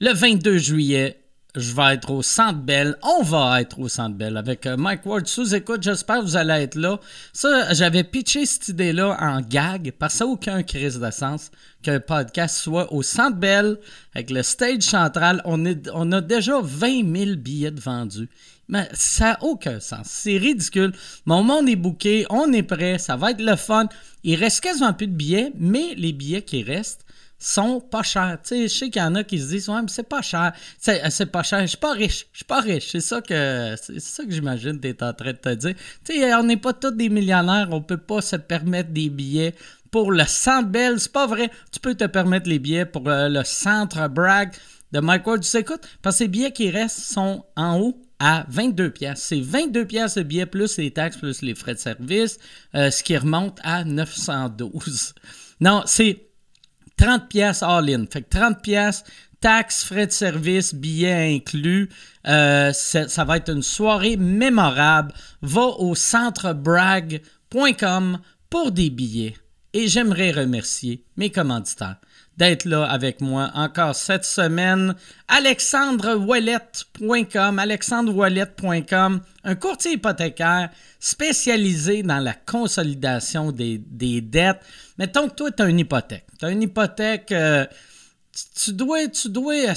le 22 juillet, je vais être au Centre Bell. On va être au Centre Bell avec euh, Mike Ward sous écoute. J'espère que vous allez être là. Ça, j'avais pitché cette idée-là en gag parce que ça aucun crise de sens qu'un podcast soit au Centre Bell avec le stage central. On, a déjà 20 000 billets vendus. Mais ça n'a aucun sens. C'est ridicule. Mon monde est booké. On est prêt. Ça va être le fun. Il reste quasiment plus de billets, mais les billets qui restent, sont pas chers. Tu sais, je sais qu'il y en a qui se disent Ouais, mais c'est pas cher. C'est, c'est pas cher. Je suis pas riche. Je suis pas riche. C'est ça que c'est ça que j'imagine que tu es en train de te dire. Tu sais, on n'est pas tous des millionnaires. On peut pas se permettre des billets pour le Centre Bell. C'est pas vrai. Tu peux te permettre les billets pour le, Centre Bragg de Mike Ward. Tu sais, écoute, parce que les billets qui restent sont en haut à 22 pièces. C'est 22 pièces de billet plus les taxes plus les frais de service, euh, ce qui remonte à 912. Non, c'est 30 pièces all-in. Fait que 30 pièces, taxes, frais de service, billets inclus. Euh, ça va être une soirée mémorable. Va au centrebrag.com pour des billets. Et j'aimerais remercier mes commanditaires d'être là avec moi encore cette semaine. AlexandreWallet.com, AlexandreWallet.com, un courtier hypothécaire spécialisé dans la consolidation des, des dettes. Mettons que toi, tu as une hypothèque. Tu as une hypothèque, euh, tu dois, tu dois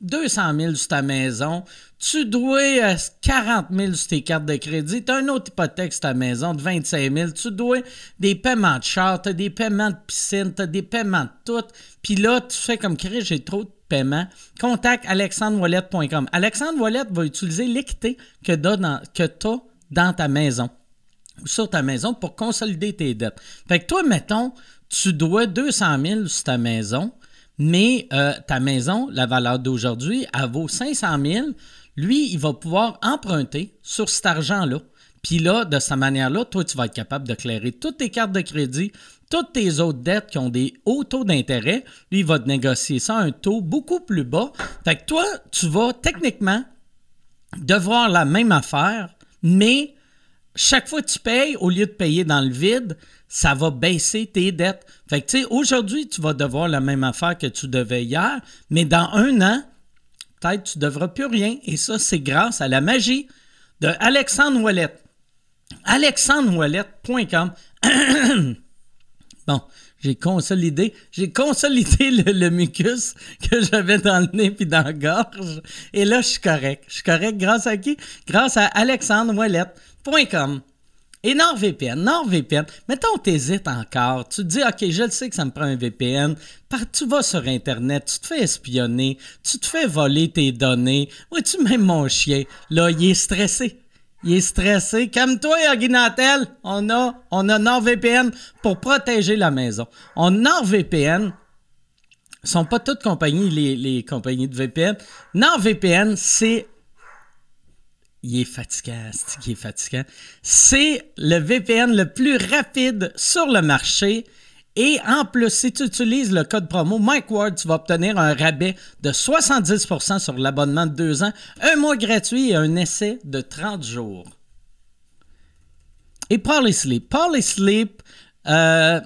200 000 sur ta maison, tu dois 40 000 sur tes cartes de crédit, tu as une autre hypothèque sur ta maison de 25 000, tu dois des paiements de char, des paiements de piscine, tu des paiements de tout, puis là, tu fais comme créer, j'ai trop de paiements. Contacte alexandrewallet.com. Alexandre Wallet va utiliser l'équité que tu as dans ta maison ou sur ta maison pour consolider tes dettes. Fait que toi, mettons, tu dois 200 000 sur ta maison, mais euh, ta maison, la valeur d'aujourd'hui, elle vaut 500 000 lui, il va pouvoir emprunter sur cet argent-là. Puis là, de cette manière-là, toi, tu vas être capable de clairer toutes tes cartes de crédit, toutes tes autres dettes qui ont des hauts taux d'intérêt. Lui, il va te négocier ça à un taux beaucoup plus bas. Fait que toi, tu vas techniquement devoir la même affaire, mais chaque fois que tu payes, au lieu de payer dans le vide, ça va baisser tes dettes. Fait que, tu sais, aujourd'hui, tu vas devoir la même affaire que tu devais hier, mais dans un an, peut-être tu ne devras plus rien. Et ça, c'est grâce à la magie de Alexandre. AlexandreWallet.com. bon, j'ai consolidé, j'ai consolidé le, mucus que j'avais dans le nez puis dans la gorge. Et là, je suis correct. Je suis correct grâce à qui? Grâce à alexandrewallet.com. Et NordVPN, NordVPN, mettons, t'hésites encore. Tu te dis, OK, je le sais que ça me prend un VPN. Tu vas sur Internet, tu te fais espionner, tu te fais voler tes données. Oui, tu même mon chien, là, il est stressé. Il est stressé. Calme-toi, Aguinatel. On a, on a NordVPN pour protéger la maison. On NordVPN, sont pas toutes compagnies, les, les compagnies de VPN. NordVPN, c'est il est fatigant, c'est est fatigant. C'est le VPN le plus rapide sur le marché. Et en plus, si tu utilises le code promo Mike Ward, tu vas obtenir un rabais de 70% sur l'abonnement de deux ans, un mois gratuit et un essai de 30 jours. Et. Parley Sleep, euh,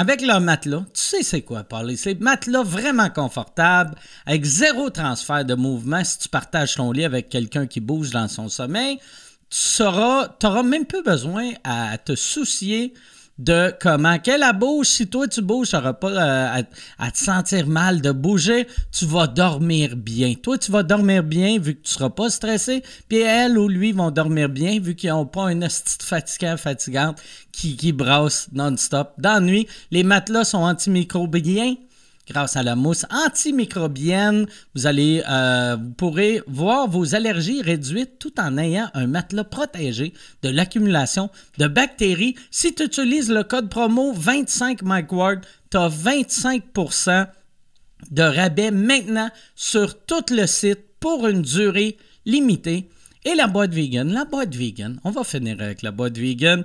avec leur matelas, tu sais c'est quoi parler. C'est matelas vraiment confortable, avec zéro transfert de mouvement si tu partages ton lit avec quelqu'un qui bouge dans son sommeil. Tu n'auras même plus besoin à te soucier de comment qu'elle bouge. Si toi tu bouges, tu n'auras pas euh, à, te sentir mal de bouger. Tu vas dormir bien. Toi, tu vas dormir bien vu que tu ne seras pas stressé. Puis elle ou lui vont dormir bien vu qu'ils n'ont pas une petite fatigante fatigante qui, qui brasse non-stop. Dans la nuit, les matelas sont antimicrobiens grâce à la mousse antimicrobienne. Vous allez, euh, pourrez voir vos allergies réduites tout en ayant un matelas protégé de l'accumulation de bactéries. Si tu utilises le code promo 25 MikeWard, tu as 25% de rabais maintenant sur tout le site pour une durée limitée. Et la boîte vegan, la boîte vegan, on va finir avec la boîte vegan.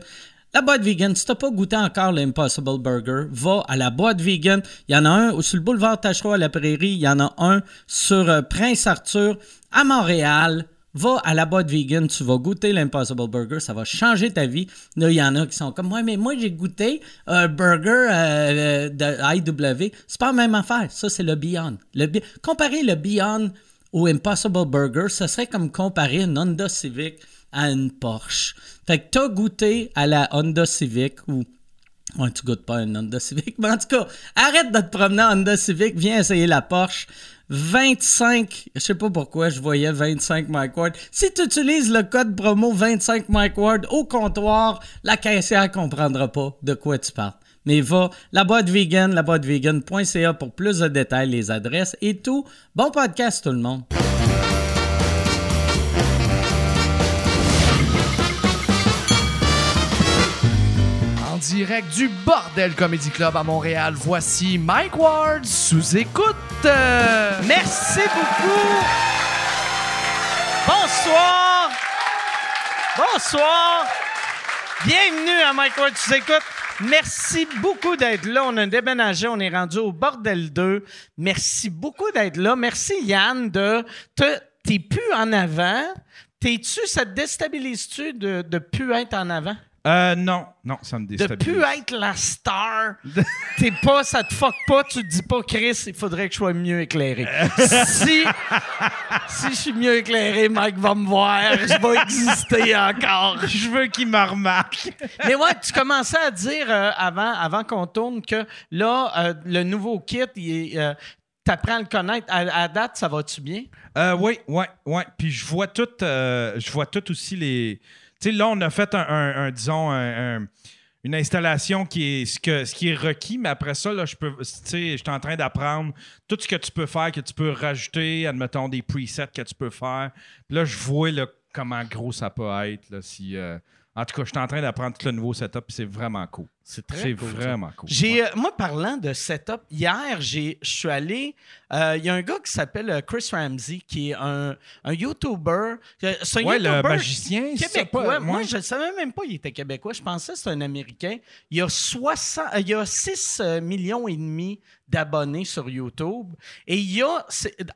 La boîte vegan, si t'as pas goûté encore l'Impossible Burger, va à la boîte vegan. Il y en a un sur le boulevard Tachereau à la Prairie. Il y en a un sur euh, Prince Arthur à Montréal. Va à la boîte vegan, tu vas goûter l'Impossible Burger, ça va changer ta vie. Là, il y en a qui sont comme moi, mais moi, j'ai goûté un burger euh, de IW. C'est pas la même affaire. Ça, c'est le Beyond. Le, comparer le Beyond au Impossible Burger, ce serait comme comparer une Honda Civic à une Porsche. Fait que t'as goûté à la Honda Civic ou Ouais, tu goûtes pas une Honda Civic. Mais en tout cas, arrête de te promener en Honda Civic, viens essayer la Porsche. 25, je sais pas pourquoi je voyais 25 Mike Ward. Si tu utilises le code promo 25 Mike Ward au comptoir, la caissière comprendra pas de quoi tu parles. Mais va, la boîte vegan, la boîte vegan.ca pour plus de détails, les adresses et tout. Bon podcast tout le monde. Direct du Bordel Comedy Club à Montréal. Voici Mike Ward sous écoute. Merci beaucoup. Bonsoir. Bonsoir. Bienvenue à Mike Ward sous écoute. Merci beaucoup d'être là. On a déménagé, on est rendu au Bordel 2. Merci beaucoup d'être là. Merci Yann de te. T'es plus en avant. T'es-tu, ça te déstabilise-tu de, de plus être en avant? Euh, non, non, ça me déstabilise. De plus être la star, t'es pas, ça te fuck pas, tu te dis pas, Chris, il faudrait que je sois mieux éclairé. si, si je suis mieux éclairé, Mike va me voir, je vais exister encore. Je veux qu'il me remarque. Mais ouais, tu commençais à dire euh, avant, avant qu'on tourne que là, euh, le nouveau kit, il t'apprends à le connaître. À, date, ça va-tu bien? oui, oui, oui. Puis je vois tout, je vois tout aussi les là, on a fait un, disons, une installation qui est ce, que, ce qui est requis, mais après ça, là, je peux, je suis en train d'apprendre tout ce que tu peux faire, que tu peux rajouter, admettons, des presets que tu peux faire. Puis là, je vois comment gros ça peut être, là, si... Euh, en tout cas, je suis en train d'apprendre tout le nouveau setup, c'est vraiment cool. C'est très vraiment cool. J'ai, euh, moi, parlant de setup, hier, je suis allé. Euh, il y a un gars qui s'appelle euh, Chris Ramsey, qui est un, un YouTuber. C'est un ouais, le magicien, québécois. moi, je ne savais même pas qu'il était québécois. Je pensais que c'était un Américain. Il y a, 60, il y a 6 millions et demi d'abonnés sur YouTube. Et il y a,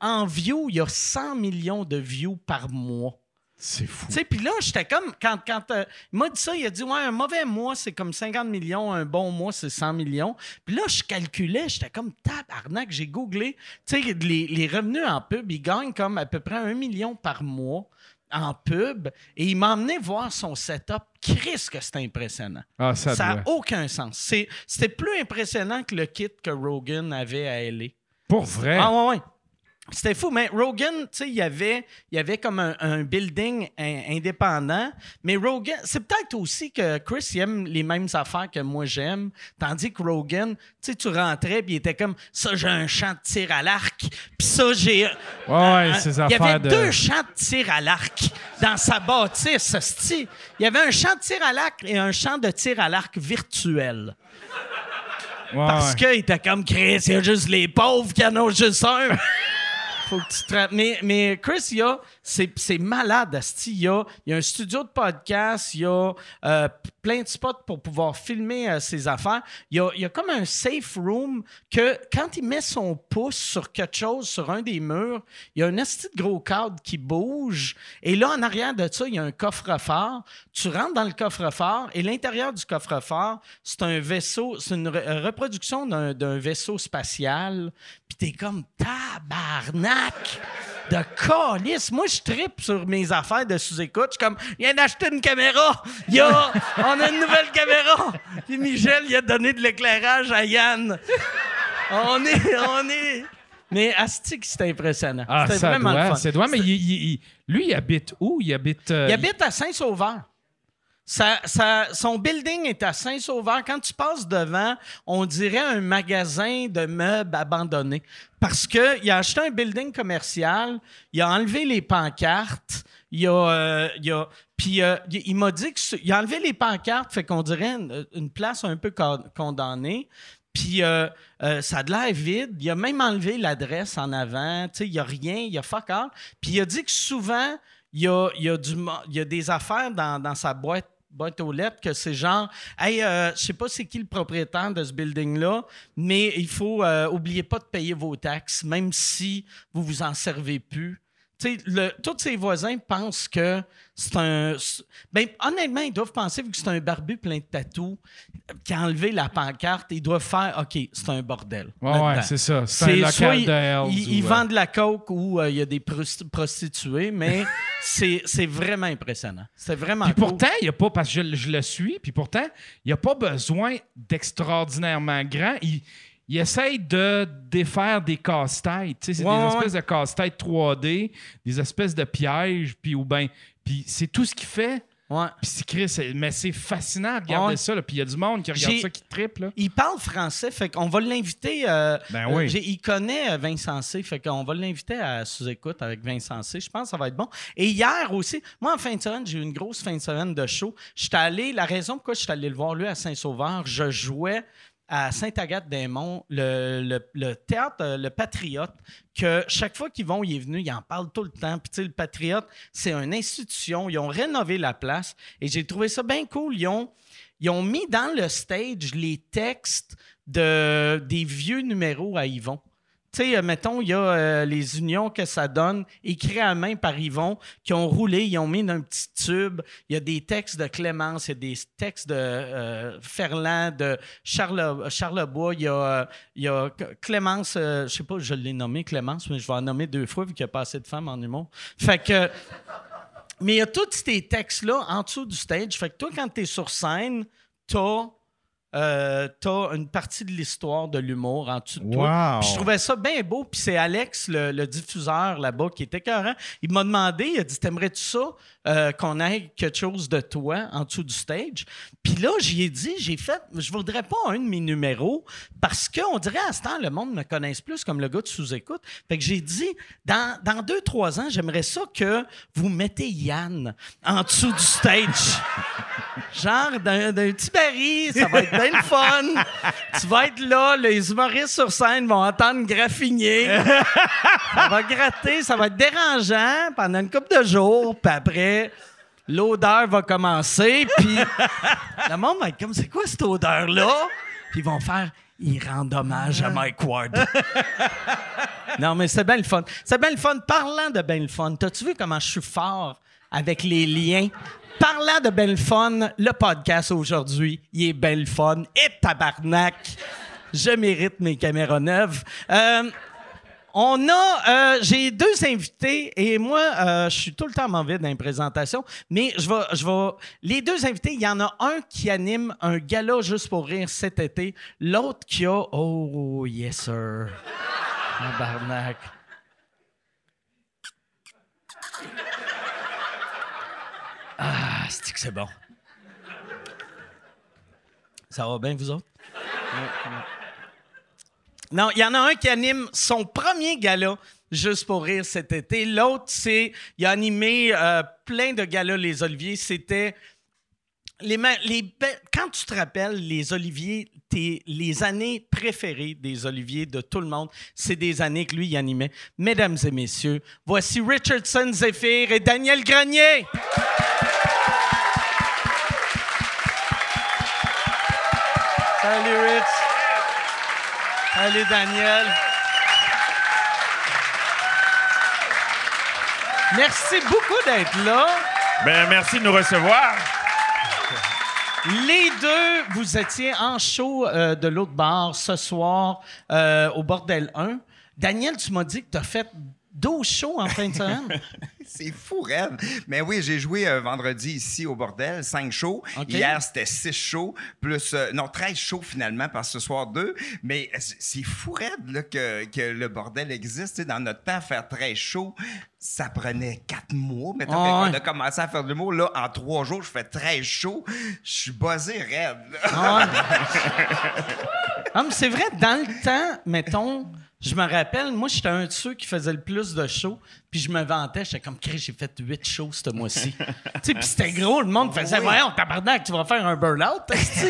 en view, il y a 100 millions de views par mois. C'est fou. Tu sais, puis là, j'étais comme, quand, quand euh, il m'a dit ça, il a dit, ouais, un mauvais mois, c'est comme 50 millions, un bon mois, c'est 100 millions. Puis là, je calculais, j'étais comme, tabarnak, j'ai googlé. Tu sais, les, les, revenus en pub, ils gagnent comme à peu près un million par mois en pub. Et il m'a emmené voir son setup. Chris, que c'était impressionnant. Ah, ça n'a aucun sens. C'était plus impressionnant que le kit que Rogan avait à LA. Pour vrai? Ah, ouais, ouais. C'était fou, mais Rogan, tu sais, il y avait, il y avait comme un, building indépendant. Mais Rogan, c'est peut-être aussi que Chris aime les mêmes affaires que moi j'aime, tandis que Rogan, tu sais, tu rentrais puis il était comme ça, j'ai un champ de tir à l'arc, puis ça j'ai. Ouais, ces affaires Il y avait deux champs de tir à l'arc dans sa bâtisse. Il y avait un champ de tir à l'arc et un champ de tir à l'arc virtuel. Parce qu'il était comme Chris, il y a juste les pauvres qui en ont juste un. Faut que tu te... mais, mais Chris, il y a c'est malade, Il y, a, il y a un studio de podcast, il y a euh, plein de spots pour pouvoir filmer euh, ses affaires. Il y, a, comme un safe room que quand il met son pouce sur quelque chose, sur un des murs, il y a un petit gros cadre qui bouge. Et là, en arrière de ça, il y a un coffre-fort. Tu rentres dans le coffre-fort et l'intérieur du coffre-fort, c'est un vaisseau, c'est une reproduction d'un vaisseau spatial. Puis t'es comme tabarnak! de calice. Moi, je tripe sur mes affaires de sous-écoute. Je suis comme, il vient d'acheter une caméra. Yo, on a une nouvelle caméra. Puis Michel, il a donné de l'éclairage à Yann. On est, on est. Mais Astic, c'est impressionnant. Ah, c'était vraiment doit, le fun. mais lui, il habite où? Il habite... Euh, il habite à Saint-Sauveur. Son building est à Saint-Sauveur. Quand tu passes devant, on dirait un magasin de meubles abandonnés. Parce qu'il a acheté un building commercial, il a enlevé les pancartes, il a, euh, il a puis euh, il m'a dit qu'il a enlevé les pancartes, fait qu'on dirait une, place un peu condamnée. Puis euh, ça a de l'air vide. Il a même enlevé l'adresse en avant. Il n'y a rien, il y a fuck all. Puis il a dit que souvent, il y a, des affaires dans sa boîte boîte aux lettres que c'est genre, hey, euh, je sais pas c'est qui le propriétaire de ce building-là, mais il faut, euh, pas de payer vos taxes, même si vous vous en servez plus. Le- tous ses voisins pensent que c'est un. Ben, honnêtement, ils doivent penser, vu que c'est un barbu plein de tatous, qui a enlevé la pancarte, ils doivent faire OK, c'est un bordel. Ouais, ouais, c'est ça. C'est un local soit de ils- euh, vendent de la coke ou euh, il y a des prosti- prostituées, mais c'est vraiment impressionnant. C'est vraiment Puis cool. pourtant, il y a pas, parce que je, je le suis, puis pourtant, il n'y a pas besoin d'extraordinairement grand. Il, il essaye de défaire des casse-têtes. C'est Ouais, des ouais, espèces de casse-têtes 3D, des espèces de pièges, puis ou ben, puis c'est tout ce qu'il fait. Ouais. Puis c'est Chris, mais c'est fascinant de regarder Ouais. ça. là. Puis il y a du monde qui regarde ça, qui triple. Il parle français, fait qu'on va l'inviter. euh, Ben euh, oui. il connaît euh, Vincent C, fait qu'on va l'inviter à sous-écoute avec Vincent C. Je pense que ça va être bon. Et hier aussi, moi, en fin de semaine, j'ai eu une grosse fin de semaine de show. J'étais allé, la raison pourquoi je suis allé le voir, lui, à Saint-Sauveur, je jouais à Sainte-Agathe-des-Monts, le, théâtre euh, Le Patriote, que chaque fois qu'ils vont, il est venu, il en parle tout le temps. Puis, tu sais, le Patriote, c'est une institution. Ils ont rénové la place et j'ai trouvé ça bien cool. Ils ont, ils ont mis dans le stage les textes de, des vieux numéros à Yvon. Tu sais, euh, mettons, il y a euh, les unions que ça donne, écrits à main par Yvon, qui ont roulé, ils ont mis dans un petit tube. Il y a des textes de Clémence, il y a des textes de euh, Ferland, de Charle, Charlebois. Il y a, il y a Clémence, euh, je sais pas, je l'ai nommé Clémence, mais je vais en nommer deux fois vu qu'il n'y a pas assez de femmes en humour. Fait que. Mais il y a tous ces textes-là en dessous du stage. Fait que toi, quand tu es sur scène, tu as, une partie de l'histoire de l'humour en dessous de toi. Wow. Puis je trouvais ça bien beau. Puis c'est Alex, le, le diffuseur là-bas, qui était écœurant. Il m'a demandé, il a dit T'aimerais-tu ça euh, qu'on ait quelque chose de toi en dessous du stage? Puis là, j'y ai dit J'ai fait, je voudrais pas un de mes numéros parce qu'on dirait à ce temps, le monde me connaisse plus comme le gars de sous-écoute. Fait que j'ai dit Dans, dans deux, trois ans, j'aimerais ça que vous mettez Yann en dessous du stage. Genre d'un petit baril, ça va être bien le fun. Tu vas être là, les humoristes sur scène vont entendre graffiner. ça va gratter, ça va être dérangeant pendant une couple de jours, puis après, l'odeur va commencer, puis le monde va être comme, c'est quoi cette odeur-là? Puis ils vont faire, il rend hommage à Mike Ward. non, mais c'est bien le fun. C'est bien le fun. Parlant de bien le fun, t'as-tu vu comment je suis fort avec les liens? Parlant de belle fun, le podcast aujourd'hui, il est belle fun. Et tabarnak! Je mérite mes caméras neuves. Euh, on a, euh, j'ai deux invités et moi, euh, je suis tout le temps mauvais dans les présentations, mais je je vais, les deux invités, il y en a un qui anime un gala juste pour rire cet été, l'autre qui a, oh yes sir, tabarnak. Ah, c'est bon. Ça va bien, vous autres? Non, il y en a un qui anime son premier gala juste pour rire cet été. L'autre, c'est. Il a animé euh, plein de galas, les Oliviers. C'était. Les, quand tu te rappelles, les Oliviers, tes, les années préférées des Oliviers de tout le monde, c'est des années que lui il animait. Mesdames et messieurs, voici Richardson Zephyr et Daniel Grenier. Salut Rich. Salut Daniel. Merci beaucoup d'être là. Ben, merci de nous recevoir. Les deux, vous étiez en show euh, de l'autre bar ce soir euh, au Bordel 1. Daniel, tu m'as dit que tu as fait 12 shows en fin de semaine. C'est fou, Red. Mais oui, j'ai joué euh, vendredi ici au bordel, 5 shows. OK. Hier, c'était 6 shows, plus. euh, non, 13 shows finalement, parce que ce soir, 2. Mais c'est- fou, Red, là, que, que le bordel existe. Tu sais, dans notre temps, faire 13 shows, ça prenait 4 mois. Mettons, quand ouais. on a commencé à faire de l'humour, là, en 3 jours, je fais 13 shows. Je suis buzzé, Red. Ah. Ah, mais c'est vrai, dans le temps, mettons, je me rappelle, moi, j'étais un de ceux qui faisait le plus de shows, puis je me vantais, j'étais comme, Chris, j'ai fait 8 shows ce mois-ci. tu sais, puis c'était gros, le monde faisait, Oui. voyons, tabarnak, tu vas faire un burn-out, esti.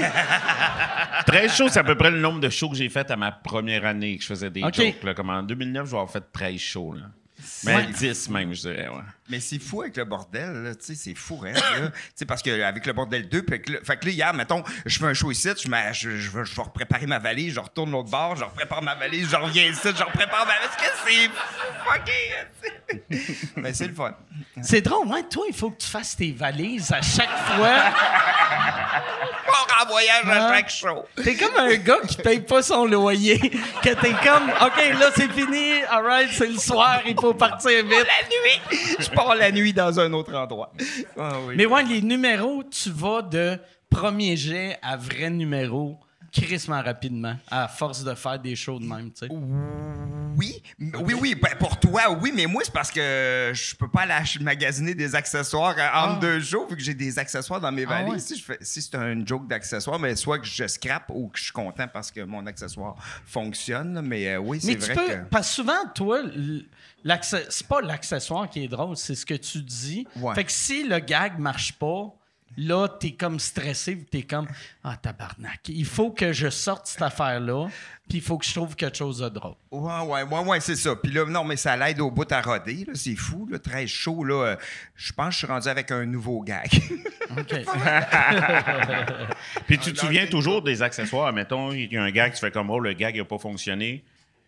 13 shows, c'est à peu près le nombre de shows que j'ai fait à ma première année que je faisais des OK. jokes. Là. Comme en 2009, je vais avoir fait 13 shows. Là. Mais Ouais. 10 même, je dirais. Ouais. Mais c'est fou avec le bordel, là, tu sais, c'est fou, hein, là. Tu sais, parce qu'avec le bordel 2, fait que, là, fait que là, hier, mettons, je fais un show ici, je, mets- je, je, vais- je vais repréparer ma valise, je retourne l'autre bord, je prépare ma valise, je reviens ici, je reprépare ma valise. Est-ce que c'est fucké, tu sais? Mais c'est le fun. C'est drôle, ouais, toi, il faut que tu fasses tes valises à chaque fois. Pas en voyage à Ah. chaque show. T'es comme un gars qui paye pas son loyer. Que t'es comme, OK, là, c'est fini. All right, c'est le soir, il faut partir vite. La nuit, je pars la nuit dans un autre endroit. Ah oui. Mais ouais, les numéros, tu vas de premier jet à vrai numéro crissement rapidement, à force de faire des shows de même, tu sais. Oui, oui, oui. Ben, pour toi, oui, mais moi, c'est parce que je peux pas aller ach- magasiner des accessoires euh, entre deux jours, vu que j'ai des accessoires dans mes Ah valises. ouais. Si, je fais- si c'est un joke d'accessoires, mais soit que je scrape ou que je suis content parce que mon accessoire fonctionne. Mais euh, oui, c'est Mais tu vrai peux, que. parce que souvent, toi, c'est pas l'accessoire qui est drôle, c'est ce que tu dis. Ouais. Fait que si le gag marche pas, là, t'es comme stressé, t'es comme, ah, tabarnak, il faut que je sorte cette affaire-là, puis il faut que je trouve quelque chose de drôle. Ouais, ouais, ouais, ouais, c'est ça. Puis là, non, mais ça l'aide au bout à roder. là, C'est fou, là, très chaud. Là, Euh, je pense que je suis rendu avec un nouveau gag. OK. Puis tu te souviens toujours des accessoires. Mettons, il y a un gag, tu fais comme, oh, le gag n'a pas fonctionné.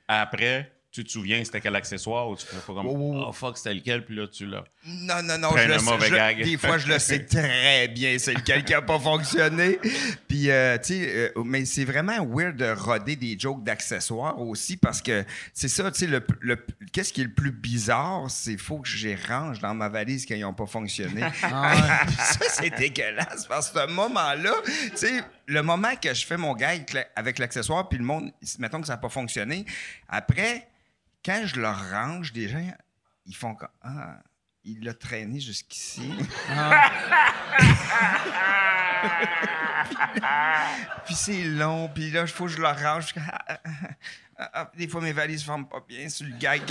Après, tu te souviens c'était quel accessoire ou tu fais pas comme, oh, fuck, c'était lequel, puis là, tu l'as. Non, non, non. Je le sais- mauvais je- gag. Des fois, je le sais très bien. C'est lequel qui n'a pas fonctionné. Puis, euh, tu sais, euh, mais c'est vraiment weird de roder des jokes d'accessoires aussi parce que c'est ça, tu sais, le, le- qu'est-ce qui est le plus bizarre, c'est faut que je les range dans ma valise quand ils n'ont pas fonctionné. ça, c'est dégueulasse parce que ce moment-là, tu sais, le moment que je fais mon gag avec l'accessoire, puis le monde, mettons que ça n'a pas fonctionné, après, quand je le range, des gens, ils font comme Ah, il l'a traîné jusqu'ici. puis c'est long, puis là, il faut que je le range. Ah, ah, ah, ah, des fois, mes valises ne forment pas bien sur le gag.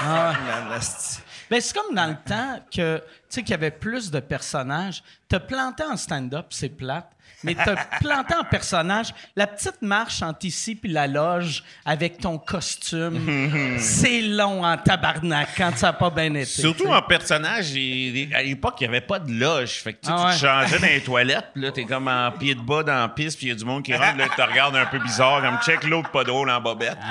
Ah, man, asti. Ben, c'est comme dans le temps que, tu sais, qu'il y avait plus de personnages. Te planter en stand-up, c'est plate. Mais te planter en personnage, la petite marche entre ici puis la loge avec ton costume, c'est long en tabarnak quand ça n'a pas bien été. Surtout en personnage, il- à l'époque, il n'y avait pas de loge. Fait que tu, Ah tu te changeais dans les toilettes, puis là, t'es comme en pied de bas dans la piste, puis il y a du monde qui rentre, là, qui te regarde un peu bizarre, comme check l'autre pas drôle en bobette.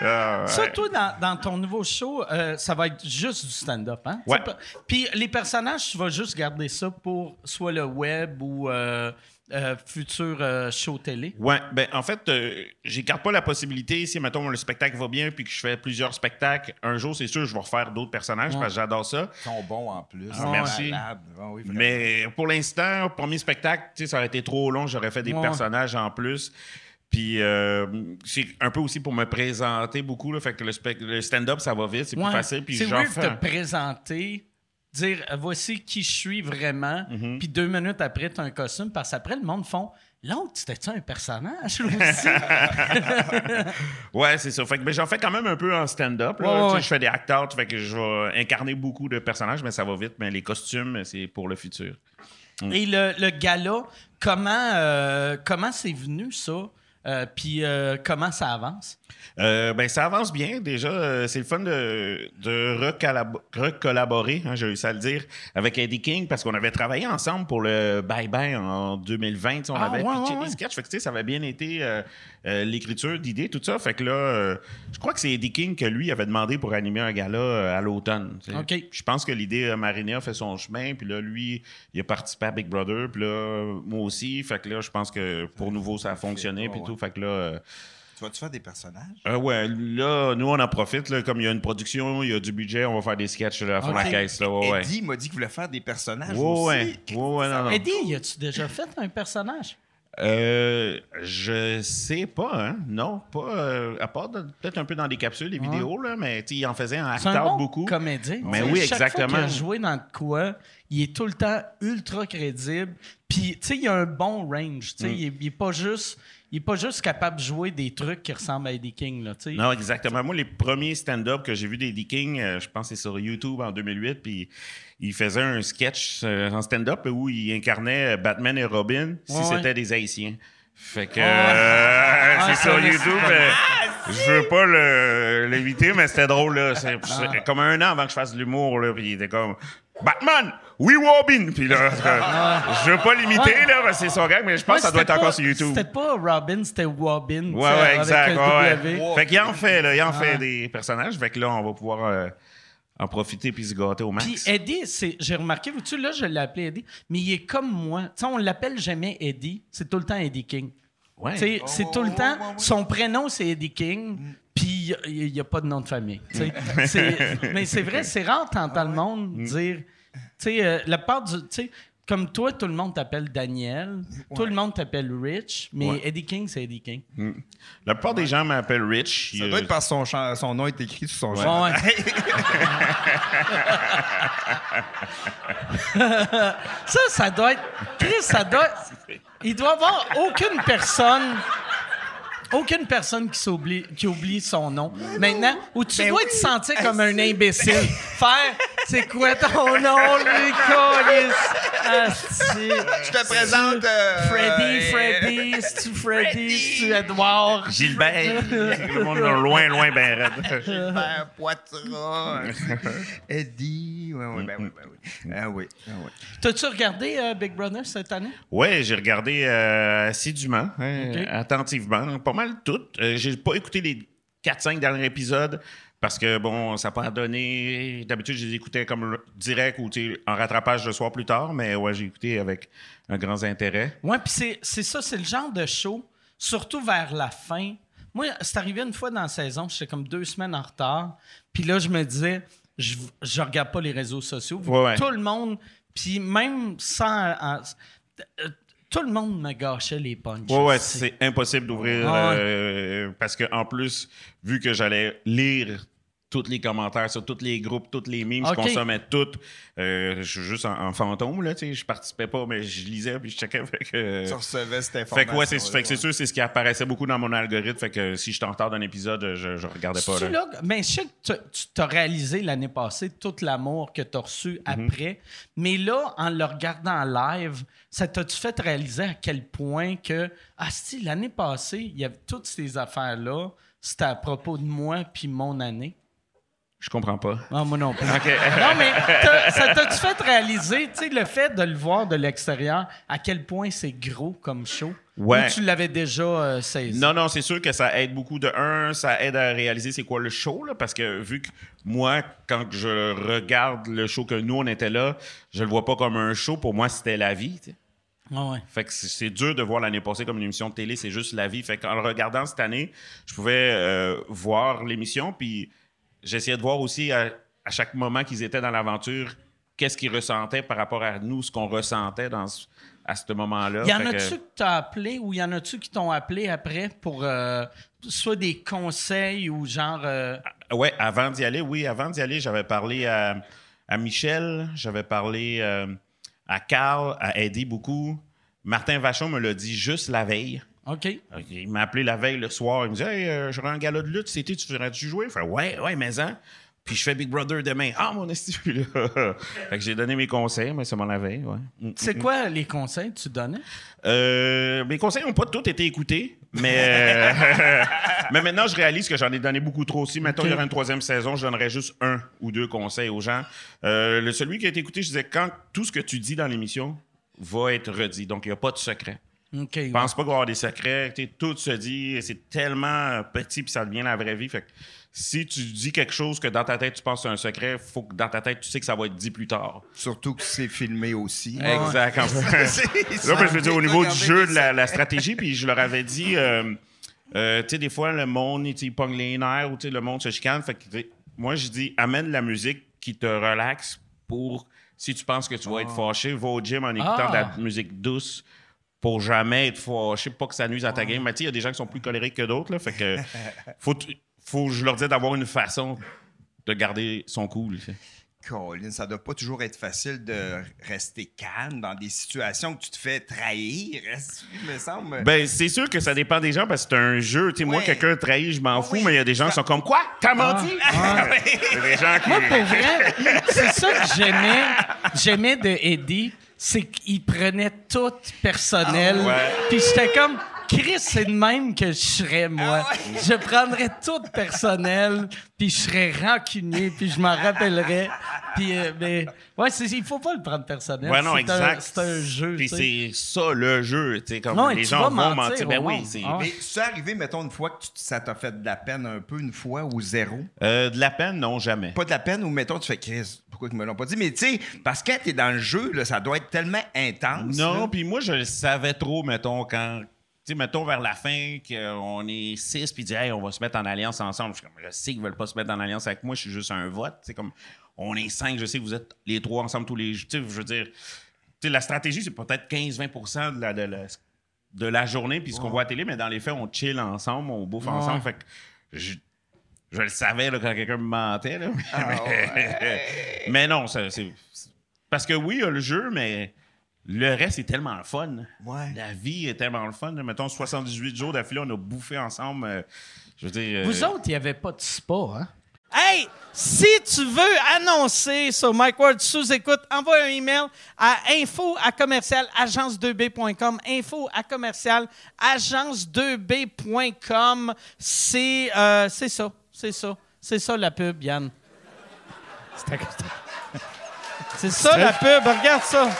Ah, ouais. Ça, toi, dans, dans ton nouveau show, euh, ça va être juste du stand-up, hein? Ouais. Tu Puis les personnages, tu vas juste garder ça pour soit le web ou euh, euh, futur euh, show télé? Ouais, ben en fait, euh, j'écarte pas la possibilité si mettons le spectacle va bien puis que je fais plusieurs spectacles, un jour c'est sûr je vais refaire d'autres personnages parce que j'adore ça. Ils sont bons en plus. Ah, merci. Ah oui. Mais pour l'instant, premier spectacle, tu sais, ça aurait été trop long, j'aurais fait des Ouais. personnages en plus. Puis euh, c'est un peu aussi pour me présenter beaucoup là, fait que le, stand-up ça va vite, c'est Ouais. plus facile puis C'est weird de te présenter, dire euh, voici qui je suis vraiment, Mhm. puis deux minutes après, tu as un costume, parce qu'après, le monde font L'autre, c'était-tu un personnage aussi? Ouais, c'est ça. Fait que ben, j'en fais quand même un peu en stand-up. Ouais, ouais. Je fais des act-out, fait que je vais incarner beaucoup de personnages, mais ça va vite. Mais les costumes, c'est pour le futur. Et le, le gala, comment euh, comment c'est venu ça? Euh, puis euh, comment ça avance? Euh, ben, ça avance bien. Déjà, euh, c'est le fun de, de recollaborer, hein, j'ai réussi à le dire, avec Eddie King parce qu'on avait travaillé ensemble pour le Bye Bye en 2020. tu sais, On Ah, avait ouais, pitché ouais, des ouais. sketchs. Fait que, tu sais, ça avait bien été euh, l'écriture d'idées, tout ça. Fait que là, euh, je crois que c'est Eddie King que lui avait demandé pour animer un gala euh, à l'automne. OK. Je pense que l'idée euh, Mariné a fait son chemin, puis là, lui, il a participé à Big Brother, puis là, moi aussi. Fait que là, je pense que pour nouveau, ça a fonctionné, puis tout. Fait que là. euh, Tu vas-tu faire des personnages? euh, ouais, là, nous, on en profite. Là, comme il y a une production, il y a du budget, on va faire des sketchs là, à fond Ok. la caisse. Là, ouais, ouais. Eddie m'a dit qu'il voulait faire des personnages Ouais, aussi. ouais. Ouais, non, non. Eddie, y a-tu déjà fait un personnage? Euh, je sais pas, hein. Non, pas. euh, à part peut-être un peu dans des capsules, des vidéos, là, mais il en faisait en acteur bon beaucoup. comédien. Mais oui, chaque Fois exactement. qu'il a joué dans de quoi, il est tout le temps ultra crédible. Puis, tu sais, il a un bon range. Mm. il, est, il est pas juste, il est pas juste capable de jouer des trucs qui ressemblent à Eddie King. Là. Non, exactement. Moi, les premiers stand-up que j'ai vu d'Eddie King, euh, je pense que c'est sur YouTube en 2008, puis il faisait un sketch euh, en stand-up où il incarnait Batman et Robin si Ouais, c'était ouais. des Haïtiens. Fait que Ouais. euh, Ah, c'est sur mais YouTube. euh, Je veux pas l'éviter, mais c'était drôle, là. C'est comme un an avant que je fasse de l'humour, là. Puis il était comme Batman, oui, Robin. Puis là, je veux pas l'imiter, là, c'est son gag, mais je pense Ouais, que ça doit être encore sur YouTube. C'était pas Robin, c'était Wobbin. Ouais, ouais, exact. ouais, ouais. W. Fait qu'il en fait, là. Il en fait des personnages. Fait que là, on va pouvoir euh, en profiter puis se gâter au max. Puis Eddie, c'est, j'ai remarqué, vous-tu, là, je l'ai appelé Eddie, mais il est comme moi. Tu sais, on l'appelle jamais Eddie, c'est tout le temps Eddie King. Ouais. Tu sais, c'est tout le temps, son prénom, c'est Eddie King, puis il n'y a, pas de nom de famille. tu sais. C'est- mais c'est vrai, c'est rare d'entendre le monde dire, tu sais, euh, la part du, tu sais, comme toi, tout le monde t'appelle Daniel, tout le monde t'appelle Rich, mais Ouais. Eddie King, c'est Eddie King. La plupart des gens m'appellent Rich. Ça Il- doit être parce que son, chan- son nom est écrit sur son Ouais, champ. ouais. ça, ça doit être. Chris, ça doit. Il doit y avoir aucune personne. Aucune personne qui, s'oublie, qui oublie son nom. Maintenant, où tu Ben dois oui. te sentir comme un imbécile. Faire, c'est quoi ton nom? Asti. Je te présente. euh, Freddy, euh, Freddy, c'est-tu Freddy, c'est-tu Edouard? Gilbert. le monde est loin, loin, ben raide. Gilbert Poitras. Eddie. Ouais, ouais, ben oui, ben oui. Ah oui, ah oui. T'as-tu regardé euh, Big Brother cette année? Ouais, j'ai regardé euh, assidûment, hein, attentivement, pas mal toutes. Euh, j'ai pas écouté les 4-5 derniers épisodes parce que, bon, ça n'a pas donné. D'habitude, je les écoutais comme direct ou en rattrapage le soir plus tard, mais ouais, j'ai écouté avec un grand intérêt. Ouais, puis c'est, ça, c'est le genre de show, surtout vers la fin. Moi, c'est arrivé une fois dans la saison, j'étais comme deux semaines en retard. Puis là, je me disais, je, je regarde pas les réseaux sociaux. Ouais, ouais. Tout le monde, puis même sans. en- euh, tout le monde me gâchait les punches. Ouais, ouais, C'est- impossible d'ouvrir Ah ouais. euh, parce que en plus, vu que j'allais lire tous les commentaires sur tous les groupes, tous les memes, je consommais tout. Euh, je suis juste en, en fantôme, là, tu sais, je participais pas, mais je lisais puis je checkais. Fait que, Tu recevais cette fait information. que, ouais, c'est, fait que c'est sûr, c'est ce qui apparaissait beaucoup dans mon algorithme. Fait que si je en retard d'un épisode, je, je regardais pas. Là. là, mais je sais que tu- tu t'as réalisé l'année passée tout l'amour que tu as reçu Mhm. après. Mais là, en le regardant en live, ça t'a-tu fait réaliser à quel point que, ah, si, l'année passée, il y avait toutes ces affaires-là, c'était à propos de moi puis mon année? Je comprends pas. Non, moi non plus. Non, mais ça t'a-tu fait réaliser, tu sais, le fait de le voir de l'extérieur, à quel point c'est gros comme show? Ouais. Ou tu l'avais déjà euh, saisi? Non, non, c'est sûr que ça aide beaucoup. De un, ça aide à réaliser c'est quoi le show, là, parce que vu que moi, quand je regarde le show que nous, on était là, je le vois pas comme un show. Pour moi, c'était la vie. tu sais. Ah ouais. Fait que c'est- c'est dur de voir l'année passée comme une émission de télé, c'est juste la vie. Fait qu'en le regardant cette année, je pouvais euh, voir l'émission, puis j'essayais de voir aussi à, à chaque moment qu'ils étaient dans l'aventure, qu'est-ce qu'ils ressentaient par rapport à nous, ce qu'on ressentait dans ce- à ce moment-là. Y en Fait que- a-tu que t'as appelé ou y en a-tu qui t'ont appelé après pour euh, soit des conseils ou genre. euh, Ouais, avant d'y aller, oui, avant d'y aller, j'avais parlé à, à Michel, j'avais parlé euh, à Carl, à Eddie beaucoup. Martin Vachon me l'a dit juste la veille. OK. Il m'a appelé la veille le soir. Il me dit Hey, euh, j'aurai un gala de lutte, c'était, tu ferais-tu jouer? Je fais Ouais, ouais, mais hein. Puis je fais Big Brother demain. Ah, mon esti, là. fait que j'ai donné mes conseils, mais c'est mon la veille, ouais. Mm. C'est quoi les conseils que tu donnais? Euh, mes conseils n'ont pas tous été écoutés, mais, euh, mais maintenant, je réalise que j'en ai donné beaucoup trop aussi. Maintenant, il y aura une troisième saison, je donnerais juste un ou deux conseils aux gens. Euh, le celui qui a été écouté, je disais, quand tout ce que tu dis dans l'émission va être redit, donc il n'y a pas de secret. OK. Je pense pas qu'il va y avoir des secrets. Tout se dit, c'est tellement petit puis ça devient la vraie vie. Fait que si tu dis quelque chose que dans ta tête tu penses que c'est un secret, faut que dans ta tête tu sais que ça va être dit plus tard. Surtout que c'est filmé aussi. Exact. Là, ben, je veux dire, au niveau du jeu, de la, la stratégie, puis je leur avais dit, euh, euh, tu sais, des fois, le monde, il pogne les nerfs ou le monde se chicane. Fait que, moi, je dis, amène la musique qui te relaxe pour, si tu penses que tu vas être fâché, va au gym en écoutant de la Ah. musique douce pour jamais être fâché, pas que ça nuise à ta game. Mais tu sais, il y a des gens qui sont plus colériques que d'autres, là. Fait que, faut, faut, je leur dis d'avoir une façon de garder son cool. Colin, ça doit pas toujours être facile de rester calme dans des situations que tu te fais trahir, me semble. Ben, c'est sûr que ça dépend des gens parce que c'est un jeu. Tu sais, moi, quelqu'un trahit, je m'en Ah fous, oui. mais il y a des gens qui sont comme Quoi? T'as menti? Il y a des gens qui. Moi, pour vrai, c'est ça que j'aimais, j'aimais de Eddie, c'est qu'il prenait tout personnel. Ah ouais. Puis j'étais comme, Chris, c'est de même que je serais, moi. Je prendrais tout personnel, puis je serais rancunier, puis je m'en rappellerais. Puis, euh, mais, ouais, il faut pas le prendre personnel. Ouais, non, C'est un- exact. C'est un jeu. Puis c'est ça le jeu. Comme Non, les tu gens vont mentir mentir. Ben oui, c'est. Ah. Mais c'est arrivé, mettons, une fois que tu- ça t'a fait de la peine un peu, une fois ou zéro? Euh, de la peine, non, jamais. Pas de la peine ou, mettons, tu fais Chris, pourquoi ils me l'ont pas dit? Mais tu sais, parce que quand t'es dans le jeu, là, ça doit être tellement intense. Non, puis moi, je le savais trop, mettons, quand. Sais, mettons vers la fin, qu'on est six, puis dit, hey, on va se mettre en alliance ensemble. Je suis comme, je sais qu'ils veulent pas se mettre en alliance avec moi, je suis juste un vote. C'est comme, on est cinq, je sais que vous êtes les trois ensemble tous les. Sais, je veux dire, la stratégie, c'est peut-être 15-20 de la, de, la, de la journée, puis ce qu'on voit à la télé, mais dans les faits, on chill ensemble, on bouffe ensemble. Fait que je, je le savais là, quand quelqu'un me mentait. Là. mais, mais non, c'est. Parce que oui, il y a le jeu, mais le reste est tellement le fun. Ouais. La vie est tellement le fun. Mettons, 78 jours d'affilée, on a bouffé ensemble. euh, je veux dire. Vous euh, autres, il n'y avait pas de spa, hein? Hey, si tu veux annoncer sur Mike Ward sous écoute, envoie un email à info à commercial agence2b.com. Info à commercial agence2b.com. C'est euh, c'est ça, c'est ça, c'est ça la pub, Yann. C'est ça la pub, regarde ça.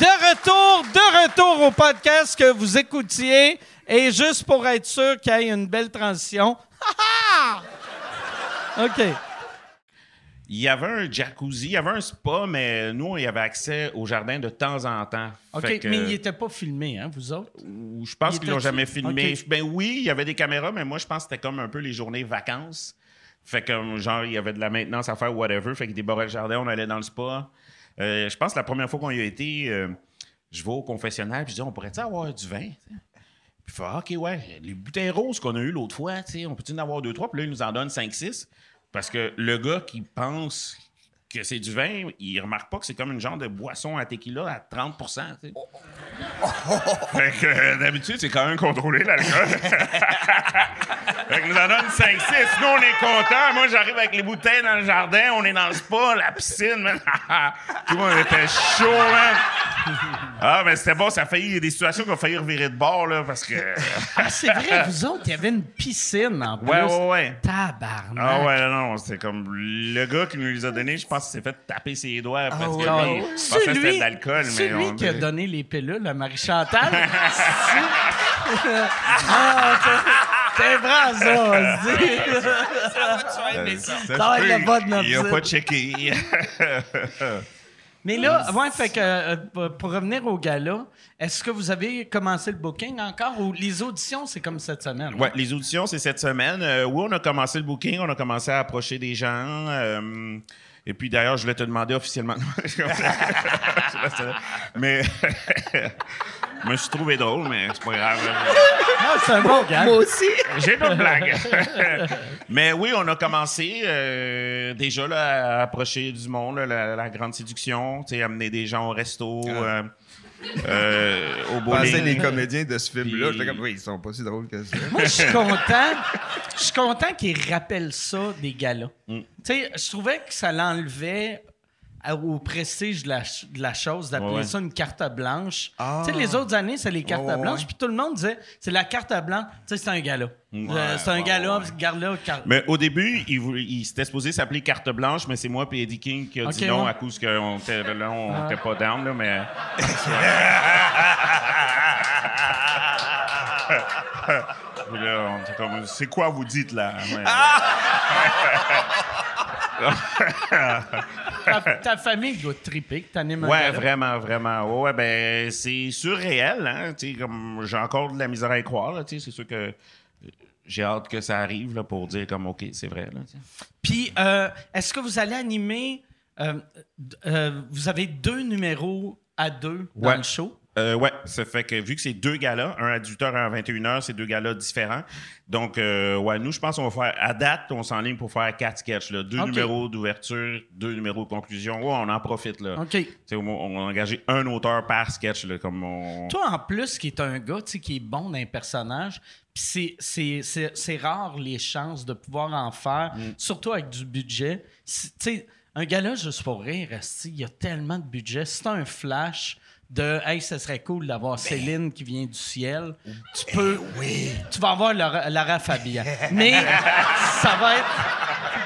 De retour, de retour au podcast que vous écoutiez. Et juste pour être sûr qu'il y ait une belle transition. Ha, ha! OK. Il y avait un jacuzzi, il y avait un spa, mais nous, on y avait accès au jardin de temps en temps. OK, que- mais il n'était pas filmé, hein, vous autres? Ou je pense Il qu'ils l'ont jamais filmé. Ben oui, il y avait des caméras, mais moi, je pense que c'était comme un peu les journées vacances. Fait que, genre, il y avait de la maintenance à faire, whatever. Fait qu'il débarrait le jardin, on allait dans le spa. Euh, je pense que la première fois qu'on y a été, euh, je vais au confessionnal, puis je dis, on pourrait-tu avoir du vin? Puis il fait, Ah, OK, ouais, les bouteilles roses qu'on a eues l'autre fois, on peut-tu en avoir deux, trois? Puis là, il nous en donne cinq, six. Parce que le gars qui pense que c'est du vin, il remarque pas que c'est comme une genre de boisson à tequila à 30 tu sais. Fait que euh, d'habitude, c'est quand même contrôlé l'alcool. fait que nous en donne 5-6. Nous, on est contents. Moi, j'arrive avec les bouteilles dans le jardin. On est dans le spa, la piscine, man. Tout le monde était chaud, man. Ah, mais c'était bon. Ça a failli. Il y a des situations qui ont failli revirer de bord, là, parce que. Ah, c'est vrai, vous autres, il y avait une piscine en plus. Ouais, ouais, ouais. Tabarnak. Ah ouais, non, non, c'était comme le gars qui nous les a donnés, je pense qu'il s'est fait taper ses doigts parce que lui, Ah, C'est que c'était lui, de l'alcool, c'est mais lui on qui a donné les pilules à Marie-Chantal. ah, t'es- vrai, ça, on se dit. Ça va être la bonne Il a pas checké. Mais là, ouais, fait que euh, pour- pour revenir au gala, est-ce que vous avez commencé le booking encore ou les auditions, c'est comme cette semaine? Ouais, les auditions, c'est cette semaine. Euh, oui, on a commencé le booking, on a commencé à approcher des gens. euh, et puis d'ailleurs, je voulais te demander officiellement. mais je me suis trouvé drôle, mais c'est pas grave. Ah, c'est un bon gars. aussi. J'ai pas de blague. mais oui, on a commencé euh, déjà là, à approcher du monde, là, la, la grande séduction, amener des gens au resto, euh, euh, au Je pensais bowling. les comédiens de ce film-là. J'étais comme, oui, ils sont pas si drôles que ça. Moi, je suis content. Je suis content qu'ils rappellent ça des galas. Mm. Tu sais, je trouvais que ça l'enlevait au prestige de la, ch- de la chose d'appeler Ouais, ça une carte blanche. Ah. Tu sais, les autres années, c'est les cartes Ouais, ouais, blanches. Puis tout le monde disait, c'est la carte blanche. Tu sais, c'est un gala. Euh, c'est un gala, garde-là, carte. Mais au début, il, il s'était supposé s'appeler Carte Blanche, mais c'est moi et Eddie King qui a dit non à cause qu'on était là, on était pas down, là, mais. C'est quoi vous dites là? Mais- ta, ta famille doit triper que t'animes un Ouais, gala. vraiment, vraiment. Ouais, ouais, ben, c'est surréel, hein. Comme, j'ai encore de la misère à y croire, là. C'est sûr que j'ai hâte que ça arrive, là, pour dire comme, OK, c'est vrai, là. Puis, euh, est-ce que vous allez animer. euh, euh, vous avez deux numéros à deux dans Ouais. le show? Euh, ouais, ça fait que vu que c'est deux galas, un à 18h et un à 21h, c'est deux galas différents. Donc, euh, ouais, nous, je pense qu'on va faire, à date, on s'enligne pour faire quatre sketchs, là. Deux numéros d'ouverture, deux numéros de conclusion. Ouais, on en profite, là. OK. On, a engagé un auteur par sketch, là, comme on... Toi, en plus, qui est un gars tu sais, qui est bon dans un personnage, puis c'est- c'est- c'est c'est rare les chances de pouvoir en faire, Mm. surtout avec du budget. Tu sais, un gars-là, juste pour rire, il y a tellement de budget. Si t'as un flash, de Hey, ce serait cool d'avoir Céline qui vient du ciel. Tu peux. Tu vas avoir Lara Fabian. Mais ça va être.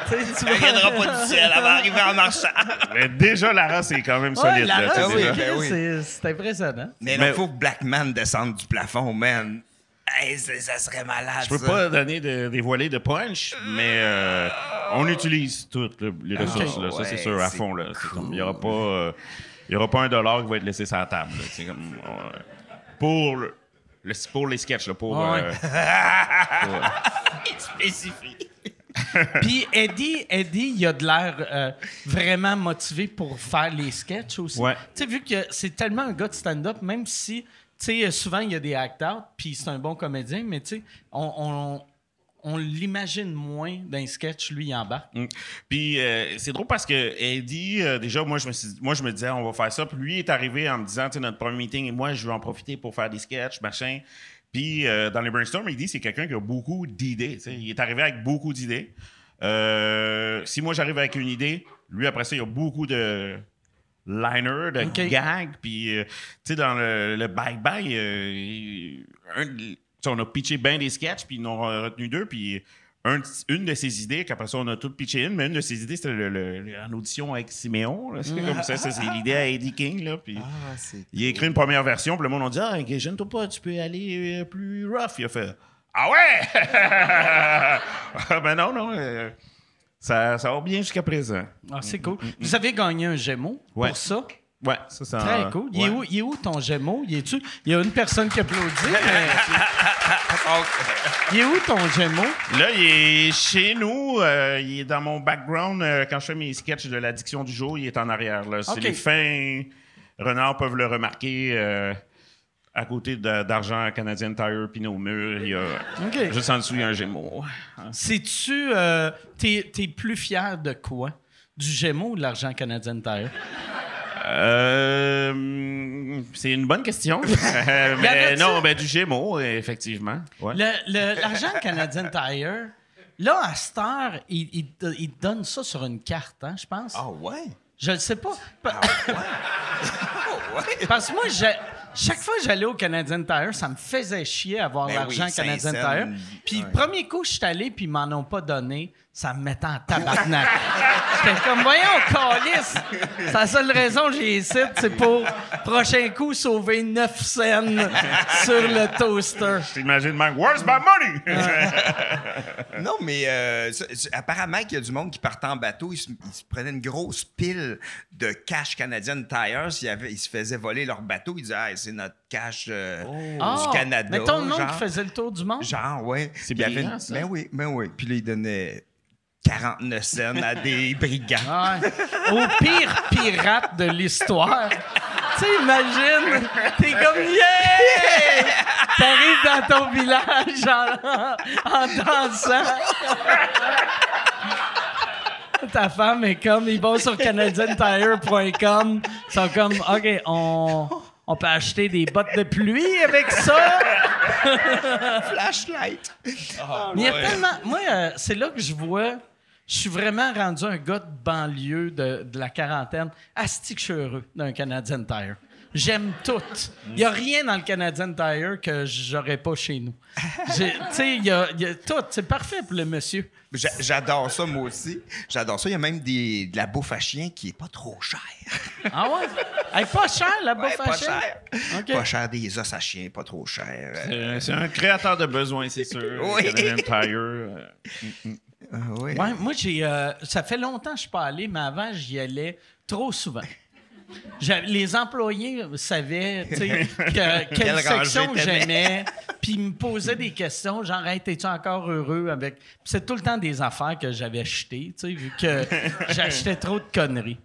tu tu Elle vas- viendra pas du ciel, elle va arriver en marchant. Mais déjà, Lara, c'est quand même Ouais, solide. là, Lara, déjà. Ben oui. c'est impressionnant. Mais il faut que Blackman descende du plafond, man. Hey, ça, serait malade. Je peux ça. pas donner de, dévoiler de punch, mais euh, on utilise toutes le- les ressources, là, ça c'est sûr, à fond. là. Il n'y aura, pas, euh, il y aura pas un dollar qui va être laissé sur la table. là. C'est comme, euh, pour, le- le- pour les sketchs, là, pour, Ouais. euh, Spécifie. Puis Eddie, Eddie, il a de l'air euh, vraiment motivé pour faire les sketchs aussi. Ouais. Tu sais, vu que c'est tellement un gars de stand-up, même si, tu sais, souvent il y a des act-out, puis c'est un bon comédien, mais tu sais, on, on, on l'imagine moins d'un sketch, lui, en bas. Mm. Puis euh, c'est drôle parce que Eddie, euh, déjà, moi je, me suis- moi, je me disais, on va faire ça. Puis lui est arrivé en me disant, tu sais, notre premier meeting, et moi, je veux en profiter pour faire des sketchs, machin. Puis euh, dans les brainstorms, Eddie, c'est quelqu'un qui a beaucoup d'idées. Il est arrivé avec beaucoup d'idées. Si moi, j'arrive avec une idée, lui, après ça, il y a beaucoup de liners, de Ok. gags. Puis, tu sais, dans le, le bye-bye, un- on a pitché bien des sketchs, puis ils en ont retenu deux. Puis un- une de ses idées, qu'après ça, on a tout pitché une, mais une de ses idées, c'était le, en audition avec Siméon. C'est comme ça, ça, c'est l'idée à Eddie King. Là, puis Ah, c'est. il a écrit une première version, puis le monde a dit Ah, gêne-toi pas, tu peux aller euh, plus rough. Il a fait Ah ouais Ben non, non. euh, ça, ça va bien jusqu'à présent. Ah, c'est cool. Vous avez gagné un Gémeaux Ouais. pour ça? Ouais, ça, c'est Très cool. Il, est où, il est où ton Gémeaux? Il, est-tu- il y a une personne qui applaudit, mais... il est où ton Gémeaux? Là, il est chez nous. euh, il est dans mon background. euh, quand je fais mes sketchs de l'addiction du jour, il est en arrière. Là. C'est. Les fins renards peuvent le remarquer. euh, à côté de- d'argent canadien Tire, puis nos murs, il y a OK. juste en dessous, il y a un gémeau. Sais-tu... euh, t'es, t'es plus fier de quoi? Du Gémeaux ou de l'argent canadien Tire? Euh, c'est une bonne question. Euh, mais non, ben, du gémeau, effectivement. Ouais. Le- le- L'argent Canadian Tire, là, à cette heure, il, il donne ça sur une carte, hein, je pense. Ah ouais? Je le sais pas. Pa- Parce que moi, chaque fois que j'allais au Canadian Tire, ça me faisait chier avoir Ben l'argent oui, Canadian Tire. Puis le premier coup, je suis allé, puis ils m'en ont pas donné. Ça me mettait en tabarnak. J'étais comme, voyons, calice. C'est la seule raison que j'ai ici, c'est pour, prochain coup, sauver 9 cents sur le toaster. T'imagines, man, where's my money? Non, mais euh, apparemment qu'il y a du monde qui partait en bateau, ils se, ils se prenaient une grosse pile de cash Canadian Tires. Ils, avaient- ils se faisaient voler leur bateau. Ils disaient, ah, c'est notre cash euh, Ah, du Canada. Mettons le monde genre. qui faisait le tour du monde? Genre, ouais. C'est ça. Ben oui, ben oui. Puis là, ils donnaient 49 cents à des brigands. Ouais. Au pire pirate de l'histoire. tu sais, imagine, t'es comme yeah! T'arrives dans ton village en, en dansant. Ta femme est comme, ils vont sur canadiantire.com, ils sont comme, OK, on, on peut acheter des bottes de pluie avec ça. Flashlight. Mais il y a tellement. Moi, euh, c'est là que je vois. Je suis vraiment rendu un gars de banlieue de, de la quarantaine. Asti que je suis heureux d'un Canadian Tire. J'aime tout. Il n'y a rien dans le Canadian Tire que j'aurais pas chez nous. Tu sais, il y a, il y a tout. C'est parfait pour le monsieur. J'a- J'adore ça, moi aussi. J'adore ça. Il y a même des, de la bouffe à chien qui est pas trop chère. Ah ouais? Hey, pas cher, la bouffe Ouais, à pas chien? cher. Pas cher des os à chien, pas trop cher. Euh, Euh, c'est un créateur de besoins, c'est sûr. Oui. Canadian Tire. Euh, ah oui. Ouais, moi, j'ai. euh, ça fait longtemps que je suis pas allé, mais avant, j'y allais trop souvent. Les employés savaient tu sais, que- quelle Quelle rangée section t'aimais. j'aimais, puis ils me posaient des questions, genre, hey, t'es-tu encore heureux avec. Puis c'est tout le temps des affaires que j'avais achetées, tu sais, vu que j'achetais trop de conneries.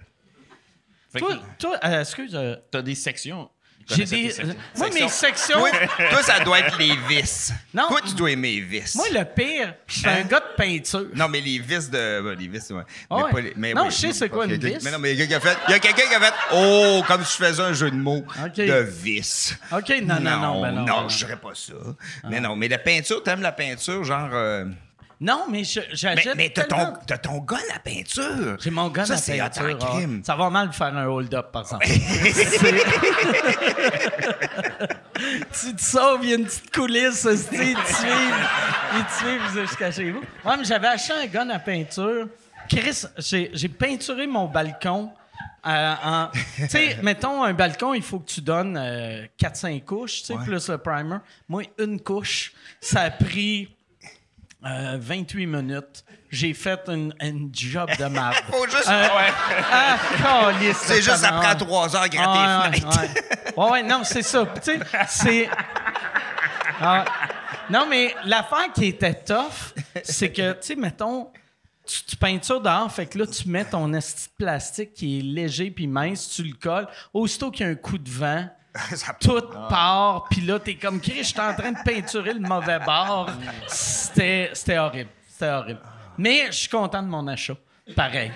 Fait Toi, que toi euh, excuse, euh, t'as des sections. Tu j'ai des. moi, mes sections. Toi, toi, ça doit être les vis. Non. Toi, tu dois aimer les vis. Moi, le pire, je suis un gars de peinture. Non, mais les vis de. ben, les vis, ouais. Ah Mais ouais. pas les- mais Non, oui, je sais c'est quoi une vis. Mais non, mais il y a quelqu'un qui a fait. Il y a quelqu'un qui a fait. Oh, comme si je faisais un jeu de mots. De vis. OK, non, non, non, ben non. ben non. je dirais pas ça. Mais non, mais la peinture, t'aimes la peinture, genre. euh, Non, mais je- Mais, j'achète. mais t'as ton, t'as ton gun à peinture. J'ai mon gun Ça, à c'est peinture. ah. crime. Ça va mal faire un hold-up, par exemple. Tu te sauves, il y a une petite coulisse, hostie, ils te suivent. Ils te suivent jusqu'à chez vous. Ouais, mais j'avais acheté un gun à peinture. Chris, j'ai j'ai peinturé mon balcon. euh, en- tu sais, mettons un balcon, il faut que tu donnes 4-5 couches, tu sais, plus le primer. Moi, une couche, ça a pris euh, 28 minutes. J'ai fait une, une job de merde. Faut juste- Euh, ouais. Ah, C'est juste tabarnak. après trois heures gratter Ah, les ouais, fenêtres. ouais. Ouais, ouais, non, c'est ça. Tu sais, c'est. Ah. non, mais l'affaire qui était tough, c'est que, tu sais, mettons, tu, tu peintures dehors, fait que là, tu mets ton esti de plastique qui est léger puis mince, tu le colles. Aussitôt qu'il y a un coup de vent, Tout part, puis là, t'es comme, Chris, j'étais en train de peinturer le mauvais bord. C'était c'était horrible. C'était horrible. Mais je suis content de mon achat. Pareil.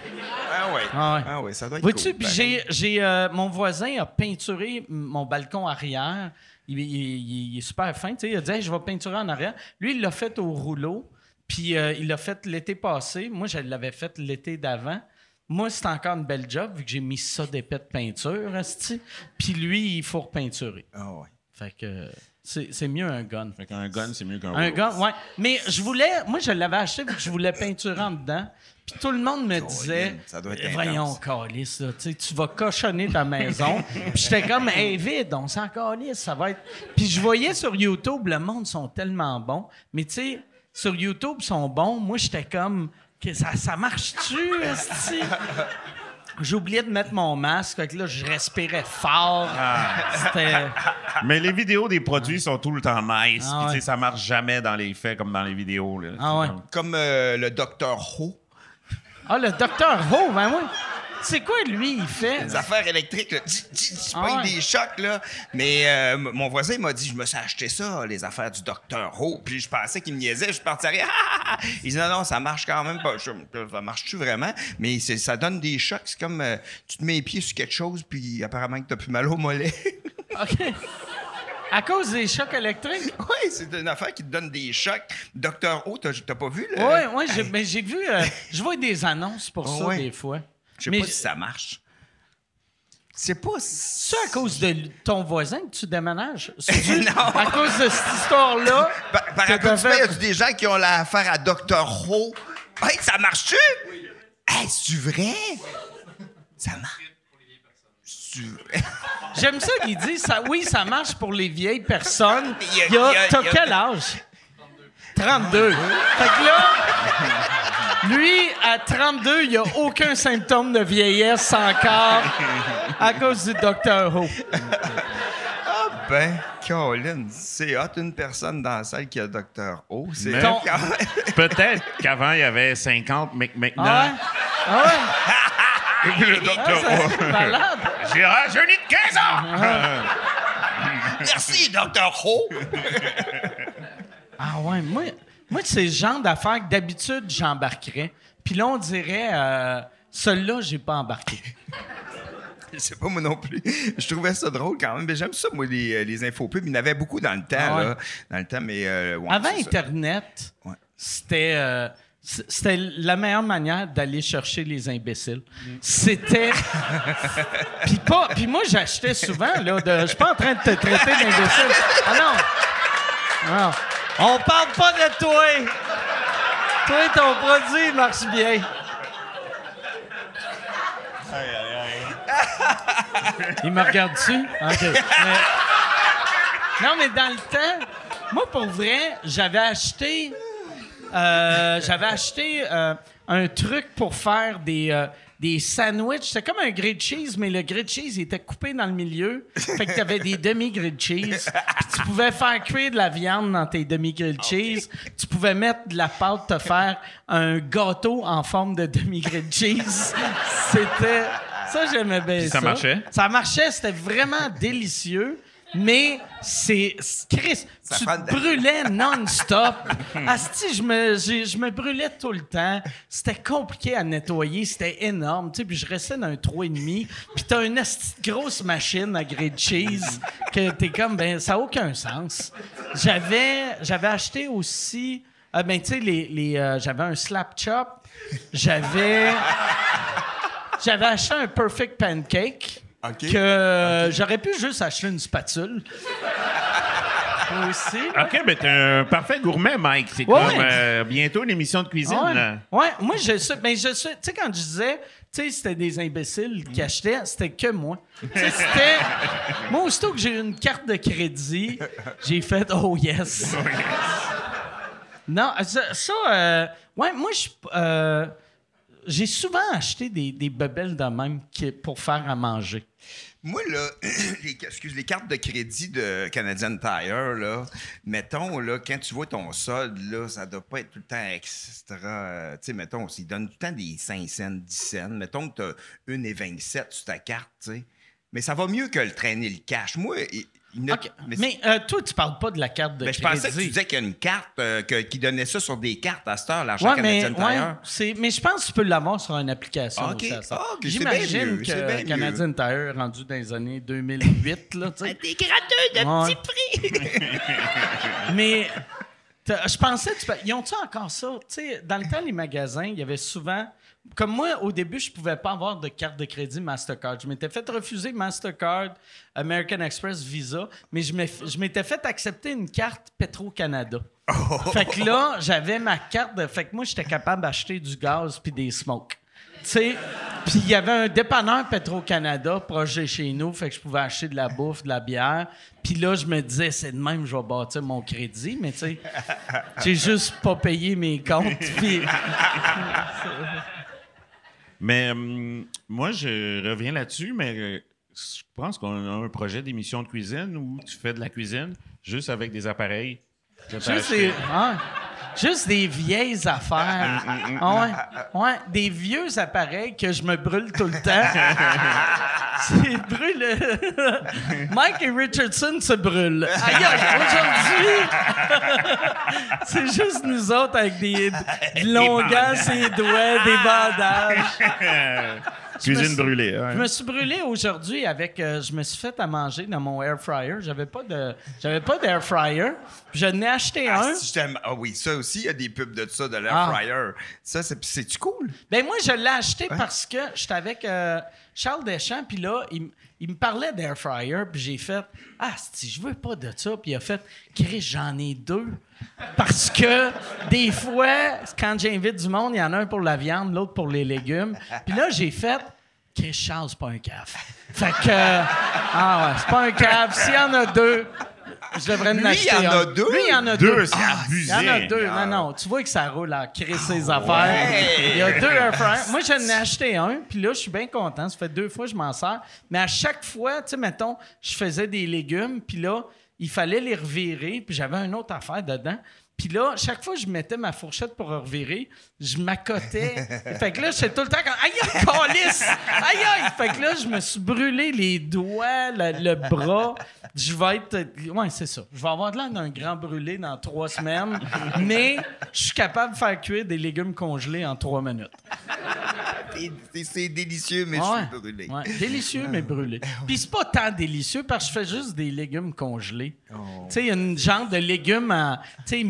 Ah ouais. Ah ouais. Ah ouais, ça doit être Vois-tu, cool, puis j'ai, j'ai, euh, mon voisin a peinturé mon balcon arrière. Il, il- il- il est super fin, tu sais. Il a dit, Hey, je vais peinturer en arrière. Lui, il l'a fait au rouleau, puis euh, il l'a fait l'été passé. Moi, je l'avais fait l'été d'avant. Moi, c'est encore une belle job, vu que j'ai mis ça d'épais de peinture. Puis lui, il faut repeinturer. Ah ouais. Fait que c'est, c'est mieux un gun. Fait qu'un gun, c'est mieux qu'un Un gars, ouais. Mais je voulais, moi, je l'avais acheté vu que je voulais peinturer en dedans. Puis tout le monde me disait, ça doit être voyons, calice, là, tu vas cochonner ta maison. Puis j'étais comme, hey, vide, on s'en calisse, ça va être. Puis je voyais sur YouTube, le monde sont tellement bons. Mais tu sais, sur YouTube, ils sont bons. Moi, j'étais comme, que ça, ça marche-tu, esti? J'ai oublié de mettre mon masque, fait que là, je respirais fort. C'était. Mais les vidéos des produits sont tout le temps nice. Ah Puis, tu sais, ouais. ça marche jamais dans les faits comme dans les vidéos. là. Ah ouais. Comme euh, le docteur Ho. Ah, le docteur Ho, ben oui. C'est quoi, lui, il fait? Les affaires électriques, là. Tu Ah ouais. des chocs, là. Mais euh, mon voisin m'a dit, je me suis acheté ça, les affaires du docteur Ho. Puis je pensais qu'il me niaisait. Je suis parti à rire. Ah. Il dit, non, non, ça marche quand même pas. Je- ça marche-tu vraiment? Mais ça donne des chocs. C'est comme, euh, tu te mets les pieds sur quelque chose, puis apparemment que t'as plus mal au mollet. OK. À cause des chocs électriques? oui, c'est une affaire qui te donne des chocs. Docteur O, t'as pas vu? Oui, oui, j'ai, mais j'ai vu, euh, je vois des annonces pour ça ouais. des fois. Je sais mais pas si ça marche. C'est pas... c'est à cause de ton voisin que tu déménages? Non. À cause de cette histoire-là? Par, par applaudissement, fait- y a des gens qui ont l'affaire à Dr. Ho? Hey, ça marche-tu? Hey, c'est vrai? Ça marche. C'est vrai? J'aime ça qu'il dit, ça, oui, ça marche pour les vieilles personnes. Il y a- Il il t'as il quel âge? 32. Fait que là, lui, à 32, il n'y a aucun symptôme de vieillesse encore à cause du Dr. Ho. Ben, Colin, c'est hot une personne dans la salle qui a Dr. O. C'est Mais- hot quand même. Peut-être qu'avant, il y avait 50, mais que maintenant, Ah ouais? Ah ouais? le Ah, docteur ça, c'est malade. J'ai rajeuni de 15 ans! Merci, Dr. Ho. Ah ouais, moi, moi c'est le genre d'affaires que d'habitude j'embarquerais. Puis là, on dirait, euh, celui-là, j'ai pas embarqué. C'est pas moi non plus. Je trouvais ça drôle quand même. Mais j'aime ça, moi, les, euh, les infos pubs. Il y en avait beaucoup dans le temps, Ah ouais. là. Dans le temps, mais... euh, ouais, Avant. Internet, Ouais. c'était euh, c'était la meilleure manière d'aller chercher les imbéciles. C'était. puis pas. Puis moi, j'achetais souvent là. de- Je suis pas en train de te traiter d'imbécile. Ah non. Non. On parle pas de toi. Toi, ton produit marche bien. Il me regarde-tu? OK. Mais- Non, mais dans le temps, moi, pour vrai, j'avais acheté... euh, j'avais acheté euh, un truc pour faire des, euh, des sandwichs. C'était comme un grilled cheese, mais le grilled cheese il était coupé dans le milieu. Fait que t'avais des demi-grilled cheese. Puis tu pouvais faire cuire de la viande dans tes demi-grilled cheese. Tu pouvais mettre de la pâte, te faire un gâteau en forme de demi-grilled cheese. C'était... Ça, j'aimais bien ça. ça marchait? Ça marchait, c'était vraiment délicieux. Mais c'est. Chris, tu prend te brûlais non-stop. Asti, je me, j'ai- je me brûlais tout le temps. C'était compliqué à nettoyer, c'était énorme. Tu sais, puis je restais dans un 3,5. Puis t'as une grosse machine à grilled cheese que t'es comme, ben, ça n'a aucun sens. J'avais, j'avais acheté aussi Ah, ben, tu sais, les, les, euh, j'avais un slap chop. J'avais. j'avais acheté un perfect pancake. Que j'aurais pu juste acheter une spatule. Aussi. OK, mais t'es un parfait gourmet, Mike. C'est Ouais. comme euh, bientôt une émission de cuisine. Ouais. là. Ouais, moi, je suis. Mais je suis. Tu sais, quand je disais, tu sais, c'était des imbéciles qui achetaient, c'était que moi. Tu sais, c'était. moi, aussitôt que j'ai eu une carte de crédit, j'ai fait Oh yes. non, ça. ça, euh, ouais, moi, je. euh, j'ai souvent acheté des, des bebelles de même pour faire à manger. Moi, là, les, excuse, les cartes de crédit de Canadian Tire, là, mettons, là, quand tu vois ton solde, là, ça doit pas être tout le temps extra. euh, tu sais, mettons, ils donnent tout le temps des 5 cents, 10 cents. Mettons que tu as 1,27 sur ta carte, tu sais. Mais ça va mieux que le traîner le cash. Moi, OK. Mais, euh, toi, tu parles pas de la carte de Ben, je crédit. pensais que tu disais qu'il y a une carte euh, que- qui donnait ça sur des cartes à cette heure, l'argent Ouais, mais, ouais, Tire. c'est- mais je pense que tu peux l'avoir sur une application. Ok. aussi ça. Bien J'imagine que. Canadian Tire, rendu dans les années 2008, là, tu sais. Des gratteux de Ouais. petits prix. Mais je pensais, tu ils ont-tu encore ça? Tu sais, dans le temps, les magasins, il y avait souvent. Comme moi, au début, je pouvais pas avoir de carte de crédit Mastercard. Je m'étais fait refuser Mastercard, American Express, Visa, mais je m'étais fait accepter une carte Petro-Canada. Fait que là, j'avais ma carte. De, fait que moi, j'étais capable d'acheter du gaz puis des smokes. Tu sais, puis il y avait un dépanneur Petro-Canada proche de chez nous, fait que je pouvais acheter de la bouffe, de la bière. Puis là, je me disais, c'est de même, je vais bâtir mon crédit, mais tu sais, j'ai juste pas payé mes comptes. Puis Mais hum, moi, je reviens là-dessus, mais euh, je pense qu'on a un projet d'émission de cuisine où tu fais de la cuisine juste avec des appareils. que t'as juste, juste des vieilles affaires. Ouais, ouais, des vieux appareils que je me brûle tout le temps. C'est brûle. Mike et Richardson se brûlent. Aujourd'hui, c'est juste nous autres avec des, de longueurs, ses doigts, des bandages. Cuisine brûlée. ouais. Je me suis brûlé aujourd'hui avec. euh, je me suis fait à manger dans mon air fryer. J'avais pas de, j'avais pas d'air fryer. Je n'ai acheté Ah, un. si ah oui, ça aussi, il y a des pubs de ça, de l'air Ah. fryer. Ça, c'est- c'est-tu cool? Ben moi, je l'ai acheté parce que j'étais avec euh, Charles Deschamps, puis là, il, il me parlait d'air fryer, puis j'ai fait Ah, si je veux pas de ça, puis il a fait Chris, j'en ai deux. Parce que des fois, quand j'invite du monde, il y en a un pour la viande, l'autre pour les légumes. Puis là, j'ai fait Chris Charles, c'est pas un cave. Fait que. euh, ah ouais, c'est pas un cave. S'il y en a deux, je devrais en Lui, acheter il y en a un. deux? Lui, il y en a deux. Deux, Ah. Il y en a deux. Non, non. Tu vois que ça roule à créer ses affaires. Il y a deux fryers. Moi, j'en ai acheté un, puis là, je suis bien content. Ça fait deux fois que je m'en sers. Mais à chaque fois, tu sais, mettons, je faisais des légumes, puis là, il fallait les revirer, puis j'avais une autre affaire dedans. Puis là, chaque fois que je mettais ma fourchette pour revirer, je m'accotais. fait que là, j'étais tout le temps comme Aïe, aïe, calice! Aïe, aïe! Fait que là, je me suis brûlé les doigts, le, le bras. Je vais être. Ouais, c'est ça. Je vais avoir de l'air d'un grand brûlé dans trois semaines, mais je suis capable de faire cuire des légumes congelés en trois minutes. C'est- délicieux, mais Ouais. je suis brûlé. Ouais, Délicieux, mais brûlé. Puis c'est pas tant délicieux parce que je fais juste des légumes congelés. Tu sais, il y a une genre de légumes à, tu sais,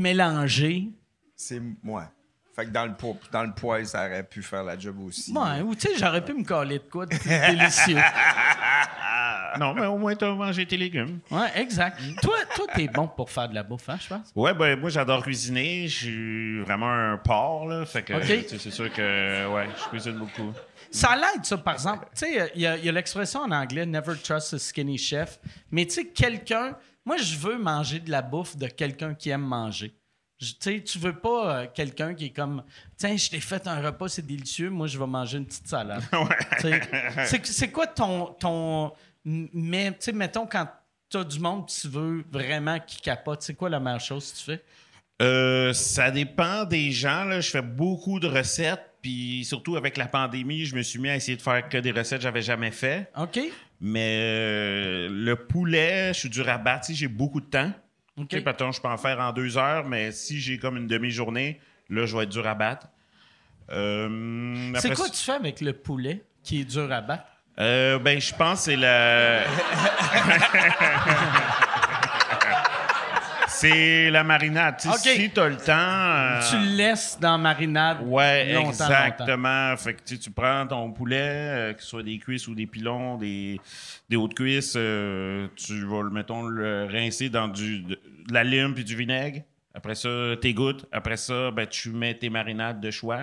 C'est moi. Fait que dans le, poids, dans le ça aurait pu faire la job aussi. Ouais, ou tu sais, j'aurais pu me coller de quoi de plus délicieux. Non, mais au moins, tu as mangé tes légumes. Ouais, exact. Toi, toi, t'es bon pour faire de la bouffe, hein, je pense? Ouais, ben moi, j'adore cuisiner. Je suis vraiment un porc, là. Fait que, c'est sûr que, ouais, je cuisine beaucoup. Ça l'aide, ça, par exemple. Tu sais, il y a, il y a l'expression en anglais, never trust a skinny chef. Mais tu sais, quelqu'un. Moi, je veux manger de la bouffe de quelqu'un qui aime manger. Tu sais, tu veux pas euh, quelqu'un qui est comme Tiens, je t'ai fait un repas, c'est délicieux, moi, je vais manger une petite salade. C'est- quoi ton. ton mais, tu sais, mettons, quand tu as du monde, tu veux vraiment qui capote, c'est quoi la meilleure chose que tu fais? Euh, ça dépend des gens. Là. Je fais beaucoup de recettes. Puis surtout avec la pandémie, je me suis mis à essayer de faire que des recettes que j'avais jamais fait. OK? Mais euh, le poulet, je suis dur à battre. J'ai beaucoup de temps, OK. tu sais, mettons, je peux en faire en deux heures, mais si j'ai comme une demi-journée, là, je vais être dur à battre. Euh, C'est après quoi tu fais avec le poulet qui est dur à battre? Euh, ben, je pense que c'est la. C'est la marinade. Tu sais, OK. Si t'as le temps. euh, Tu le laisses dans la marinade Ouais, longtemps, exactement. Fait que tu, sais, tu prends ton poulet, euh, que ce soit des cuisses ou des pilons, des, des hautes cuisses, euh, tu vas, le, mettons, le rincer dans du, de, de la lime puis du vinaigre. Après ça, t'égouttes. Après ça, ben, tu mets tes marinades de choix.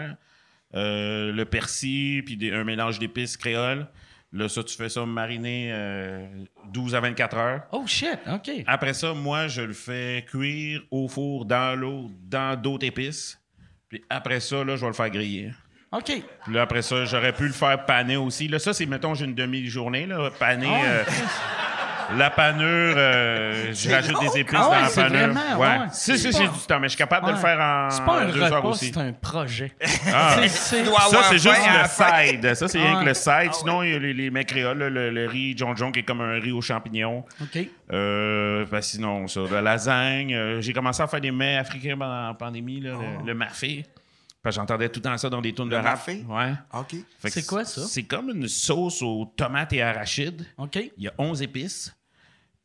Euh, le persil, puis des- un mélange d'épices créoles. Là, ça, tu fais ça mariner euh, 12 à 24 heures. Oh shit, OK. Après ça, moi, je le fais cuire au four, dans l'eau, dans d'autres épices. Puis après ça, là, je vais le faire griller. OK. Puis là, après ça, j'aurais pu le faire paner aussi. Là, ça, c'est, mettons, j'ai une demi-journée, là, paner. Ah, euh, la panure, euh, je rajoute des épices Ah ouais, dans la c'est panure. vraiment, ouais. Si, si, j'ai du temps, mais je suis capable de le Ouais. faire en C'est pas un deux repas, aussi. c'est un projet. Ah. C'est- c'est- dois Ça, c'est juste le side. Ça, c'est rien Ah. que le side. Sinon, il y a les, les mets créoles, le, le riz John John qui est comme un riz aux champignons. OK. Euh, ben sinon, ça, la lasagne. euh, j'ai commencé à faire des mets africains pendant la pandémie, là, Oh. le, le mafé. Parce que j'entendais tout le temps ça dans des tunes de Le rap. mafé? Ouais. OK. C'est quoi, ça? C'est comme une sauce aux tomates et arachides. OK. Il y a 11 épices.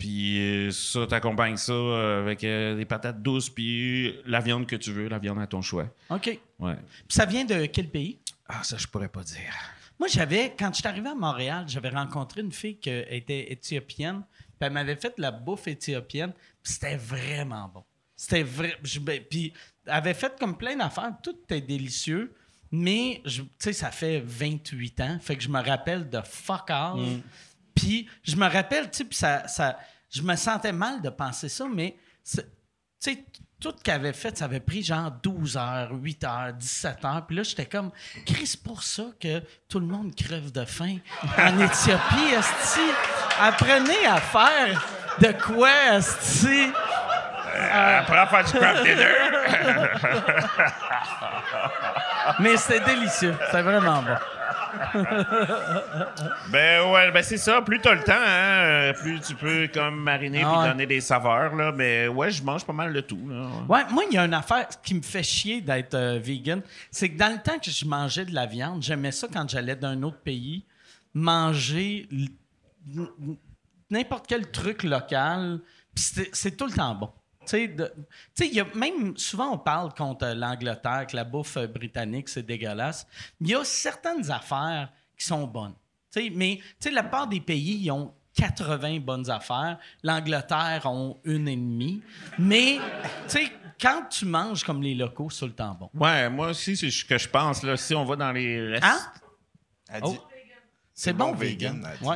Puis euh, ça, t'accompagnes ça euh, avec euh, des patates douces, puis la viande que tu veux, la viande à ton choix. OK. Ouais. Puis ça vient de quel pays? Ah, ça, je pourrais pas dire. Moi, j'avais, quand je suis arrivé à Montréal, j'avais rencontré une fille qui était éthiopienne, puis elle m'avait fait de la bouffe éthiopienne, puis c'était vraiment bon. C'était vrai. je- ben, Puis elle avait fait comme plein d'affaires, tout était délicieux, mais tu sais, ça fait 28 ans, fait que je me rappelle de fuck all. Puis je me rappelle, tu sais, puis ça, ça, je me sentais mal de penser ça, mais tu sais, tout ce qu'elle avait fait, ça avait pris genre 12 heures, 8 heures, 17 heures. Puis là, j'étais comme, Chris, c'est pour ça que tout le monde crève de faim en Éthiopie, Esti. Apprenez à faire de quoi, Esti? Après à faire du dinner. Mais c'était délicieux. C'était vraiment bon. ben ouais, ben c'est ça. Plus t'as le temps, hein, plus tu peux comme mariner Ah puis ouais. donner des saveurs. Là. Mais ouais, je mange pas mal de tout. Là. Ouais, moi, il y a une affaire qui me fait chier d'être euh, vegan. C'est que dans le temps que je mangeais de la viande, j'aimais ça quand j'allais d'un autre pays, manger n'importe quel truc local. C'est tout le temps bon. Tu sais, même souvent on parle contre l'Angleterre que la bouffe euh, britannique c'est dégueulasse. Il y a certaines affaires qui sont bonnes. Tu sais, mais tu sais, la part des pays ils ont 80 bonnes affaires. L'Angleterre ont une et demie. Mais tu sais, quand tu manges comme les locaux, c'est le temps bon. Ouais, moi aussi, c'est ce que je pense. Là. Si on va dans les restes- Hein? Oh. C'est bon bon, vegan. vegan. Ouais.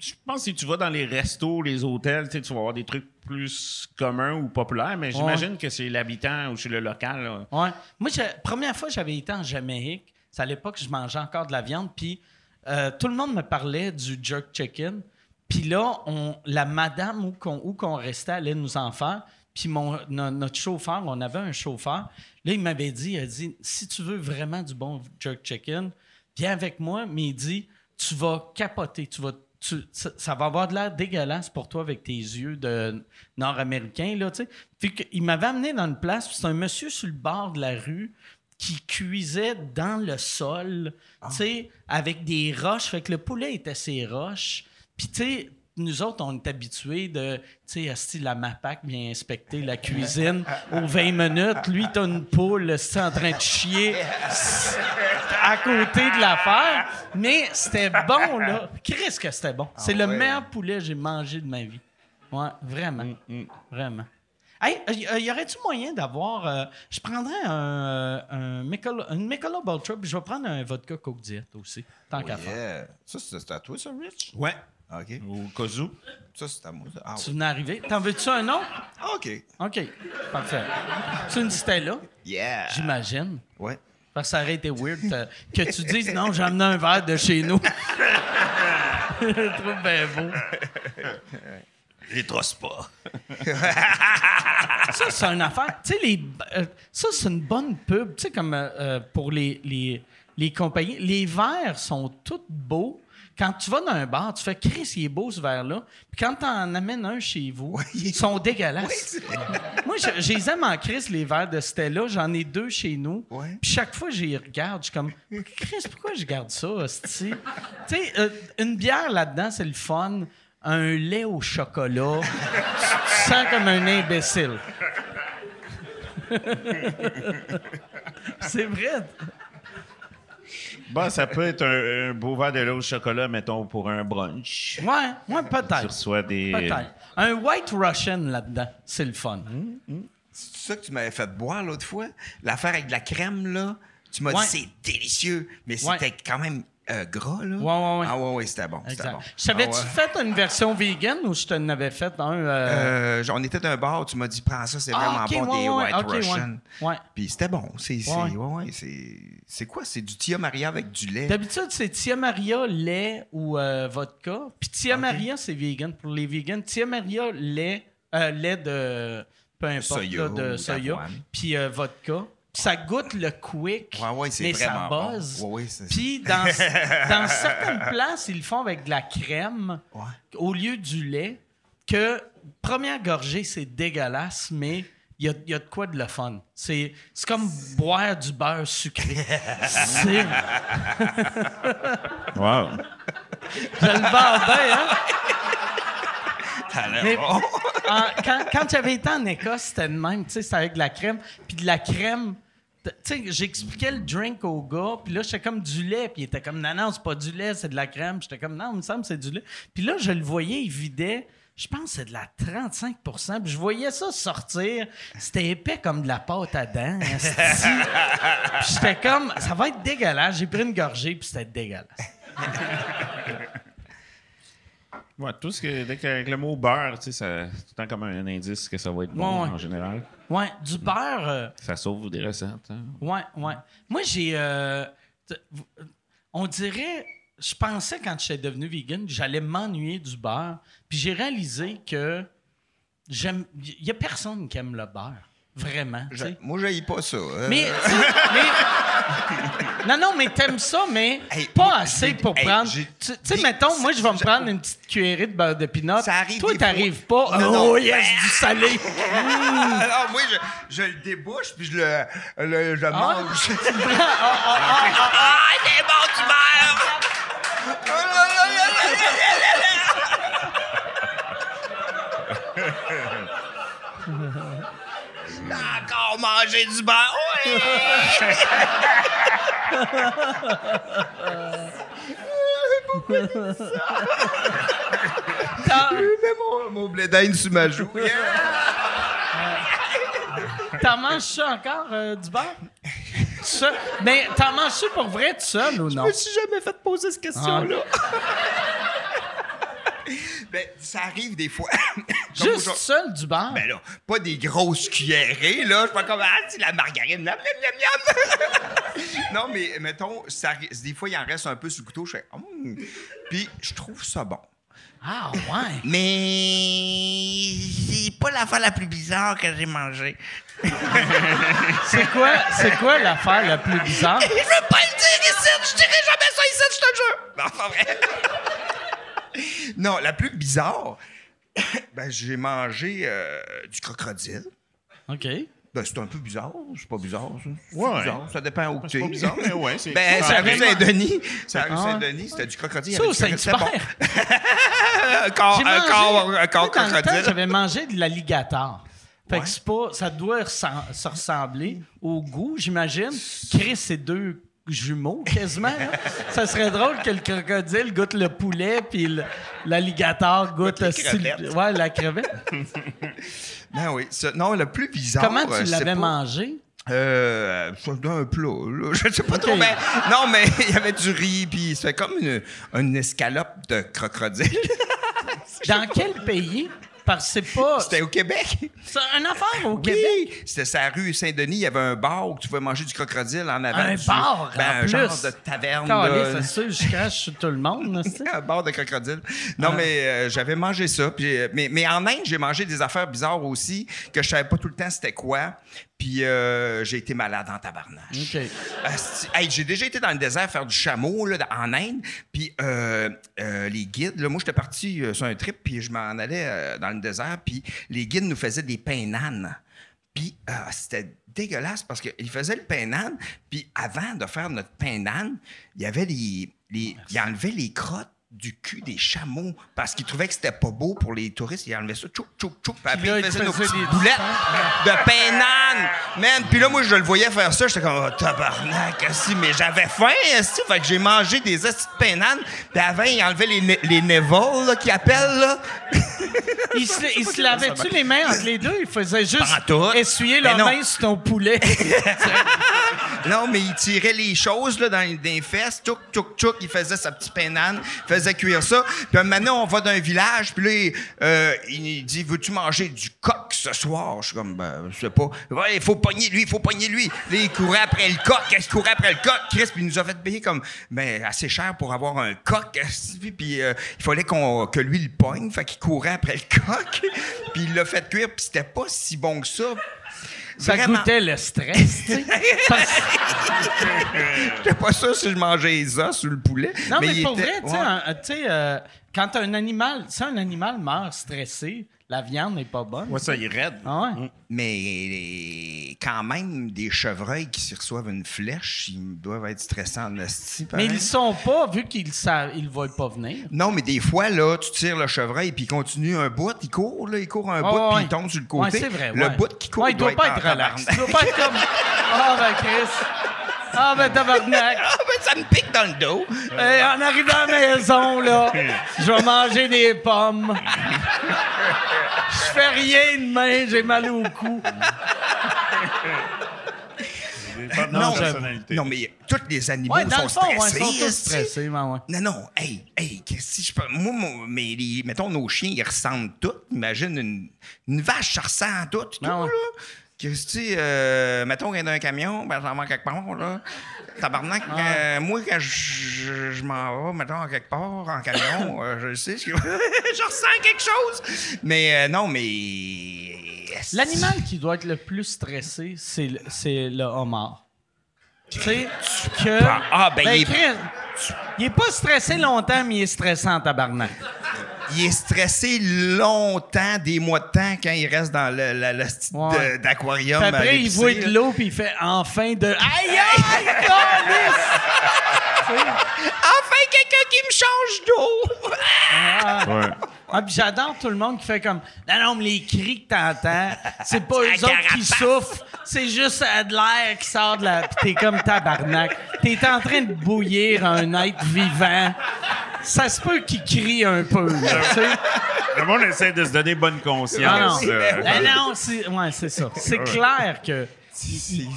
Je pense que si tu vas dans les restos, les hôtels, tu vas avoir des trucs plus communs ou populaires, mais j'imagine que c'est l'habitant ou chez le local. là. Ouais. Moi, j'ai- première fois, j'avais été en Jamaïque. C'est à l'époque que je mangeais encore de la viande. Puis euh, tout le monde me parlait du jerk chicken. Puis là, on, la madame où qu'on, restait allait nous en faire. Puis mon, no- notre chauffeur, on avait un chauffeur. Là, il m'avait dit, il a dit, si tu veux vraiment du bon jerk chicken, viens avec moi. Mais il dit, tu vas capoter. Tu vas, tu- ça, ça va avoir de l'air dégueulasse pour toi avec tes yeux de nord-américain. Là, tu sais. Puis que- il m'avait amené dans une place, c'est un monsieur sur le bord de la rue qui cuisait dans le sol, tu sais, avec des roches. Fait que le poulet était ses roches. Puis, tu sais, nous autres, on est habitués de, tu sais, la MAPAC vient inspecter la cuisine aux 20 minutes. Lui, t'as une poule, c'est en train de chier à côté de l'affaire. Mais c'était bon, là. Qu'est-ce que c'était bon? C'est le ouais. meilleur poulet que j'ai mangé de ma vie. Ouais, vraiment. Vraiment. Hey, euh, y aurait-tu moyen d'avoir. euh, je prendrais un, euh, un Michelob, une Michelob Ultra, puis je vais prendre un vodka Coke Diet aussi, tant qu'à faire. Ça, c'est c'est à toi, ça, Rich? Ouais. OK. Au cas où. Ça, c'est à moi. Ah, Tu venais arriver. T'en veux-tu un autre? OK. OK. Parfait. C'est une Stella, Yeah. j'imagine. Ouais. Parce que ça aurait été weird que tu dises non, j'ai amené un verre de chez nous. je le trouve bien beau. Les trosse pas. Ça, c'est une affaire. Tu sais, les, euh, ça, c'est une bonne pub. Tu sais, comme euh, euh, pour les, les, les compagnies. Les verres sont tous beaux. Quand tu vas dans un bar, tu fais Chris, il est beau ce verre-là. Puis quand tu en amènes un chez vous, ils sont dégueulasses. Moi, je, je les aime en Chris, les verres de Stella. J'en ai deux chez nous. Ouais. Puis chaque fois je les regarde, je suis comme Chris, pourquoi je garde ça? Tu sais, euh, une bière là-dedans, c'est le fun. Un lait au chocolat. tu te sens comme un imbécile. C'est vrai. Bah, ça peut être un, un beau verre de lait au chocolat, mettons, pour un brunch. Ouais, ouais, Tu peut-être. reçois des. Peut-être. Un White Russian là-dedans, c'est le fun. C'est ça que tu m'avais fait boire l'autre fois? L'affaire avec de la crème, là? Tu m'as Ouais. dit c'est délicieux, mais Ouais. c'était quand même euh, gras, là. Ouais, ouais, ouais. Ah ouais, ouais, c'était bon. C'était bon. Je T'avais-tu Ah ouais. fait une version vegan ou je t'en avais fait un. euh, Euh, on était d'un bar, tu m'as dit prends ça, c'est Ah, vraiment bon des White ok, ouais. Russian. Ouais. Puis c'était bon. C'est c'est- Ouais. ouais, ouais, c'est c'est quoi? C'est du Tia Maria avec du lait? D'habitude, c'est Tia Maria, lait ou euh, vodka. Puis Tia Maria, c'est vegan pour les vegans. Tia Maria, lait, euh, lait de. Peu importe, Soya là, de soya. Puis euh, vodka. Ça goûte le quick, Ouais, mais ça bon. buzz. Ouais, ouais, c'est- Puis dans, dans certaines places, ils le font avec de la crème Ouais. au lieu du lait. Que première gorgée, c'est dégueulasse, mais il y a, il y a de quoi de le fun. C'est c'est comme boire du beurre sucré. c'est. Wow. Je le vends bien, hein? Mais bon. en- quand, quand j'avais été en Écosse, c'était le même, tu sais, c'était avec de la crème. Puis de la crème, j'expliquais le drink au gars, puis là, j'étais comme du lait, puis il était comme, non, non, c'est pas du lait, c'est de la crème. J'étais comme, non, il me semble c'est du lait. Puis là, je le voyais, il vidait, je pense que c'est de la 35% Puis je voyais ça sortir, c'était épais comme de la pâte à dents. Puis j'étais comme, ça va être dégueulasse. J'ai pris une gorgée, puis c'était dégueulasse. Ouais, tout ce que. Dès qu'avec le mot beurre, tu sais, ça- c'est tout le temps comme un indice que ça va être bon Ouais, ouais. en général. Ouais, du beurre. euh, Ça sauve des recettes. hein. Ouais, ouais. Moi, j'ai. euh, on dirait. Je pensais quand j'étais devenu vegan, que j'allais m'ennuyer du beurre. Puis j'ai réalisé que j'aime. Il y a personne qui aime le beurre. Vraiment. Je- Moi, je pas ça. Euh, mais- Non, non, mais t'aimes ça, mais Hey, pas moi, assez pour hey, prendre. Tu sais, mettons, moi, je vais me prendre une petite cuillerée de beurre de pinot. Ça arrive Toi, t'arrives pas. Non, oh, non. yes, du salé. Alors, moi, je, je le débouche, puis je le, le- je mange. Ah, c'est bon du beurre! manger du beurre! Ouais! T'en- Mets mon, mon blé d'Inde sur ma joue. Yeah! T'en manges ça encore, euh, du beurre? Ça, mais t'en manges ça pour vrai tout seul ou non? Je me suis jamais fait poser cette question-là. Ben, ça arrive des fois. Juste seul du beurre? Ben là, pas des grosses cuillerées, là. Je suis pas comme, ah, c'est la margarine, miam, miam, miam, miam. non, mais mettons, ça, des fois, il en reste un peu sur le couteau. Je fais, Hum. Puis, je trouve ça bon. Ah, ouais. Mais c'est pas l'affaire la plus bizarre que j'ai mangée. C'est quoi, c'est quoi l'affaire la plus bizarre? Je veux pas le dire ici, je dirai jamais ça ici, je te jure. Non, pas vrai. Non, la plus bizarre, ben, j'ai mangé euh, du crocodile. OK. Ben, c'est un peu bizarre. C'est pas bizarre, ça. C'est Ouais. bizarre. Ça dépend où C'est t'es. pas bizarre, mais ouais, c'est. Ben, c'est à rue Saint-Denis. C'est à rue Ah. Saint-Denis. C'était du crocodile. Ça, bon. Un corps, un mangé- corps, un crocodile. J'avais mangé de l'alligator. Fait Ouais. que c'est pas, ça doit se ressembler au goût, j'imagine. Chris, c'est deux jumeaux, quasiment. hein. ça serait drôle que le crocodile goûte le poulet, puis l'alligator goûte style- crevettes. ouais, la crevette. Ben oui. non, le plus bizarre. Comment euh, tu c'est l'avais mangé? Euh, un plat, là. Je sais pas trop, mais non, mais il y avait du riz, puis c'était comme une, une escalope de crocodile. Dans quel pays? Parce que c'est pas. C'était au Québec. C'est une affaire au Oui, Québec. c'était sa rue Saint-Denis. Il y avait un bar où tu pouvais manger du crocodile en avant. Un du- bar, ben, en un plus. genre de taverne. Là. c'est sûr, je crache sur tout le monde. un bar de crocodile. Non, mais euh, j'avais mangé ça. puis, euh, mais, mais en Inde, j'ai mangé des affaires bizarres aussi, que je savais pas tout le temps c'était quoi. Puis euh, j'ai été malade en tabarnache. Hey, j'ai déjà été dans le désert faire du chameau là, en Inde. Puis euh, euh, les guides, là, moi j'étais parti sur un trip, puis je m'en allais dans le désert, puis les guides nous faisaient des pains nanes. Puis euh, c'était dégueulasse parce qu'ils faisaient le pain nan, puis avant de faire notre pain nan, il y avait les, les ils enlevaient les crottes du cul des chameaux parce qu'il trouvait que c'était pas beau pour les touristes. Il enlevait ça, tchouk, tchouk, tchouk. Puis après, là, il il faisait nos petites boulettes de peinane. Man, puis là, moi, je le voyais faire ça. J'étais comme, oh, tabarnak, esti. mais j'avais faim, esti. Fait que j'ai mangé des estis de peinane. Puis avant, il enlevait les, ne- les là, qu'ils appellent, là. Ils se, ils se lavaient-tu les mains entre les deux? Ils faisaient juste essuyer leurs mains sur ton poulet. Non, mais il tirait les choses là, dans, les- dans les fesses, tchouk, tchouk, tchouk, il faisait sa petite peinane, il faisait cuire ça. Puis maintenant, on va dans un village, puis là, il, euh, il dit Veux-tu manger du coq ce soir? Je suis comme Ben, je sais pas. Ouais, il faut pogner lui, il faut pogner lui. Là, il courait après le coq, il courait après le coq? Chris, puis il nous a fait payer comme ben, assez cher pour avoir un coq. Puis euh, il fallait qu'on, que lui le pogne, fait qu'il courait après le coq. puis il l'a fait cuire, puis c'était pas si bon que ça. Ça Vraiment. goûtait le stress, tu sais. Parce- J'étais pas sûr si je mangeais les os ou le poulet. Non, mais, pour était- vrai, tu sais, ouais. un- tu sais, euh, quand un animal, si un animal meurt stressé, la viande n'est pas bonne. Ouais, ça, il est raide. Ah ouais? Mais quand même, des chevreuils qui s'y reçoivent une flèche, ils doivent être stressants en esti, Mais ils le sont pas, vu qu'ils savent, ils le voient pas venir. Non, mais des fois, là, tu tires le chevreuil puis il continue un bout, il court, là, il court un bout ouais, puis il tombe sur le Ouais, côté. c'est vrai. Le ouais. bout qui court, Ouais, il doit, pas en être relax. Il doit pas être comme. Ah, ben, Chris. Ah, ben, tabarnak. Ah, ben, ça me pique dans le dos. Hey, en arrivant à la maison, là, je vais manger des pommes. Je fais rien demain, j'ai mal au cou. Non, mais tous les animaux Ouais, dans sont le fond, ouais, ils stressés. sont tous esti. stressés, mais ouais. Non, non, hey, hey, que si je peux. Moi, mon- mais les- mettons, nos chiens, ils ressentent tout. Imagine une, une vache, ça ressent tout, tout, ouais. là. Que si, euh, mettons, qu'il y a un camion, ben, j'en manque quelque part, là. Tabarnak, Ah. euh, moi, quand je, je- je m'en vais, mettons, en quelque part, en camion, euh, je sais, je, je ressens quelque chose. Mais euh, non, mais. L'animal qui doit être le plus stressé, c'est le, c'est le homard. Tu sais, que. Ah, ben, il est- Chris, il est pas stressé longtemps, mais il est stressant en tabarnak. Il est stressé longtemps, des mois de temps, quand il reste dans le, la- la petite Ouais. de- d'aquarium. Après, il voit de l'eau, puis il fait enfin de. Aïe, aïe? Enfin, quelqu'un qui me change d'eau! Ouais. Ah, puis j'adore tout le monde qui fait comme Non, non, mais les cris que t'entends, c'est pas eux autres qui souffrent, c'est juste euh, de l'air qui sort de la. Puis t'es comme tabarnak. T'es en train de bouillir un être vivant. Ça se peut qu'il crie un peu, là, tu sais. Le monde essaie de se donner bonne Ah non. conscience. euh. Ah non, c'est ouais, c'est ça. C'est clair que. Il, il-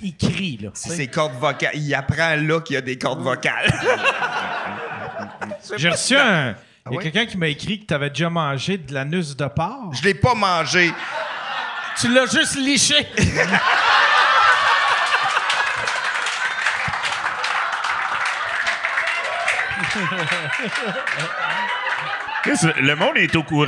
il crie, là. Ses cordes vocales. Il apprend là qu'il y a des cordes vocales. J'ai reçu un. Il y a quelqu'un qui m'a écrit que tu avais déjà mangé de l'anus de porc. Je l'ai pas mangé. Tu l'as juste liché. Le monde est au courant.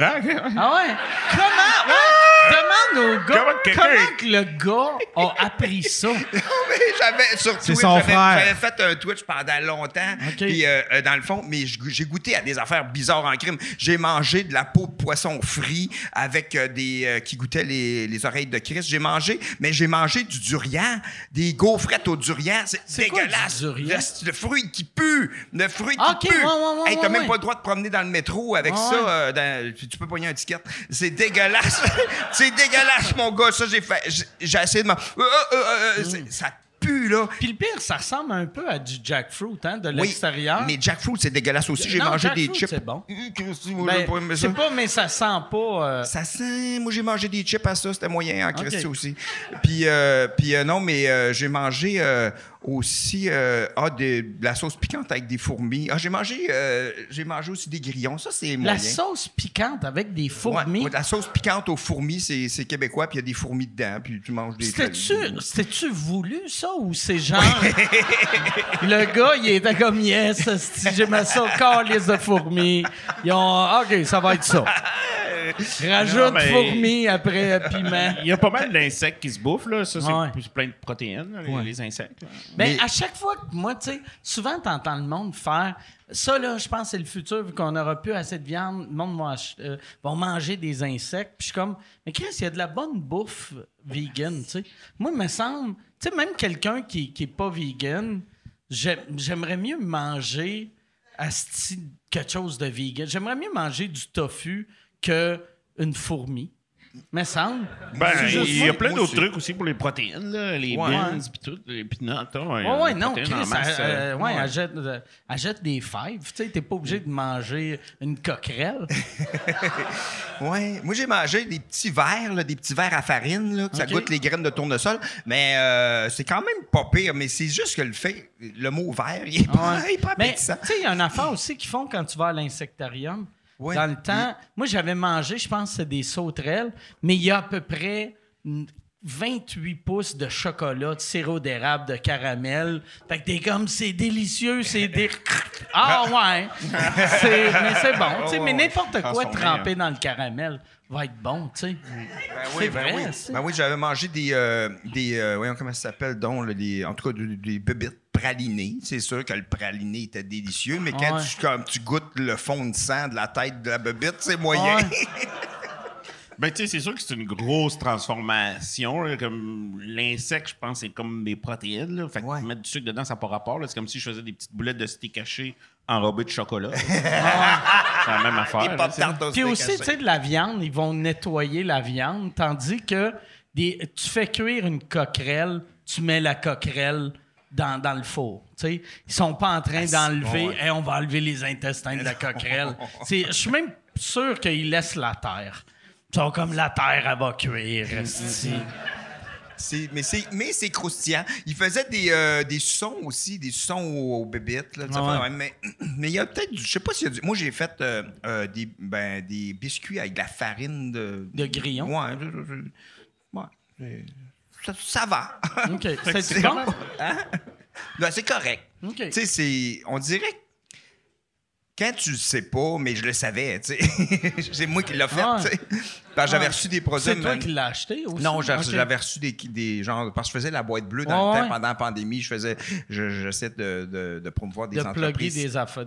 Ah ouais? Comment? Ouais. Demande au gars Comment que le gars a appris ça? Non, mais j'avais sur Twitch, son j'avais, frère. j'avais fait un Twitch pendant longtemps. Puis euh, euh, dans le fond, mais j'ai goûté à des affaires bizarres en crime. J'ai mangé de la peau de poisson frit avec euh, des euh, qui goûtaient les, les oreilles de Christ. J'ai mangé, mais j'ai mangé du durian, des gaufrettes au durian. C'est, C'est quoi, dégueulasse. du durian? Le, le fruit qui pue, le fruit qui OK, pue. ouais, ouais, ouais, Hey, t'as ouais, même ouais. pas le droit de promener dans le métro avec Ouais, ça. euh, dans- tu, tu peux pogner un ticket. C'est dégueulasse. c'est dégueulasse, mon gars. Ça, j'ai fait. J'ai, essayé de m'en. Euh, euh, euh, Ça pue, là. Puis le pire, ça ressemble un peu à du jackfruit, hein, de Oui, l'extérieur. Mais jackfruit, c'est dégueulasse aussi. J'ai mangé des chips. c'est bon. Hum, Ben, je sais pas, mais ça sent pas. euh, Ça sent. Moi, j'ai mangé des chips à ça. C'était moyen en Christy Ok. aussi. Puis, euh, puis euh, non, mais j'ai mangé euh, aussi euh, ah, de, de la sauce piquante avec des fourmis. Ah, j'ai mangé, euh, j'ai mangé aussi des grillons. Ça, c'est moyen. la sauce piquante avec des Ouais, fourmis? ouais, la sauce piquante aux fourmis, c'est québécois, puis il y a des fourmis dedans, puis tu manges des... C'était-tu c'était-tu voulu, ça, ou c'est genre... le gars, il était comme « Yes, j'ai ma sauce calice de fourmis. » Ils ont... OK, ça va être ça. Rajoute mais- fourmis après piment. Il y a pas mal d'insectes qui se bouffent, là. Ça, c'est Ouais. plus plein de protéines, là, les, Ouais. les insectes. là. Ben, Mais- à chaque fois que moi, tu sais, souvent, t'entends le monde faire ça, là, je pense que c'est le futur, vu qu'on n'aura plus assez de viande, le monde va, ach- euh, va manger des insectes. Puis je suis comme, mais Chris, il y a de la bonne bouffe vegan, tu sais. Moi, il me semble, tu sais, même quelqu'un qui n'est pas vegan, j'ai- j'aimerais mieux manger asti, quelque chose de vegan. J'aimerais mieux manger du tofu que une fourmi. Me semble. Ben, il y a plein d'autres trucs aussi pour les protéines, là, les Ouais. beans, puis tout, les peanuts. Ouais, euh, ouais, les non, Chris, masse, elle, euh, euh, ouais, elle jette, euh, elle jette des fèves. Tu sais, t'es pas obligé de manger une coquerelle. Ouais, moi j'ai mangé des petits verres, là, des petits verres à farine, là, que ça goûte les graines de tournesol. Mais euh, c'est quand même pas pire. Mais c'est juste que le fait, le mot vert, il est pas, Ouais. il est pas Mais tu sais, il y a une affaire aussi qu'ils font quand tu vas à l'insectarium. Dans le temps, moi j'avais mangé, je pense c'est des sauterelles, mais il y a à peu près 28 pouces de chocolat, de sirop d'érable, de caramel. Fait que t'es comme, c'est délicieux, c'est des... Ah ouais! C'est- mais c'est bon, tu sais, mais n'importe quoi trempé hein. dans le caramel va être bon, tu sais. Ben C'est vrai, oui. c'est- Ben oui, j'avais mangé des. euh, des euh, voyons comment ça s'appelle, donc, là, des, en tout cas, des, des bébites pralinées. C'est sûr que le praliné était délicieux, mais quand Ouais. tu, comme, tu goûtes le fond de sang de la tête de la bébite, c'est moyen. Ouais. Ben, tu sais, c'est sûr que c'est une grosse transformation. là, comme l'insecte, je pense, c'est comme des protéines. Là. Fait que Ouais. mettre du sucre dedans, ça n'a pas rapport. là. C'est comme si je faisais des petites boulettes de steak haché enrobées de chocolat. c'est la même affaire. Là, tu sais. Puis aussi, tu sais, de la viande, ils vont nettoyer la viande, tandis que des, tu fais cuire une coquerelle, tu mets la coquerelle dans, dans le four. Tu sais, ils sont pas en train d'enlever, ouais. Hey, on va enlever les intestins de la coquerelle. C'est- Je suis même sûr qu'ils laissent la terre. Sont comme la terre, elle va cuire. esti. C'est- mais c'est mais c'est croustillant. Il faisait des, euh, des sons aussi, des sons aux, aux bébites. Là, Ah ouais. mais mais il y a peut-être, du- je sais pas s'il y a du. Moi, j'ai fait euh, euh, des, ben, des biscuits avec de la farine de. De grillon? Ouais. ça, ça va. OK. C'est bon? Hein? Ben, c'est correct. Tu sais. On dirait que quand tu le sais pas, mais je le savais, tu sais. c'est moi qui l'ai fait, tu sais. Parce que j'avais Ah. reçu des produits. C'est toi qui l'as acheté aussi? non, j'avais reçu des, des genres. Parce que je faisais la boîte bleue dans Ouais, le temps ouais. pendant la pandémie. Je faisais. je- J'essaie de, de, de promouvoir des De entreprises.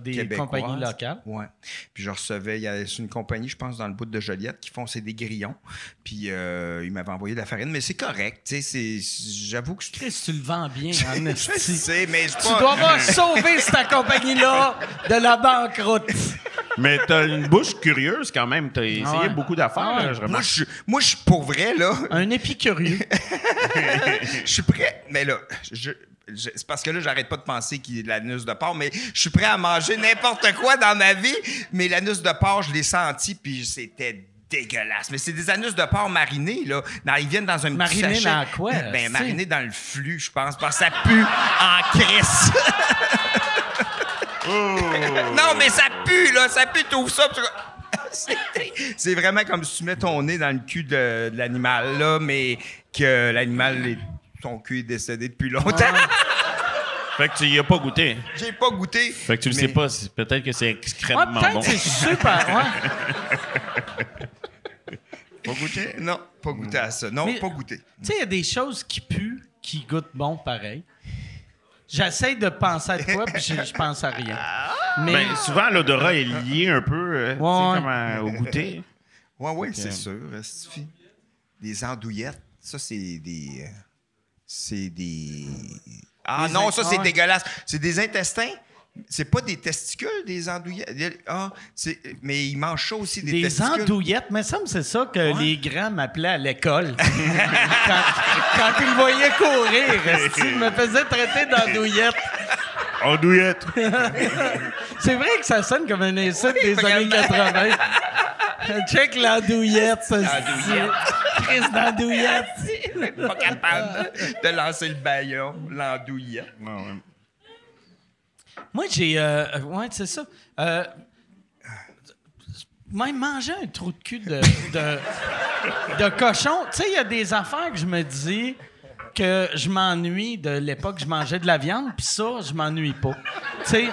des, des compagnies locales. Ouais. Puis je recevais, il y a c'est une compagnie, je pense, dans le bout de Joliette, qui font c'est des grillons. Puis euh, ils m'avaient envoyé de la farine, mais c'est correct. Tu sais, c'est- j'avoue que je Chris, tu le vends bien, en je esti. sais, mais je Tu dois avoir sauvé cette compagnie-là de la banqueroute. Mais t'as une bouche curieuse quand même. T'as essayé ouais. beaucoup d'affaires. Moi, remarque. je, moi, je suis pour vrai, là. Un épicurieux. je suis prêt. Mais là, je- c'est parce que là, j'arrête pas de penser qu'il y a de l'anus de porc, mais je suis prêt à manger n'importe quoi dans ma vie. Mais l'anus de porc, je l'ai senti, puis c'était dégueulasse. Mais c'est des anus de porc marinés, là. Dans- ils viennent dans un petit Marinés dans quoi, Ben, marinés dans le flux, je pense, parce que ça pue en crisse. Non, mais ça pue, là. Ça pue, tout ça. C'est- vraiment comme si tu mets ton nez dans le cul de, de l'animal, là, mais que l'animal, est- son cul est décédé depuis longtemps. Fait que tu y as pas goûté. J'ai pas goûté. Fait que tu le mais- sais pas. Peut-être que c'est Ouais, excrètement peut-être bon. c'est super. Ouais. Pas goûté? Non, pas goûté à ça. Non, Mais- pas goûté. Tu sais, il y a des choses qui puent, qui goûtent bon pareil. J'essaie de penser à quoi, puis je, je pense à rien. Mais Ben, souvent, l'odorat est lié un peu euh, tu sais, Ouais. comme à- au goûter. Ouais, ouais, c'est sûr. Esti. Des andouillettes, ça, c'est des. euh, C'est des. Ah Des non, in- ça, ah c'est ouais. dégueulasse. C'est des intestins? C'est pas des testicules, des andouillettes? Ah, c'est- mais ils mangent ça aussi, des, des testicules. andouillettes, mais ça me c'est ça que les grands m'appelaient à l'école. quand, quand ils me voyaient courir, ils me faisaient traiter d'andouillette. Andouillette. C'est vrai que ça sonne comme un insulte des années vraiment. 80. Check l'andouillette, ça. L'andouillette. Chris d'andouillette. Pas capable de lancer le baillon, l'andouillette. Ouais, ouais. Moi, j'ai. euh, euh, ouais, c'est ça. Euh, même manger un trou de cul de, de, cochon. Tu sais, il y a des affaires que je me dis que je m'ennuie de l'époque où je mangeais de la viande, puis ça, je m'ennuie pas. Tu sais.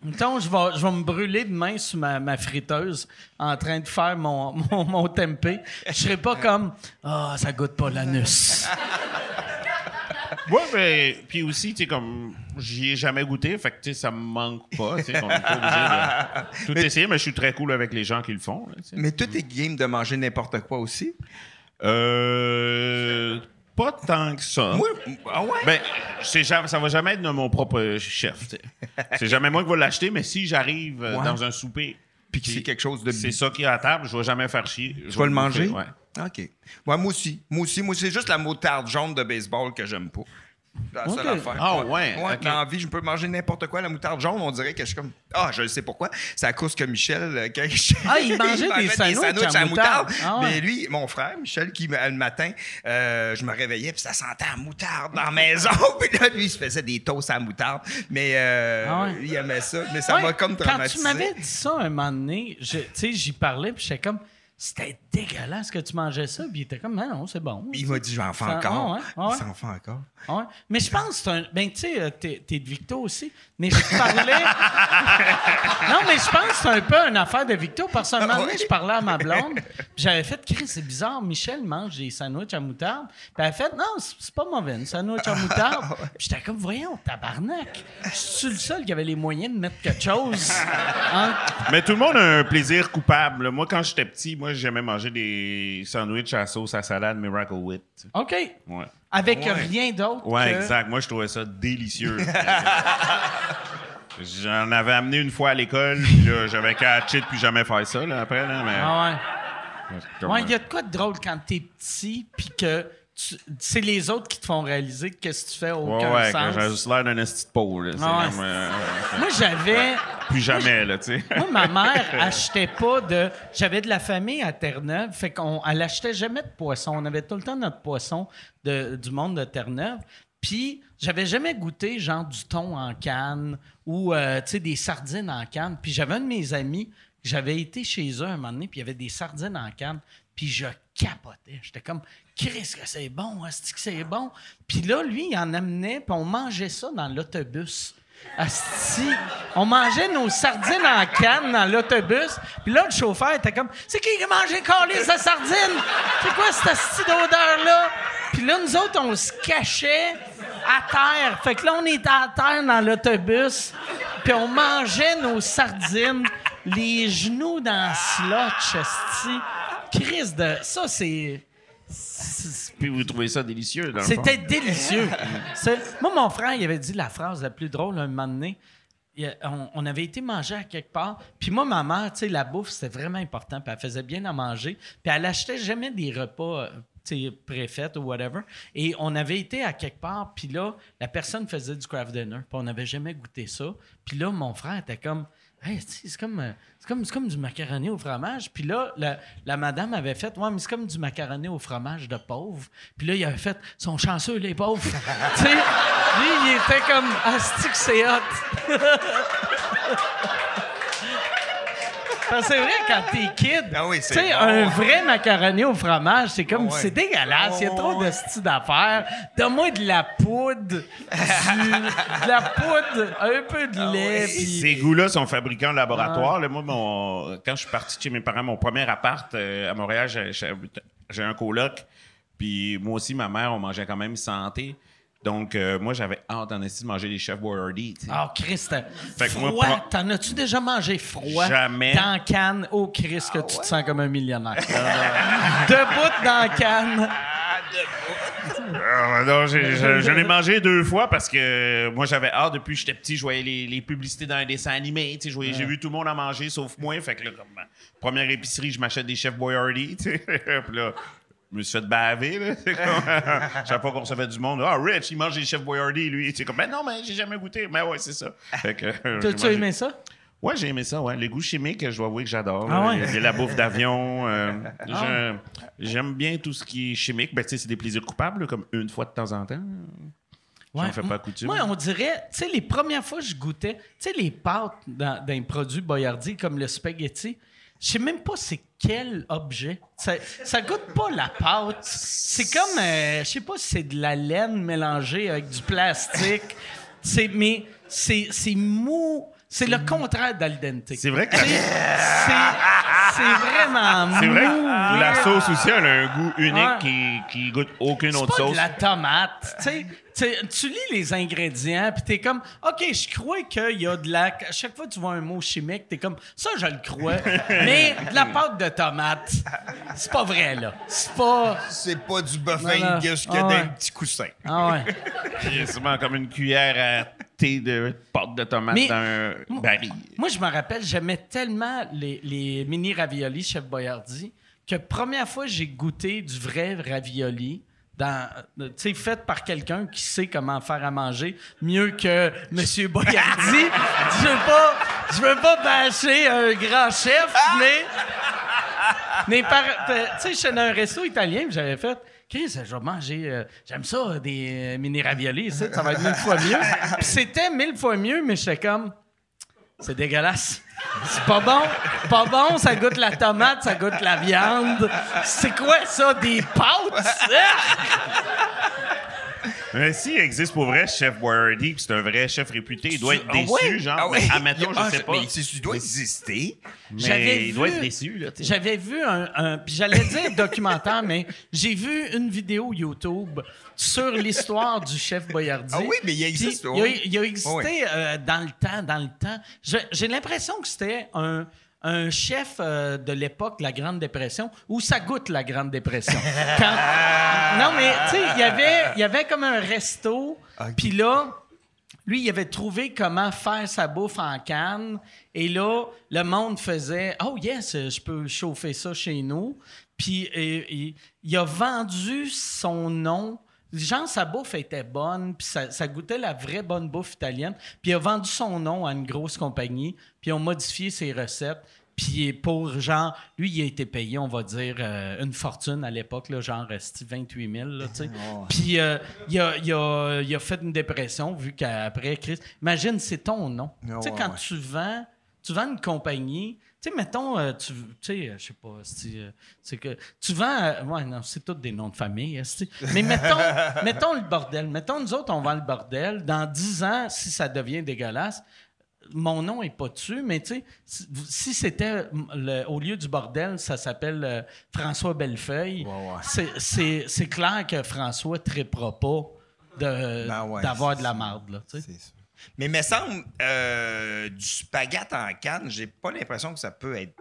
Mettons, je vais, je vais me brûler demain sur ma, ma friteuse en train de faire mon, mon, mon tempeh. Je serai pas comme Ah, ça goûte pas l'anus. Ouais, mais puis aussi, tu sais, comme j'y ai jamais goûté, fait que tu sais, ça me manque pas. Tu sais, on est pas obligé de tout essayer, mais je suis très cool avec les gens qui le font. là. Mais tout est game de manger n'importe quoi aussi? Euh, pas tant que ça. Moi, ah ouais? Ben, jamais, ça va jamais être de mon propre chef. tu sais. C'est jamais moi qui vais l'acheter, mais si j'arrive euh, Ouais. dans un souper, Puis que c'est quelque chose de c'est ça qui est à la table, je vais jamais faire chier. Je Tu vas le manger? Ouais. OK. Ouais, moi aussi. Moi aussi. Moi, c'est juste la moutarde jaune de baseball que j'aime pas. C'est la seule affaire. Ah, ouais, ok. Dans la vie, je peux manger n'importe quoi. La moutarde jaune, on dirait que je suis comme. Ah, je le sais pourquoi. C'est à cause que Michel. euh, quand je- Ah, il mangeait des sandwichs à moutarde. Ah ouais. Mais lui, mon frère, Michel, qui, me- le matin, euh, je me réveillais, puis ça sentait la moutarde dans la maison. puis là, lui, il se faisait des toasts à la moutarde. Mais euh, Ah ouais. il aimait ça. Mais ça Ouais, m'a comme Quand traumatisé. tu m'avais dit ça un moment donné, je- tu sais, j'y parlais, puis j'étais comme, c'était dégueulasse que tu mangeais ça, puis il était comme, non, non, c'est bon. Il m'a dit, j'en fais encore. ah ouais, ah ouais. Il s'en fait encore. Ouais. Mais je pense que c'est un. Ben, tu sais, euh, t'es, t'es de Victo aussi. Mais je parlais. non, mais je pense que c'est un peu une affaire de Victo. Parce qu'à un moment donné, je parlais à ma blonde. Puis j'avais fait, Chris, c'est bizarre. Michel mange des sandwichs à moutarde. Puis elle a fait, non, c'est, pas mauvais, un sandwich à moutarde. Puis j'étais comme, voyons, tabarnak. Je suis le seul qui avait les moyens de mettre quelque chose. en- Mais tout le monde a un plaisir coupable. Moi, quand j'étais petit, moi, j'aimais manger des sandwichs à sauce à salade Miracle Whip. OK. Ouais. Avec Ouais. rien d'autre. Ouais, que- exact. Moi, je trouvais ça délicieux. J'en avais amené une fois à l'école, puis là, j'avais catché depuis jamais faire ça, là, après, là, mais... Ah ouais. Comme- Ouais, il y a de quoi de drôle quand t'es petit, puis que c'est les autres qui te font réaliser que ce que tu fais Ouais, aucun ouais, quand sens. j'ai juste l'air d'un esti de là. C'est Ah ouais. comme, euh, euh, Moi, j'avais. plus jamais, là, tu sais. Moi, ma mère achetait pas de. J'avais de la famille à Terre-Neuve, fait qu'on elle achetait jamais de poisson. On avait tout le temps notre poisson de- du monde de Terre-Neuve. Puis, j'avais jamais goûté genre du thon en canne ou euh, tu sais, des sardines en canne. Puis, j'avais un de mes amis, j'avais été chez eux un moment donné, puis il y avait des sardines en canne. Puis, je capotais. J'étais comme, Chris, que c'est bon, est que c'est bon? Puis là, lui, il en amenait, puis on mangeait ça dans l'autobus. Asti, on mangeait nos sardines en canne dans l'autobus. Puis là, le chauffeur était comme C'est qui qui a mangé Carlis sa sardine? C'est quoi cette asti d'odeur-là? Puis là, nous autres, on se cachait à terre. Fait que là, on était à terre dans l'autobus. Puis on mangeait nos sardines, les genoux dans le slotch, asti. Chris de. Ça, c'est. Puis vous trouvez ça délicieux, c'était délicieux. Moi, mon frère, il avait dit la phrase la plus drôle un moment donné. On, avait été manger à quelque part. Puis moi, ma mère, tu la bouffe, c'était vraiment important. Puis elle faisait bien à manger. Puis elle achetait jamais des repas, euh, tu ou whatever. Et on avait été à quelque part. Puis là, la personne faisait du craft dinner. Puis on n'avait jamais goûté ça. Puis là, mon frère était comme... Hey, c'est comme, euh, c'est comme, comme du macaroni au fromage. Puis là, la, la madame avait fait, ouais, mais c'est comme du macaroni au fromage de pauvre. Puis là, il avait fait, sont chanceux, les pauvres. tu sais, lui, il était comme, asti que c'est hot? Parce que c'est vrai, quand t'es kid, Ah oui, c'est tu sais, bon. un vrai macaroni au fromage, c'est comme, Ah ouais. c'est dégueulasse. Il y a trop de style d'affaires. Donne-moi de la poudre, du- de la poudre, un peu de Ah lait. Ces goûts-là sont fabriqués en laboratoire. Là, moi, mon, quand je suis parti chez mes parents, mon premier appart euh, à Montréal, j'ai un coloc. Puis moi aussi, ma mère, on mangeait quand même santé. Donc, euh, moi, j'avais hâte en esti de manger des chefs Boyardee. Oh, Christ. Fait que moi, froid. pro- T'en as-tu déjà mangé froid? Jamais. Dans canne? Oh, Christ, que tu te sens comme un millionnaire. Debout dans la canne. Ah, non, j'ai- je, je l'ai mangé deux fois parce que moi, j'avais hâte. Depuis que j'étais petit, je voyais les, les publicités dans un dessin animé. tu sais, je voyais- J'ai vu tout le monde en manger, sauf moi. Fait que là, comme euh, première épicerie, je m'achète des chefs Boyardee. tu sais. Puis là, je me suis fait baver. Là. Comme, chaque fois qu'on recevait du monde, ah, Rich, il mange des chefs Boyardee, lui. C'est comme, ben non, mais j'ai jamais goûté. Mais ouais, c'est ça. Euh, T'as-tu mangé- aimé ça? Ouais, j'ai aimé ça, ouais. Les goûts chimiques, je dois avouer que j'adore. Ah ouais? Il y a la bouffe d'avion. euh, je- J'aime bien tout ce qui est chimique. Ben, tu sais, c'est des plaisirs coupables, comme une fois de temps en temps. J'en fais pas coutume. Moi, on dirait, tu sais, les premières fois que je goûtais, tu sais, les pâtes les produits Boyardi, comme le spaghetti, je sais même pas c'est quel objet. Ça, ça goûte pas la pâte. C'est comme, euh, je sais pas si c'est de la laine mélangée avec du plastique. C'est, mais c'est, c'est mou. C'est le contraire d'al dente. C'est vrai que C'est- vraiment C'est vrai que la sauce aussi, elle a un goût unique Ouais. qui, qui goûte aucune C'est autre pas sauce. de la tomate. Tu sais, tu- lis les ingrédients, puis t'es comme, OK, je crois qu'il y a de la... À chaque fois que tu vois un mot chimique, t'es comme, ça, je le crois. Mais de la pâte de tomate, c'est pas vrai, là. C'est pas... C'est pas du non. Angus que Ah d'un ouais. petit coussin. Ah ouais. C'est comme une cuillère à thé de pâte de tomate Mais- dans un baril. Moi, je me rappelle, j'aimais tellement les, les mini raviolis Chef Boyardi que première fois j'ai goûté du vrai ravioli dans euh, tu fait par quelqu'un qui sait comment faire à manger mieux que Monsieur Boyardi. je veux pas je veux pas bâcher un grand chef, mais mais par euh, tu sais j'étais dans un resto italien, puis j'avais fait Je euh, J'aime ça, euh, des euh, mini raviolis. Ça, ça va être mille fois mieux. C'était mille fois mieux, mais j'étais comme. C'est dégueulasse. C'est pas bon. Pas bon, ça goûte la tomate, ça goûte la viande. C'est quoi ça, des pâtes? Ah! Mais s'il existe pour vrai Chef Boyardee, puis c'est un vrai chef réputé, il doit être Ah déçu, ouais? genre. Ah ouais. admettons, je Ah, sais pas. Mais il doit exister. Mais il doit être déçu, là. J'avais vu un, un- puis j'allais dire documentaire, mais j'ai vu une vidéo YouTube sur l'histoire du chef Boyardi. Ah oui, mais il existe, oui. Il a, il a existé Oui. euh, dans le temps, dans le temps. J'ai l'impression que c'était un, un chef euh, de l'époque, la Grande Dépression, où ça goûte la Grande Dépression. Quand- non, mais tu sais, il y avait, il y avait comme un resto, puis là, lui, il avait trouvé comment faire sa bouffe en canne. Et là, le monde faisait Oh, yes, je peux chauffer ça chez nous. Puis il a vendu son nom. Genre, sa bouffe était bonne, puis ça, ça goûtait la vraie bonne bouffe italienne. Puis il a vendu son nom à une grosse compagnie, puis ils ont modifié ses recettes. Puis pour genre, lui, il a été payé, on va dire, euh, une fortune à l'époque, genre euh, c'était 28 000. Là, tu sais. Puis euh, il, a, il a- il a fait une dépression vu qu'après, Chris, imagine, c'est ton nom. tu sais, ouais, quand ouais. tu vends, tu vends une compagnie, tu sais, mettons, euh, tu sais, euh, je sais pas, c'est, euh, c'est que tu vends, euh, ouais, non, c'est tous des noms de famille, mais mettons, mettons le bordel, mettons nous autres, on vend le bordel, dans 10 ans, si ça devient dégueulasse, mon nom est pas dessus, mais tu sais, si, c'était au lieu du bordel, ça s'appelle euh, François Bellefeuille, c'est- clair que François ne pas de- Ben ouais, d'avoir de la marde. C'est ça. Mais me semble, euh, du spaghette en canne, j'ai pas l'impression que ça peut être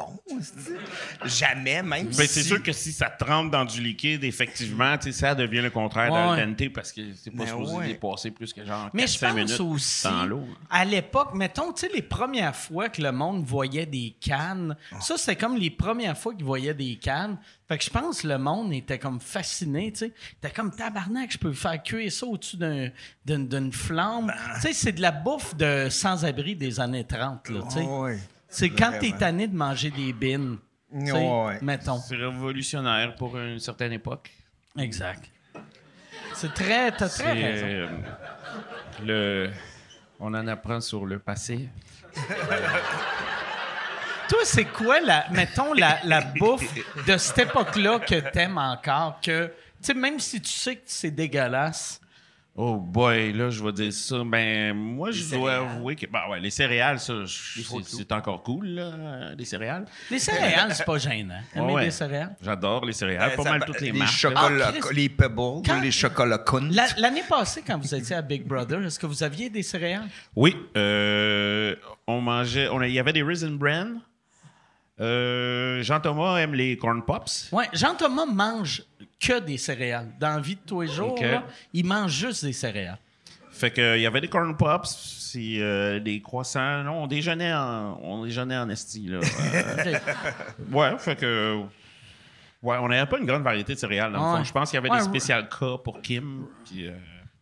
bon. Jamais, même Ben, c'est sûr que si ça trempe dans du liquide, effectivement, tu sais, ça devient le contraire Ouais. d'al dente parce que c'est pas Mais supposé ouais. dépasser plus que genre Mais je 4-5 pense minutes aussi, dans l'eau. à l'époque, mettons, tu sais, les premières fois que le monde voyait des cannes, ça, c'est comme les premières fois qu'ils voyaient des cannes. Fait que je pense que le monde était comme fasciné, tu sais. T'es comme tabarnak, je peux faire cuire ça au-dessus d'un- d'une d'une flamme. Tu sais, c'est de la bouffe de sans-abri des années 30, là, tu sais. Ouais. C'est quand t'es tanné de manger des bines, Ouais. mettons. C'est révolutionnaire pour une certaine époque. Exact. C'est très... T'as très raison. euh, le... On en apprend sur le passé. Toi, c'est quoi, la, mettons, la, la bouffe de cette époque-là que t'aimes encore? Que, tu sais, même si tu sais que c'est dégueulasse, Oh boy, là, je vais dire ça. Ben, moi, je dois céréales. avouer que. Ben ouais, les céréales, ça, c'est, encore cool, là, les céréales. les céréales, c'est pas gênant. Aimer Ouais, ouais. des céréales? J'adore les céréales, Euh, pas mal toutes les, les marques. chocolats, Ah, les Pebbles, Quand- les chocolats Kunt. La- L'année passée, quand vous étiez à Big Brother, est-ce que vous aviez des céréales? Oui, euh, on mangeait. on Il y avait des Raisin Bran. Euh, Jean-Thomas aime les Corn Pops. Oui, Jean-Thomas mange que des céréales. Dans la vie de tous les jours, là, juste des céréales. Fait que il y avait des Corn Pops, c'est, euh, des croissants. Non, on déjeunait en, on déjeunait en esti, là. Euh, ouais, fait que. Ouais, on n'avait pas une grande variété de céréales, dans le fond. Je pense qu'il y avait Ouais, des ouais. spécial cas pour Kim. Puis, euh,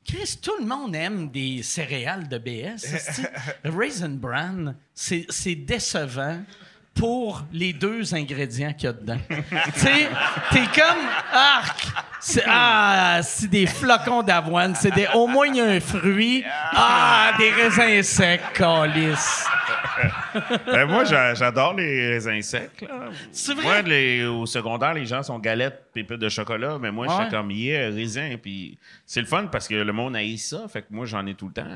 Chris, tout le monde aime des céréales de BS. Raisin Bran, c'est c'est décevant pour les deux ingrédients qu'il y a dedans. tu sais, t'es comme arc. C'est ah, c'est des flocons d'avoine, c'est des au moins il y a un fruit. Ah, des raisins secs, calice. ben, moi, j'a- j'adore les raisins secs. Là. C'est vrai? Moi, les- au secondaire, les gens sont galettes pépites de chocolat, mais moi, Ouais. j'étais comme, yeah, raisin. Puis c'est le fun parce que le monde haït ça. Fait que moi, j'en ai tout le temps.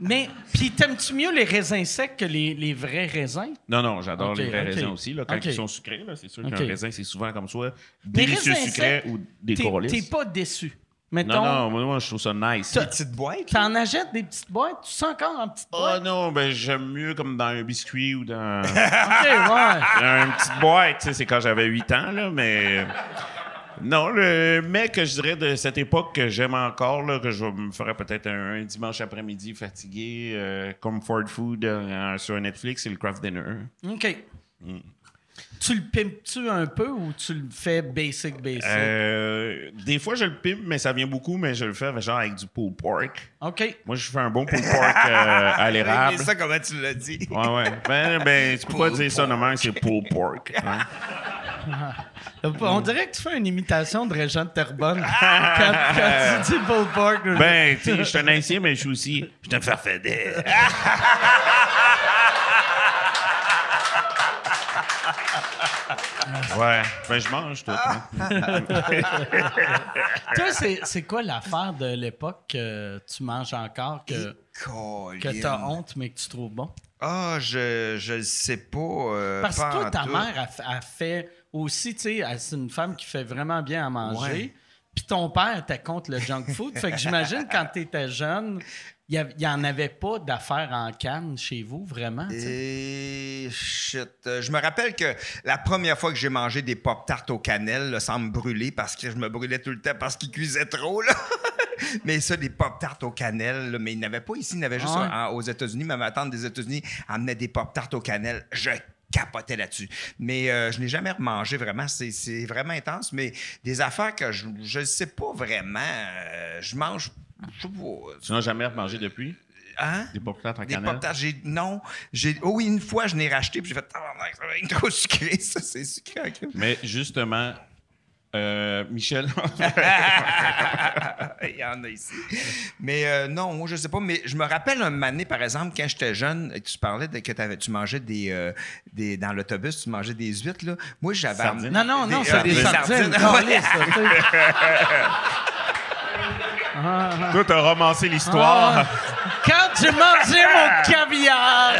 Mais, puis t'aimes-tu mieux les raisins secs que les, les vrais raisins? Non, non, j'adore Ok, les vrais ok. raisins aussi. Là, quand Ok. ils sont sucrés, là, c'est sûr Ok. qu'un raisin, c'est souvent comme soit Les délicieux raisins sucré secs, ou des T'es. T'es pas déçu. Mettons, Non, non, moi, moi, je trouve ça nice. T'as- Petite boîte. t'en achètes des petites boîtes? Tu sens encore en petite Oh boîte? non, ben j'aime mieux comme dans un biscuit ou dans OK, ouais. une petite boîte. Tu sais, c'est quand j'avais 8 ans, là, mais... Non, le mec que je dirais de cette époque que j'aime encore, là, que je me ferais peut-être un, un dimanche après-midi fatigué, euh, comfort food euh, sur Netflix, c'est le craft dinner. OK. Mm. Tu le pimpes-tu un peu ou tu le fais basic, basic? Euh, des fois, je le pimpe, mais ça vient beaucoup, mais je le fais genre avec du pulled pork. OK. Moi, je fais un bon pulled pork euh, à l'érable. Mais ça, comment tu l'as dit? Ouais, ouais. Ben, ben tu peux pas dire ça même, c'est pulled pork. hein. On dirait que tu fais une imitation de Régent de Terrebonne quand, quand tu dis pulled pork. Ben, tu sais, je suis un ancien, mais je suis aussi. Je un farfadet. ouais, ben je mange tout. hein. Toi, c'est c'est quoi l'affaire de l'époque que tu manges encore, que, que t'as honte, mais que tu trouves bon? Ah, je, je le sais pas. euh, Parce que toi, ta tout. mère a, fait aussi, tu sais, c'est une femme qui fait vraiment bien à manger. Ouais. Puis ton père était contre le junk food. fait que j'imagine quand tu étais jeune, il n'y en avait pas d'affaires en canne chez vous, vraiment. Et shit. Euh, Je me rappelle que la première fois que j'ai mangé des pop-tarts aux cannelles, là, sans me brûler, parce que je me brûlais tout le temps parce qu'ils cuisaient trop, là. mais ça, des pop-tarts aux cannelles, là, mais il n'y en avait pas ici, il y en avait juste Ah ouais. en- aux États-Unis. Ma tante des États-Unis amenait des pop-tarts aux cannelles. Je capotais là-dessus. Mais euh, je n'ai jamais remangé vraiment. C'est, c'est vraiment intense. Mais des affaires que je ne sais pas vraiment. euh, je mange. Je. Tu n'as jamais mangé depuis? Hein? Des pop en Des cannelle? pop-tarts, j'ai. Non. J'ai. Oh oui, une fois, je n'ai racheté, puis j'ai fait. Tabarnak, ça va être trop sucré, ça, c'est sucré. Mais justement, euh, Michel, Il y en a ici. Mais euh, non, moi, je sais pas. Mais je me rappelle un moment donné, par exemple, quand j'étais jeune, tu parlais de, que tu mangeais des, euh, des. Dans l'autobus, tu mangeais des huîtres, là. Moi, j'avais. Non, non, non, Des- c'est des des sardines. sardines. câlisse, là, tu sais. Toi, t'as romancé l'histoire. Ah, quand j'ai mangé mon caviar,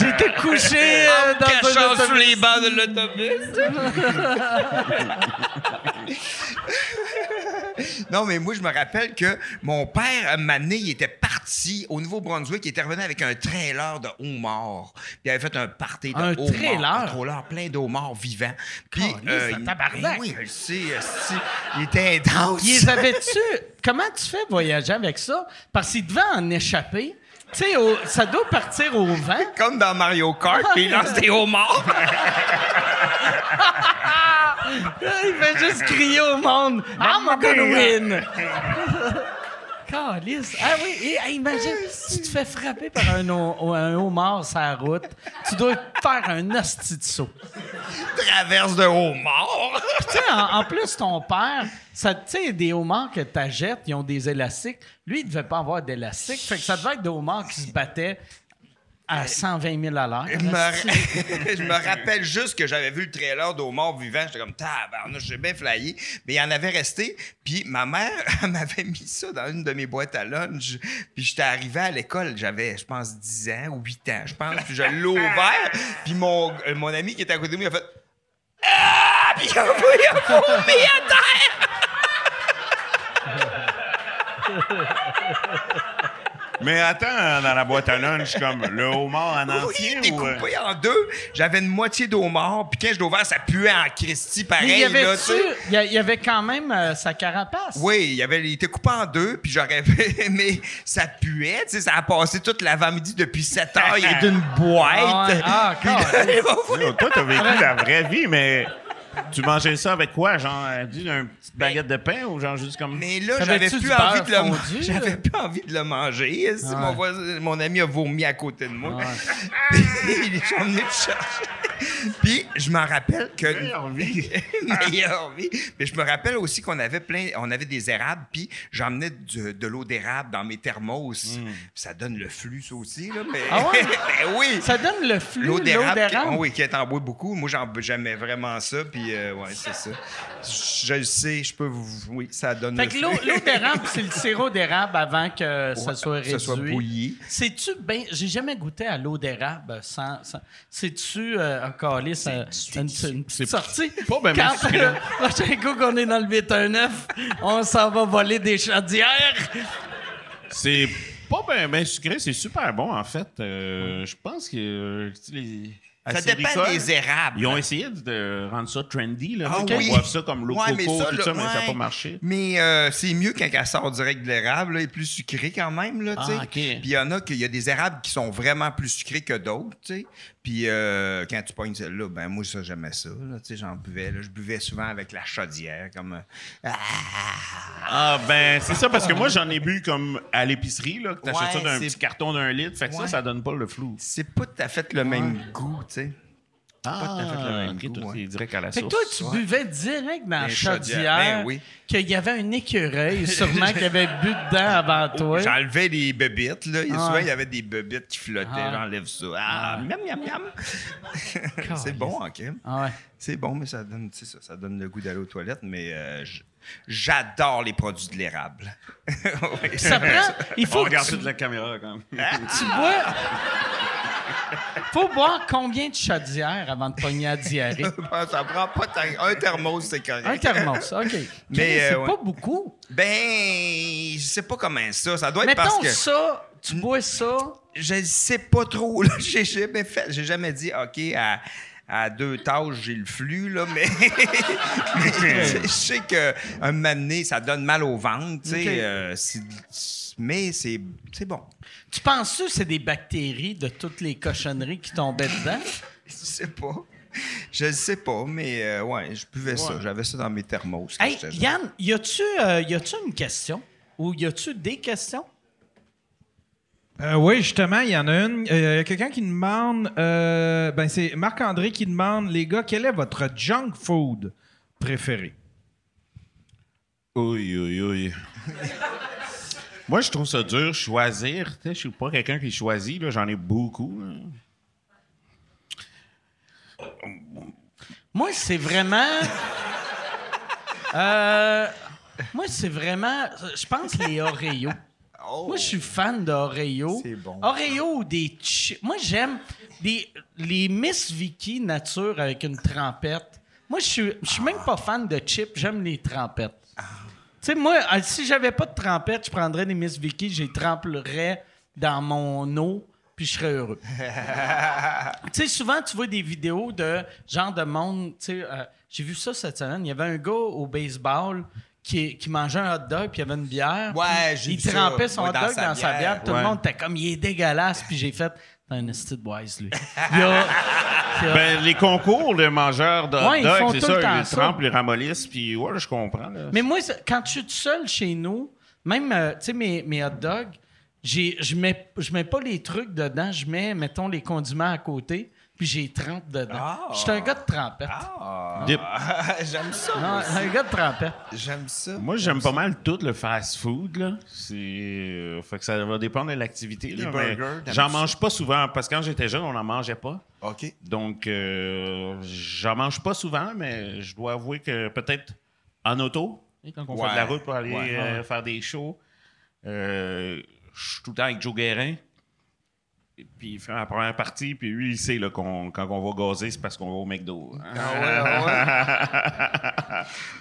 j'étais couché euh, dans un Cachant sous autobus. les bancs de l'autobus. non, mais moi, je me rappelle que mon père, moment donné, il était parti au Nouveau-Brunswick, il était revenu avec un trailer de homards. Puis il avait fait un party de Un homards. trailer? Un trailer plein d'homards vivants. Puis, ça il- tabarnak. oui, je le sais, esti, il était intense. Ils les avaient-tu. Comment tu fais voyager avec ça? Parce qu'ils devaient en échapper. Tu sais, ça doit partir au vent. Comme dans Mario Kart, puis il lance des homards. Il fait juste crier au monde I'm gonna win! Calice. Ah oui, et, hey, imagine, tu te fais frapper par un, ho- un homard sur la route, tu dois faire un hostie de saut. Traverse de sais, en, en plus, ton père, ça- tu sais, des homards que tu jettes, ils ont des élastiques. Lui, il devait pas avoir d'élastique. Fait que ça devait être des homards qui se battaient à 120 000 à l'heure. Je me, rappelle juste que j'avais vu le trailer d'Omar vivant. J'étais comme, tabarnouche, j'ai bien flyé. Mais il en avait resté. Puis ma mère, elle m'avait mis ça dans une de mes boîtes à lunch. Puis j'étais arrivé à l'école, j'avais, je pense, 10 ans ou 8 ans, je pense. Puis je l'ai ouvert. Puis mon, euh, mon ami qui était à côté de moi, il a fait, ah! Puis il a, il a vomi à terre! Mais attends, dans la boîte à lunch, comme le homard en Oui, entier il était ou. euh, coupé en deux. J'avais une moitié d'homard. Puis quand je l'ai ouvert, ça puait en Christie pareil. il y avait, là, tu il y avait quand même euh, sa carapace. Oui, il, y avait, il était coupé en deux, puis j'aurais mais ça puait, tu sais, ça a passé toute l'avant-midi depuis 7 heures, il est d'une boîte. Ah ouais. Ah, Puis là, toi, t'as vécu la vraie vie, mais tu mangeais ça avec quoi? Genre, euh, dis, une petite baguette de pain ou genre juste comme. mais là, j'avais plus envie beurre de le fondu. J'avais plus envie de le manger. Si mon, voisin- mon ami a vomi à côté de moi. Ouais. Puis, il est venu me chercher. Puis je m'en rappelle que Meilleure vie. meilleure vie. Mais je me rappelle aussi qu'on avait plein, on avait des érables, puis j'emmenais de l'eau d'érable dans mes thermos. Puis Ça donne le flux, ça aussi, là. Mais, Ah ouais? Ben oui. Ça donne le flux, L'eau d'érable, qui- oh oui, qui est en bois beaucoup. Moi, j'en j'aimais vraiment ça, puis euh, ouais, c'est ça. Je le sais, je peux vous... Oui, ça donne Fait le que l'eau, d'érable, c'est le sirop d'érable avant que ça soit que réduit. ça soit bouilli. C'est-tu ben j'ai jamais goûté à l'eau d'érable sans, sans- c'est-tu euh, un calice euh, une, une petite sortie? pas ben bien Quand euh, prochain coup qu'on est dans le 819, on s'en va voler des chaudières. C'est pas bien ben sucré, c'est super bon, en fait. Euh, je pense que euh, tu sais, les Ça dépend des érables. Ils ont essayé de rendre ça trendy, là. Ah tu oui. ça comme l'eau Ouais, mais ça, tout là, ça, mais ça n'a pas marché. Mais euh, c'est mieux quand elle sort direct de l'érable, là, et plus sucré quand même, là, tu. Ah. Puis il y en a qu'il y a des érables qui sont vraiment plus sucrés que d'autres, tu. Puis euh, quand tu pognes celle-là, ben moi, ça, j'aimais ça, tu j'en buvais, là. Je buvais souvent avec la chaudière, comme... euh, ah! Ah, ben, c'est ça, parce que moi, j'en ai bu comme à l'épicerie, là, que t'achètes Ouais, ça d'un petit carton d'un litre. Fait que ça, ça donne pas le flou. C'est pas tout à fait le même goût, tu sais. Ah, tout à fait le même goût, toi, ouais. c'est direct à la Fait que toi, tu buvais direct dans la Les chaudières, chaudière, ben oui. qu'il y avait un écureuil, sûrement qu'il avait bu dedans avant toi. J'enlevais des bébites, là. Il y a Ah souvent, il y avait des bébites qui flottaient. Ah. J'enlève ça. Ah, miam, miam, miam. c'est bon, OK. Ah ouais. C'est bon, mais ça donne, tu sais, ça, ça donne le goût d'aller aux toilettes, mais euh, j'adore les produits de l'érable. Oui. Ça prend. Il On faut que regarde tu, ça de la caméra, quand même. tu bois? faut boire combien de chaudières avant de pogner la diarrhée? ça prend pas tant. Un thermos, c'est correct. Un thermos, OK. Mais, euh, c'est ouais. pas beaucoup. Ben, je sais pas comment ça. Ça doit être Mettons parce que. ça, tu bois ça. Je sais pas trop. J'ai jamais fait. J'ai jamais dit, OK, à, à deux tâches, j'ai le flux, là, mais. mais je sais qu'un moment donné, ça donne mal au ventre, tu sais. Euh, mais c'est bon. Tu penses que c'est des bactéries de toutes les cochonneries qui tombaient dedans? Je sais pas. Je sais pas, mais euh, ouais, je buvais ça. J'avais ça dans mes thermos. Hey. Yann, y a-tu euh, y a-tu une question? Ou y a-tu des questions? Euh, oui, justement, il y en a une. Euh, Il y a quelqu'un qui demande. euh, ben, c'est Marc-André qui demande, les gars, quel est votre junk food préféré? Oui, oui, oui. Moi, je trouve ça dur, choisir. Tu sais, Je suis pas quelqu'un qui choisit, là. J'en ai beaucoup. là. Moi, c'est vraiment. Euh, moi, c'est vraiment. Je pense les Oreos. Moi, je suis fan d'Oreo. C'est bon. Oreo ou des chips. Moi, j'aime des, les Miss Vicky nature avec une trempette. Moi, je suis, je suis même pas fan de chips. J'aime les trempettes. Tu sais, moi, euh, si j'avais pas de trempette, je prendrais des Miss Vicky, je les tremperais dans mon eau, puis je serais heureux. tu sais, souvent, tu vois des vidéos de genre de monde. Tu sais, euh, j'ai vu ça cette semaine. Il y avait un gars au baseball qui, qui mangeait un hot dog, puis il y avait une bière. Ouais, j'ai Il trempait son Ouais, hot dans dog sa dans sa bière. bière. Tout Ouais. le monde était comme, il est dégueulasse. Puis j'ai fait, t'es un esti de wise, lui. Il y a- il y a- Ben, les concours de mangeurs de hot Ouais, dog, c'est ça. Ils les trempent, les ramollissent, puis ouais, je comprends. là. Mais moi, quand je suis tout seul chez nous, même, euh, tu sais, mes, mes hot dogs, j'ai- je mets, je mets pas les trucs dedans, je mets, mettons, les condiments à côté, puis j'ai trempe dedans. Ah. Je suis un gars de trempette. Dip. J'aime ça. Non, un gars de trempette. J'aime ça. Moi, j'aime pas mal tout le fast-food. là. C'est, euh, fait que ça va dépendre de l'activité. Les là, burgers, J'en ça? mange pas souvent parce que quand j'étais jeune, on n'en mangeait pas. OK. Donc, euh, j'en mange pas souvent, mais je dois avouer que peut-être en auto, quand on fait de la Ouais. route pour aller Ouais. euh, faire des shows, euh, je suis tout le temps avec Joe Guérin. Puis il fait la première partie, puis lui, il sait là, qu'on, quand on va gazer, c'est parce qu'on va au McDo. hein.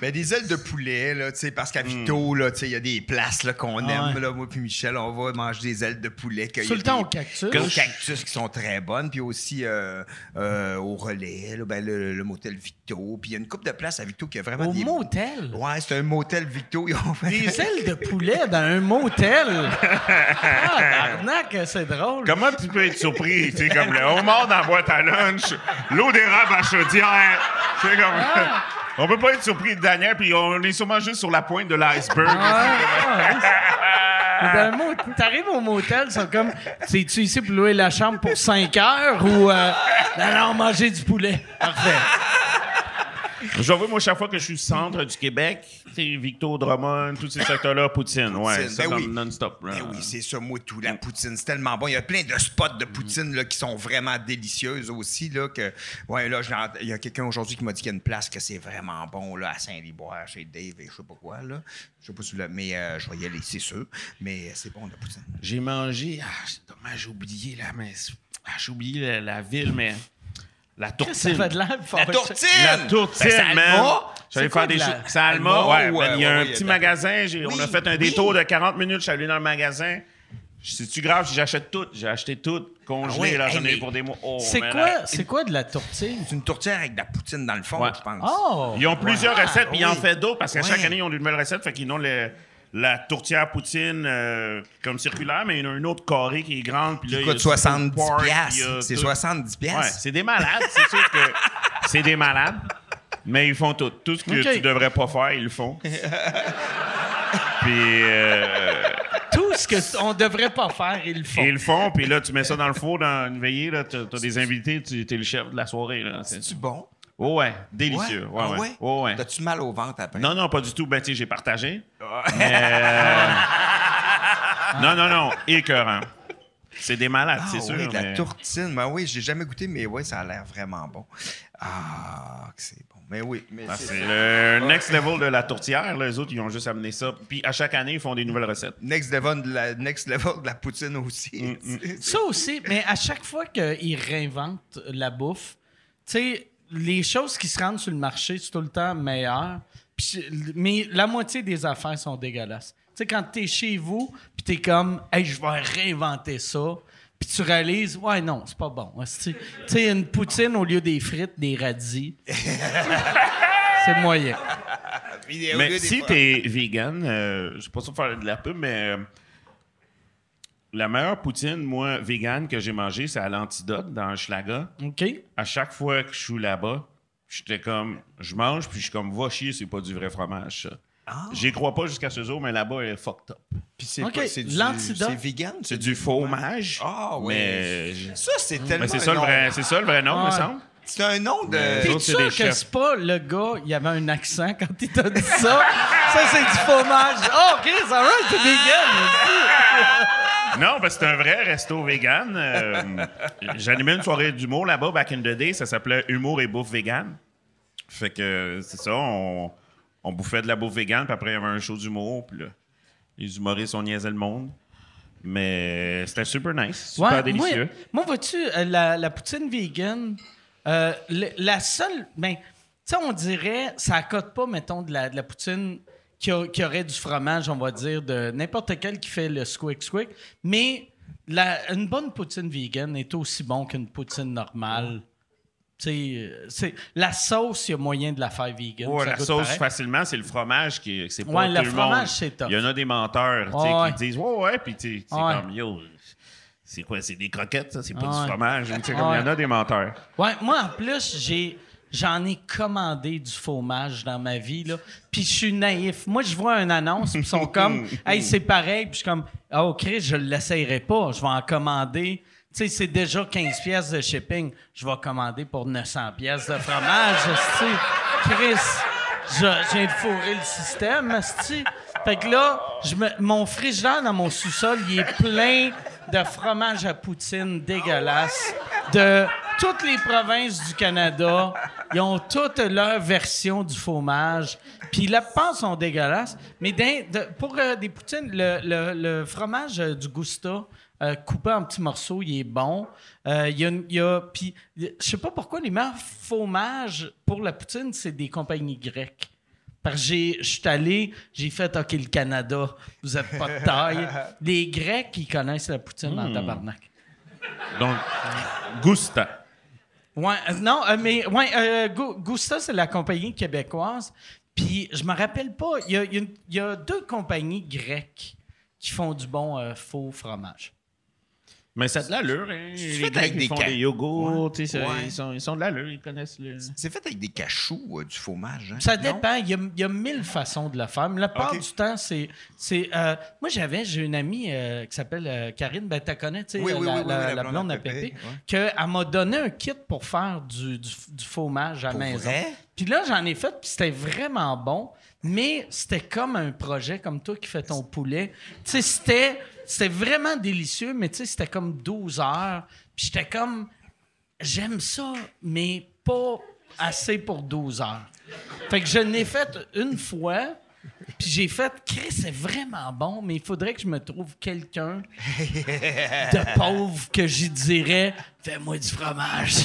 Ben, des ailes de poulet, là, tu sais, parce qu'à Vito, là, tu sais, il y a des places là, qu'on Ah aime, ouais. là, moi puis Michel, on va manger des ailes de poulet. Tout le temps au cactus. Au cactus qui sont très bonnes, puis aussi euh, euh, au relais, là, ben, le, le motel Victo. Puis il y a une coupe de place à Victo qui a vraiment Au des... motel? Ouais, c'est un motel Victo. Ils ont fait- Des ailes de poulet dans un motel? Ah, barnac, c'est drôle. Comment tu peux être surpris? Tu sais, comme le homard dans la boîte à lunch, l'eau d'érable à chaudière. C'est comme. On peut pas être surpris de Daniel, puis on est sûrement juste sur la pointe de l'iceberg. Ah, T'arrives au motel, c'est comme, c'est-tu ici pour louer la chambre pour 5 heures ou, euh, non, non, manger du poulet. Parfait. Je vois, moi, chaque fois que je suis au centre du Québec, sais, Victor Drummond, tous ces secteurs-là, Poutine. Ouais, Poutine, c'est ben comme oui. non-stop. Ben oui, c'est ça, moi, tout. La poutine, c'est tellement bon. Il y a plein de spots de poutine là, qui sont vraiment délicieuses aussi. Là, que, ouais, là, il y a quelqu'un aujourd'hui qui m'a dit qu'il y a une place que c'est vraiment bon là, à Saint-Liboire, chez Dave et je sais pas quoi. Là. Je sais pas si là, mais euh, je vais y aller, c'est sûr. Mais c'est bon, la poutine. J'ai mangé. Ah, c'est dommage, j'ai oublié, là, mais. Ah, j'ai oublié la, la ville, mais. La Ça tourtine. fait de. La tourtine! La tourtine, Ben, c'est man. J'allais faire des de choses. C'est Alma, ouais. il y a ouais, un ouais, petit magasin. j'ai- on a fait un oui. détour de 40 minutes. Je suis allé dans le magasin. C'est-tu grave? J'achète tout? J'ai acheté tout. Congelé, Ah là, j'en ai pour des mois. Oh, C'est quoi, c'est quoi de la tourtille? C'est une tourtière avec de la poutine dans le fond, Ouais. je pense. Oh! Ils ont plusieurs recettes, puis ils en font d'autres parce qu'à chaque année, ils ont de nouvelles recettes. Fait qu'ils ont le- la tourtière poutine euh, comme circulaire, mais il y en a une autre carrée qui est grande. Puis là, Qui il y a coûte du 70 pulled pork, il y a piastres. C'est tout. 70 Ouais, piastres. c'est des malades, c'est sûr que c'est des malades. Mais ils font tout. Tout ce que tu devrais pas faire, ils le font. puis euh, Tout ce qu'on devrait pas faire, ils le font. ils le font, puis là, tu mets ça dans le four, dans une veillée, là, t'as as des invités, tu es le chef de la soirée. Là. C'est- C'est-tu bon? Oh ouais, délicieux. Ouais, Ah ouais. ouais? Oh ouais. T'as-tu mal au ventre après? Non, non, pas du tout. Ben, tu sais, j'ai partagé. Mais, euh, non, non, non. Écœurant. C'est des malades, Ah c'est sûr. oui, de la mais- tourtine. Ben oui, j'ai jamais goûté, mais oui, ça a l'air vraiment bon. Ah, que c'est bon. Mais oui, mais Ah, c'est le next level de la tourtière. là. Les autres, ils ont juste amené ça. Puis à chaque année, ils font des nouvelles recettes. next level de la, next level de la poutine aussi. Mm, Ça aussi, mais à chaque fois qu'ils réinventent la bouffe, tu sais, les choses qui se rendent sur le marché, c'est tout le temps meilleur. Puis- mais la moitié des affaires sont dégueulasses. Tu sais, quand t'es chez vous, puis t'es comme, hey, je vais réinventer ça. Puis tu réalises, ouais, non, c'est pas bon. Tu sais, une poutine au lieu des frites, des radis. c'est moyen. Mais si t'es vegan, euh, je sais pas ça faire de la pub, mais euh, la meilleure poutine, moi, vegan que j'ai mangée, c'est à l'antidote dans Schlaga. OK? À chaque fois que je suis là-bas, j'étais comme, je mange, puis je suis comme, va chier, c'est pas du vrai fromage, ça. Ah. J'y crois pas jusqu'à ce jour, mais là-bas, elle est fucked up. Puis c'est Ok, pas- c'est du- l'antidote. C'est vegan? C'est du fromage. Ah, ouais. Mais, je- Ça, c'est tellement. mais c'est ça, le un vrai- nom. c'est ça le vrai nom, me semble. C'est un nom de. T'es c'est sûr que chefs. c'est pas le gars, il avait un accent quand il t'a dit ça? ça, c'est du fromage. Oh, OK, c'est alright, t'es vegan. Non, parce que c'est un vrai resto vegan. Euh, J'animais une soirée d'humour là-bas, back in the day. Ça s'appelait Humour et bouffe vegan. Fait que c'est ça, on, on bouffait de la bouffe vegan, puis après, il y avait un show d'humour, puis là, les humoristes, on niaisait le monde. Mais c'était super nice, super Ouais, délicieux. Moi, moi vois-tu, euh, la, la poutine vegan, euh, le- la seule. Ben, tu sais, on dirait, ça accote pas, mettons, de la, de la poutine qui, a- qui aurait du fromage, on va dire, de n'importe quel qui fait le squick squick. Mais la- une bonne poutine vegan est aussi bon qu'une poutine normale. Tu sais, euh, c'est la sauce, il y a moyen de la faire vegan. Ouais, la sauce, pareil. facilement, c'est le fromage qui est. C'est pas Ouais, tout le le fromage, monde. c'est tough. Il y en a des menteurs Ouais, qui disent Ouais, ouais, puis c'est comme Yo, c'est quoi C'est des croquettes, ça, c'est pas du fromage. Tu sais, comme il y en a des menteurs. Ouais, moi, en plus, j'ai. J'en ai commandé du fromage dans ma vie, là. Puis je suis naïf. Moi, je vois une annonce, puis ils sont comme, hey, c'est pareil. Puis je suis comme, ah, OK, je ne l'essayerai pas. Je vais en commander. Tu sais, c'est déjà 15 pièces de shipping. Je vais commander pour 900 pièces de fromage. Chris, de fourrer le système, esti. Fait que là, mon frigidaire dans mon sous-sol, il est plein de fromage à poutine dégueulasse de toutes les provinces du Canada. Ils ont toutes leur version du fromage. Puis la plupart sont dégueulasses. Mais pour euh, des poutines, le, fromage euh, du Gusta, euh, coupé en petits morceaux, il est bon. Il y y a- puis je sais pas pourquoi les meilleurs fromages pour la poutine, c'est des compagnies grecques. Parce que j'ai- je suis allé, j'ai fait OK, le Canada, vous êtes pas de taille. Les Grecs, ils connaissent la poutine en tabarnak. Donc, Gusta. Ouais, euh, non, euh, mais ouais, euh, Gu- Gusta, c'est la compagnie québécoise. Puis je me rappelle pas, il y a, y y deux compagnies grecques qui font du bon faux fromage. Mais ça a de l'allure, hein. C'est Les fait avec ils des font ca- des yogourts, Ouais. tu sais, ça- Ouais. ils, sont, ils sont de l'allure, ils connaissent le... C'est fait avec des cachous, euh, du fromage. Hein? Ça dépend. Il y, a, il y a mille façons de le faire. Mais la plupart Ok. du temps, c'est. c'est euh, moi, j'avais, j'ai une amie euh, qui s'appelle euh, Karine, ben, tu connais, tu sais, Oui, oui, la, oui, oui, la- oui, la blonde à Pépé, ouais. qu'elle m'a donné un kit pour faire du, du, du fromage à la Pour maison. vrai? Puis là, j'en ai fait, puis c'était vraiment bon, mais c'était comme un projet comme toi qui fait ton poulet. Tu sais, c'était, c'était vraiment délicieux, mais tu sais, c'était comme 12 heures. Puis j'étais comme, j'aime ça, mais pas assez pour 12 heures. Fait que je l'ai fait une fois, puis j'ai fait, Chris, c'est vraiment bon, mais il faudrait que je me trouve quelqu'un de pauvre que j'y dirais, fais-moi du fromage.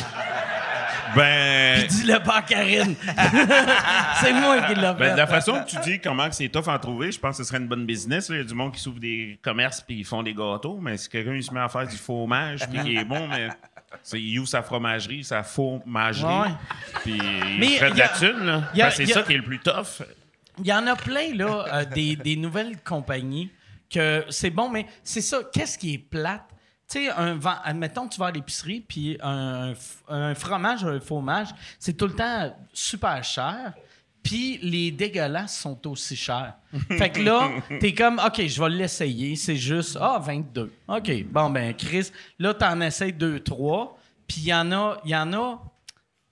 Ben... Puis dis-le pas à Karine. c'est moi qui l'ai fait. Ben, de la façon que tu dis comment c'est tough à en trouver, je pense que ce serait une bonne business. là. Il y a du monde qui s'ouvre des commerces puis ils font des gâteaux, mais si quelqu'un se met à faire du fromage puis qui est bon, mais c'est, il ouvre sa fromagerie, sa fromagerie, Ouais. puis il ferait de la thune. Là. Ben, c'est y a- ça qui est le plus tough. Il y en a plein, là, euh, des, des nouvelles compagnies que c'est bon, mais c'est ça. Qu'est-ce qui est plate? Tu sais, un vent, admettons que tu vas à l'épicerie, puis un, fromage un fromage, c'est tout le temps super cher. Puis les dégueulasses sont aussi chers. Fait que là, t'es comme, OK, je vais l'essayer. C'est juste, ah, 22. OK, bon, ben, Chris, là, t'en essayes deux, trois. Puis il y en a, il y en a,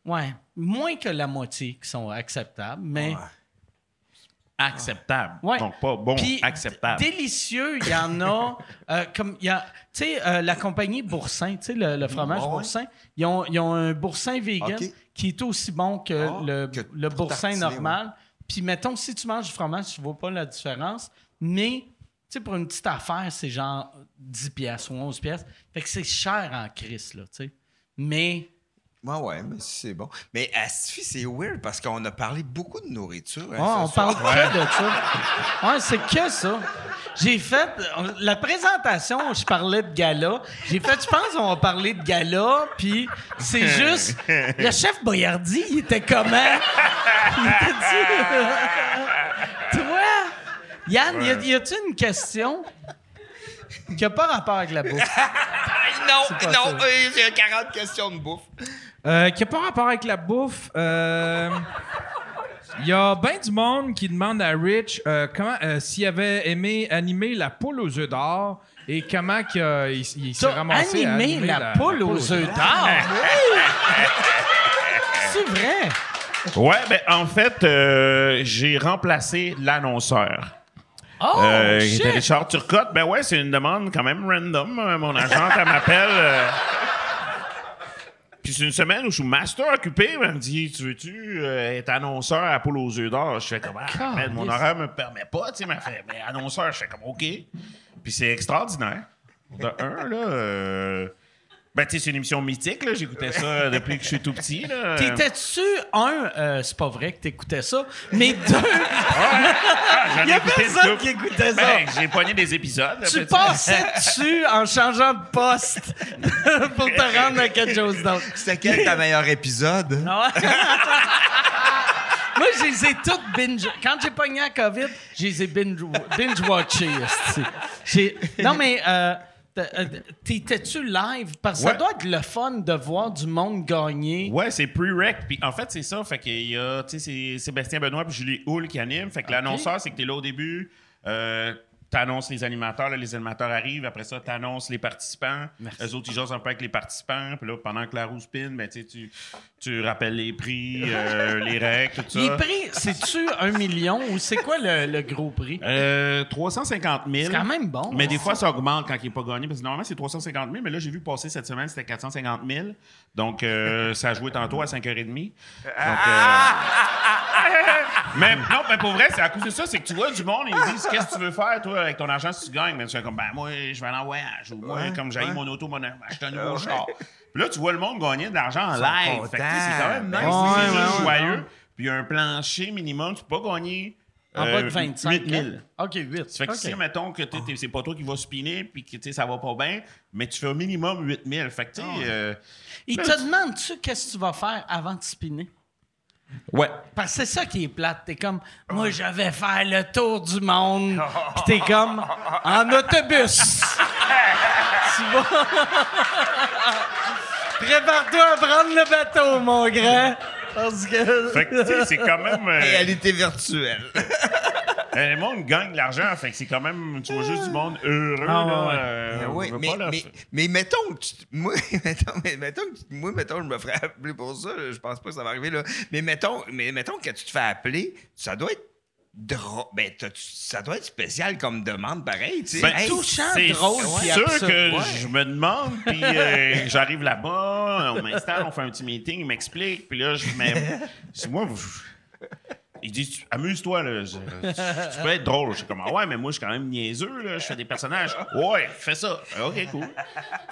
ouais, moins que la moitié qui sont acceptables, mais. Acceptable. Ouais. Donc pas bon, Puis, acceptable. Délicieux, il y en a. euh, comme il y a, tu sais, euh, la compagnie Boursin, tu sais, le, le fromage ouais. Boursin, ils ont, ils ont un Boursin vegan qui est aussi bon que Ah, le, que le Boursin normal. Puis mettons, si tu manges du fromage, tu vois pas la différence. Mais, tu sais, pour une petite affaire, c'est genre 10 pièces ou 11 pièces. Fait que c'est cher en crise, là, tu sais. Mais. Ouais, ouais, mais c'est bon. Mais Astifi, c'est weird parce qu'on a parlé beaucoup de nourriture. hein, Ouais, ce on soir. parle que de ça. Ouais, c'est que ça. J'ai fait la présentation, je parlais de gala. J'ai fait, je pense, on va parler de gala, puis c'est juste le chef Boyardi, il était comment? Il était Toi, Yann, y a-tu une question qui a pas rapport avec la bouffe? Non, non, euh, j'ai 40 questions de bouffe. Euh, qui n'a pas rapport avec la bouffe. euh, Il y a bien du monde qui demande à Rich euh, comment euh, s'il avait aimé animer la poule aux œufs d'or et comment qu'il a- il, il s'est T'as ramassé à animé animer la, poule aux œufs d'or? C'est vrai. Ouais, ben en fait, euh, j'ai remplacé l'annonceur. Oh, Euh, shit. était Richard Turcotte. Ben ouais, c'est une demande quand même random. Euh, Mon agente, elle m'appelle. euh, Puis c'est une semaine où je suis master occupé. Elle me dit Tu veux-tu euh, être annonceur à Poule aux œufs d'or? Je fais comme ah, man, Mon horaire me permet pas. Tu sais, mais elle fait Mais annonceur, je fais comme OK. Puis c'est extraordinaire. De un, là. euh, Ben, tu sais, c'est une émission mythique, là. J'écoutais ça depuis que je suis tout petit, là. T'étais-tu, un, euh, c'est pas vrai que t'écoutais ça, mais deux, Ah, il ai y a personne qui écoutait ça. Ben, j'ai pogné des épisodes. tu passais dessus en changeant de poste pour te rendre à quelque chose d'autre? C'était quel ta meilleur épisode? Ah ouais? Moi, je les ai toutes binge. Quand j'ai pogné la COVID, je les ai binge- binge-watchés. Non, mais euh, euh, t'étais-tu live? Parce que ça doit être le fun de voir du monde gagner. Ouais, c'est pre-rec. Puis en fait, c'est ça. Fait qu'il y a, tu sais, c'est Sébastien Benoît puis Julie Hull qui animent. Fait que l'annonceur, c'est que t'es là au début. Euh, T'annonces les animateurs, là, les animateurs arrivent. Après ça, t'annonces les participants. Eux autres, ils jasent un peu avec les participants. Puis là, pendant que la roue spin, ben, tu tu, rappelles les prix, euh, les règles, tout ça? Les prix, c'est-tu un million ou c'est quoi le, le gros prix? Euh, 350 000. C'est quand même bon. Mais des fois, ça augmente quand il n'est pas gagné. Parce que normalement, c'est 350 000. Mais là, j'ai vu passer cette semaine, c'était 450 000. Donc, euh, ça a joué tantôt à 5h30. Donc, euh, mais non, mais pour vrai, c'est à cause de ça. C'est que tu vois du monde, ils disent Qu'est-ce que tu veux faire, toi, avec ton argent si tu gagnes? Mais tu fais comme Ben, moi, je vais aller en voyage. Ou moi, comme j'ai mon auto, mon acheter un nouveau char. Puis là, tu vois le monde gagner de l'argent en live. Fait que, tu c'est quand même nice. contents. c'est Ouais, juste ouais, joyeux. ouais. Puis il y a un plancher minimum. Tu peux pas gagner. En euh, bas de 25. 8 000. hein? OK, 8. Ça fait que si, mettons, que t'es- t'es- c'est pas toi qui vas spinner puis que tu sais, ça va pas bien, mais tu fais au minimum 8000. Fait que, tu sais. euh, Il te demande-tu qu'est-ce que tu vas faire avant de spinner? ouais. Parce que c'est ça qui est plate. T'es comme, moi, je vais faire le tour du monde. Puis t'es comme, en autobus. tu vas. Prépare-toi à prendre le bateau, mon grand. Parce que. Fait que, tu sais, c'est quand même. euh, Réalité virtuelle. euh, le monde gagne de l'argent, fait que c'est quand même. Tu vois juste du monde heureux, Ah, là. ouais. euh, Ben oui, veut mais, pas, là, mais, mettons que tu, moi, mettons, mais mettons que tu- moi, mettons, je me ferais appeler pour ça. là, je pense pas que ça va arriver, là. Mais mettons, mais mettons que tu te fais appeler, ça doit être drôle. Ben, ça doit être spécial comme demande, pareil, tu sais. Ben, Hey, touchant, c'est drôle, puis sûr absurde. que Ouais. je me demande, puis euh, j'arrive là-bas, on m'installe, on fait un petit meeting, il m'explique, puis là, je mets... C'est moi, vous- il dit, amuse-toi, là. Je- tu, tu peux être drôle. Je suis comme, ah ouais, mais moi, je suis quand même niaiseux, là. Je fais des personnages. Ouais, fais ça. OK, cool.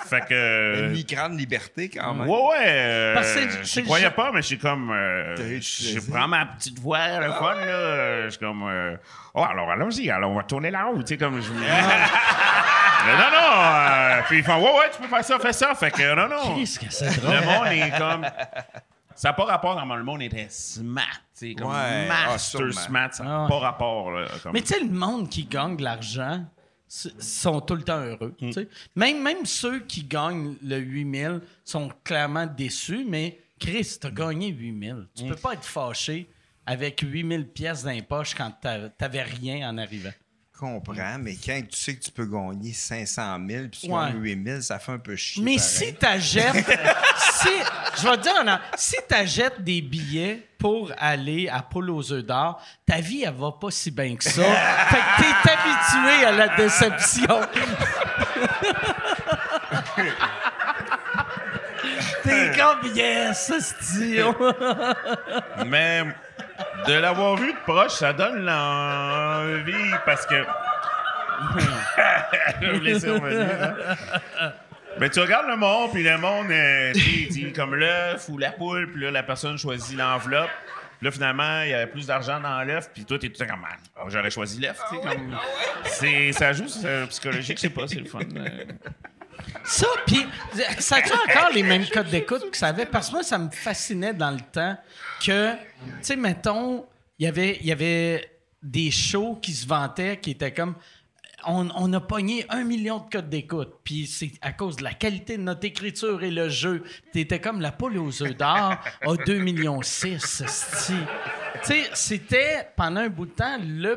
Fait que... Une grande liberté, quand même. Ouais, ouais. euh, Parce que je croyais pas, mais je suis comme. euh, je prends ma petite voix, le fun, là. euh, Je suis comme. euh, oh, alors allons-y, alors on va tourner la roue, tu sais, comme je me. Mais non, non. euh, puis ils font, ouais, ouais, tu peux faire ça, fais ça. Fait que non, non. Qu'est-ce que c'est drôle? Le monde est comme. Ça n'a pas rapport comment le monde était smart, tu sais, comme Ouais, ah, master sûrement. smart, ça n'a Ah. pas rapport, là. comme- Mais tu sais, le monde qui gagne de l'argent sont tout le temps heureux. Même, même ceux qui gagnent le 8000 sont clairement déçus, mais Chris, t'as gagné 8000. Tu peux pas être fâché avec 8000 pièces dans les poches quand t'a- t'avais rien en arrivant. Je comprends, mais quand tu sais que tu peux gagner 500 000 puis tu Ouais. gagnes 8 000, ça fait un peu chier. Mais pareil. si t'achètes, si, je vais te dire, non, si t'achètes des billets pour aller à Pôle aux œufs d'or, ta vie, elle va pas si bien que ça. fait que t'es habitué à la déception. t'es comme, yes, c'est Mais de l'avoir vu de proche, ça donne l'envie parce que. Je vais vous laisser revenir, hein. Mais tu regardes le monde, puis le monde, euh, tu il dit comme l'œuf ou la poule, puis là, la personne choisit l'enveloppe. Puis là, finalement, il y avait plus d'argent dans l'œuf, puis toi, t'es tout comme, Ah, j'aurais choisi l'œuf, tu sais, comme. C'est, ça joue, c'est psychologique, je sais pas, c'est le fun. euh. Ça, puis, ça a encore les mêmes codes d'écoute que ça avait? Parce que moi, ça me fascinait dans le temps que, tu sais, mettons, il y avait- il y avait des shows qui se vantaient qui étaient comme. On, on a pogné un million de codes d'écoute, puis c'est à cause de la qualité de notre écriture et le jeu. T'étais comme la poule aux œufs d'or à 2 millions 6, Tu sais, c'était pendant un bout de temps le.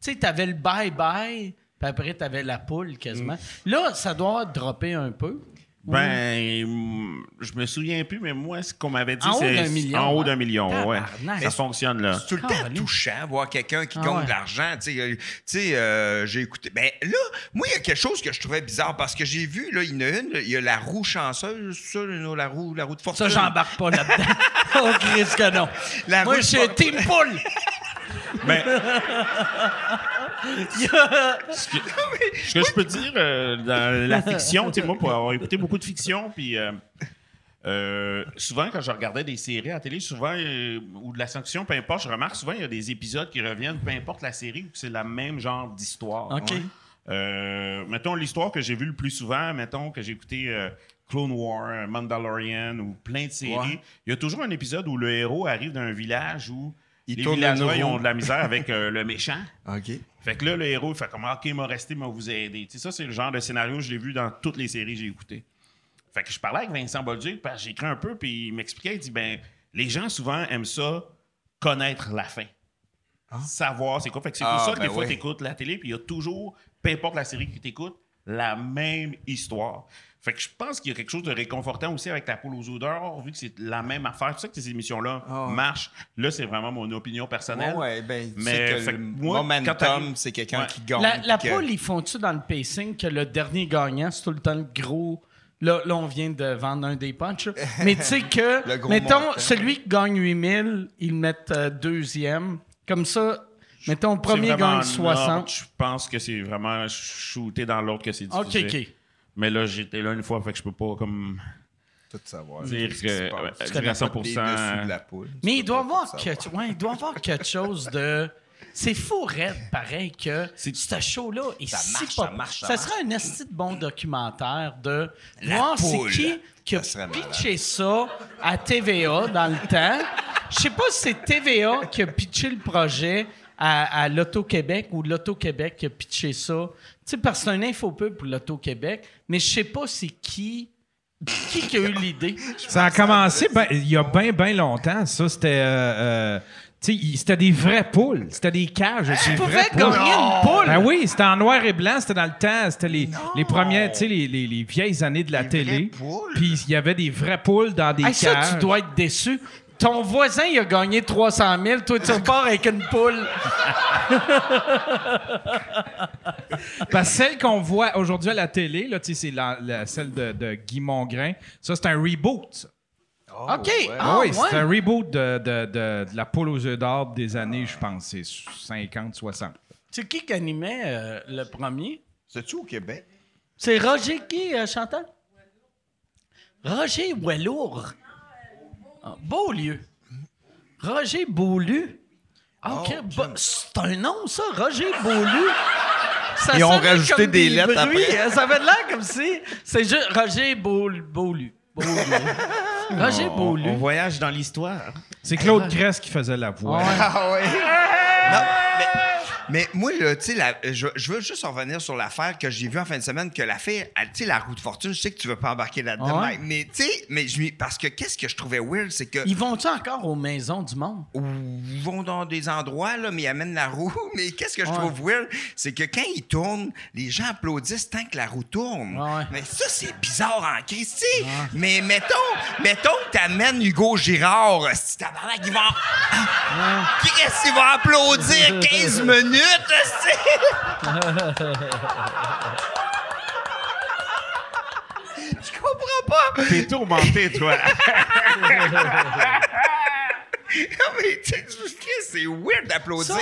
Tu sais, t'avais le bye-bye, puis après t'avais la poule quasiment. Là, ça doit dropper un peu. Ben, mm, je me souviens plus, mais moi, ce qu'on m'avait dit, En haut c'est d'un million, en haut hein? d'un million, ouais. Tabarnak. Ça fonctionne là. C'est tout le temps touchant, voir quelqu'un qui Ah ouais. de l'argent. Tu sais, euh, tu sais, euh, j'ai écouté. Ben là, moi, il y a quelque chose que je trouvais bizarre parce que j'ai vu, là, il y en a une, il y a la roue chanceuse, ça, la roue, la roue de fortune? Ça, j'embarque pas là-dedans. oh, Chris, que non. La Moi, fortune. team poule. Mais ce que, ce que je peux dire euh, dans la fiction, tu sais, moi, pour avoir écouté beaucoup de fiction, puis euh, euh, souvent, quand je regardais des séries à la télé, souvent, euh, ou de la science-fiction, peu importe, je remarque souvent, il y a des épisodes qui reviennent, peu importe la série, ou que c'est le même genre d'histoire. OK. Euh, mettons l'histoire que j'ai vue le plus souvent, mettons que j'ai écouté euh, Clone War, Mandalorian ou plein de séries. Ouais. Il y a toujours un épisode où le héros arrive d'un village où Il les tourne villageois ils ont de la misère avec euh, le méchant. OK. Fait que là, le héros, il fait comme OK, il m'a resté, il m'a vous aider. Tu sais, ça, c'est le genre de scénario que je l'ai vu dans toutes les séries que j'ai écoutées. Fait que je parlais avec Vincent Bolduc, parce que j'ai écrit un peu, puis il m'expliquait, il dit ben, les gens souvent aiment ça, connaître la fin. Savoir c'est quoi. Fait que c'est pour Ah, ça que ben des fois, oui. tu écoutes la télé, puis il y a toujours, peu importe la série que tu écoutes, la même histoire. Fait que je pense qu'il y a quelque chose de réconfortant aussi avec la poule aux odeurs, vu que c'est la même affaire. C'est pour ça que ces émissions-là Ah marchent. Là, c'est vraiment mon opinion personnelle. Ouais, ouais, ben, tu Mais, sais que fait le que moi, quand momentum, c'est quelqu'un Ouais. qui gagne. La, la puis que- poule, ils font-tu dans le pacing que le dernier gagnant, c'est tout le temps le gros. Là, là, on vient de vendre un des punchs. là. Mais tu sais que, mettons, montant. celui qui gagne 8000, ils le mettent euh, deuxième. Comme ça, mettons, le premier gagne 60. neutre. Je pense que c'est vraiment shooté dans l'autre que c'est OK, diffusé. OK. Mais là, j'étais là une fois, fait que je peux pas comme Tout savoir. dire que ouais, Tu connais à pas 100 les dessous de la poule. Tu Mais il doit avoir savoir. ouais, il doit avoir quelque chose de. C'est fou, raide, pareil, que ce show-là est Ça si marche, pas- ça marche, ça Ça marche. serait un esti de bon documentaire de La voir c'est qui qui a pitché ça à TVA dans le temps. Je sais pas si c'est TVA qui a pitché le projet à, à l'Auto-Québec ou l'Auto-Québec qui a pitché ça sais, parce que c'est un infopub pour l'Auto-Québec, mais je sais pas c'est qui. Qui qui a eu l'idée? Ça a commencé ben, il y a bien, bien longtemps. Ça, c'était. euh, euh, tu sais, il- c'était des vraies poules. C'était des cages. Tu des pouvais gagner une poule! Ben oui, c'était en noir et blanc, c'était dans le temps, c'était les, les premières, tu sais, les, les- les vieilles années de la télé. poules? Puis il y avait des vraies poules dans des Hey, ça, cages. tu dois être déçu. Ton voisin, il a gagné 300 000. Toi, tu repars avec une poule. Parce que celle qu'on voit aujourd'hui à la télé, là, c'est la- la- celle de, de Guy Mongrain. Ça, c'est un reboot. ça. OK. Ah Ah, oui, ouais. c'est un reboot de, de- de- de la poule aux œufs d'or des années, je pense, c'est 50, 60. C'est qui qui animait euh, le premier? C'est-tu au Québec? C'est Roger qui, euh, Chantal? Roger Wellour. Ah, Beaulieu. Roger Beaulieu. Ah, OK. Bah, c'est un nom, ça, Roger Beaulieu. Ça Ils ont sonnait rajouté comme des lettres bruits. après. Ça avait l'air comme si... C'est juste Roger Beaul- Beaulieu. Beaulieu. Roger On, Beaulieu. on voyage dans l'histoire. C'est Claude Crest qui faisait la voix. Ah ouais. Non, mais, mais moi, là, tu sais, je, je veux juste revenir sur l'affaire que j'ai vue en fin de semaine, que la fille, elle, tu sais, la roue de fortune, je sais que tu veux pas embarquer là-dedans, Ouais. Mais tu sais, mais je parce que qu'est-ce que je trouvais weird, c'est que Ils vont-tu encore aux maisons du monde? ils vont dans des endroits, là, mais ils amènent la roue. Mais qu'est-ce que je Ouais. trouve weird, c'est que quand ils tournent, les gens applaudissent tant que la roue tourne. Ouais. Mais ça, c'est bizarre en Christy. Mais mettons, mettons que t'amènes Hugo Girard, si tabarnak, ils vont... Qu'est-ce qu'ils vont applaudir 15 minutes, Je comprends pas. T'es tourmenté, toi. Mais tu c'est weird d'applaudir.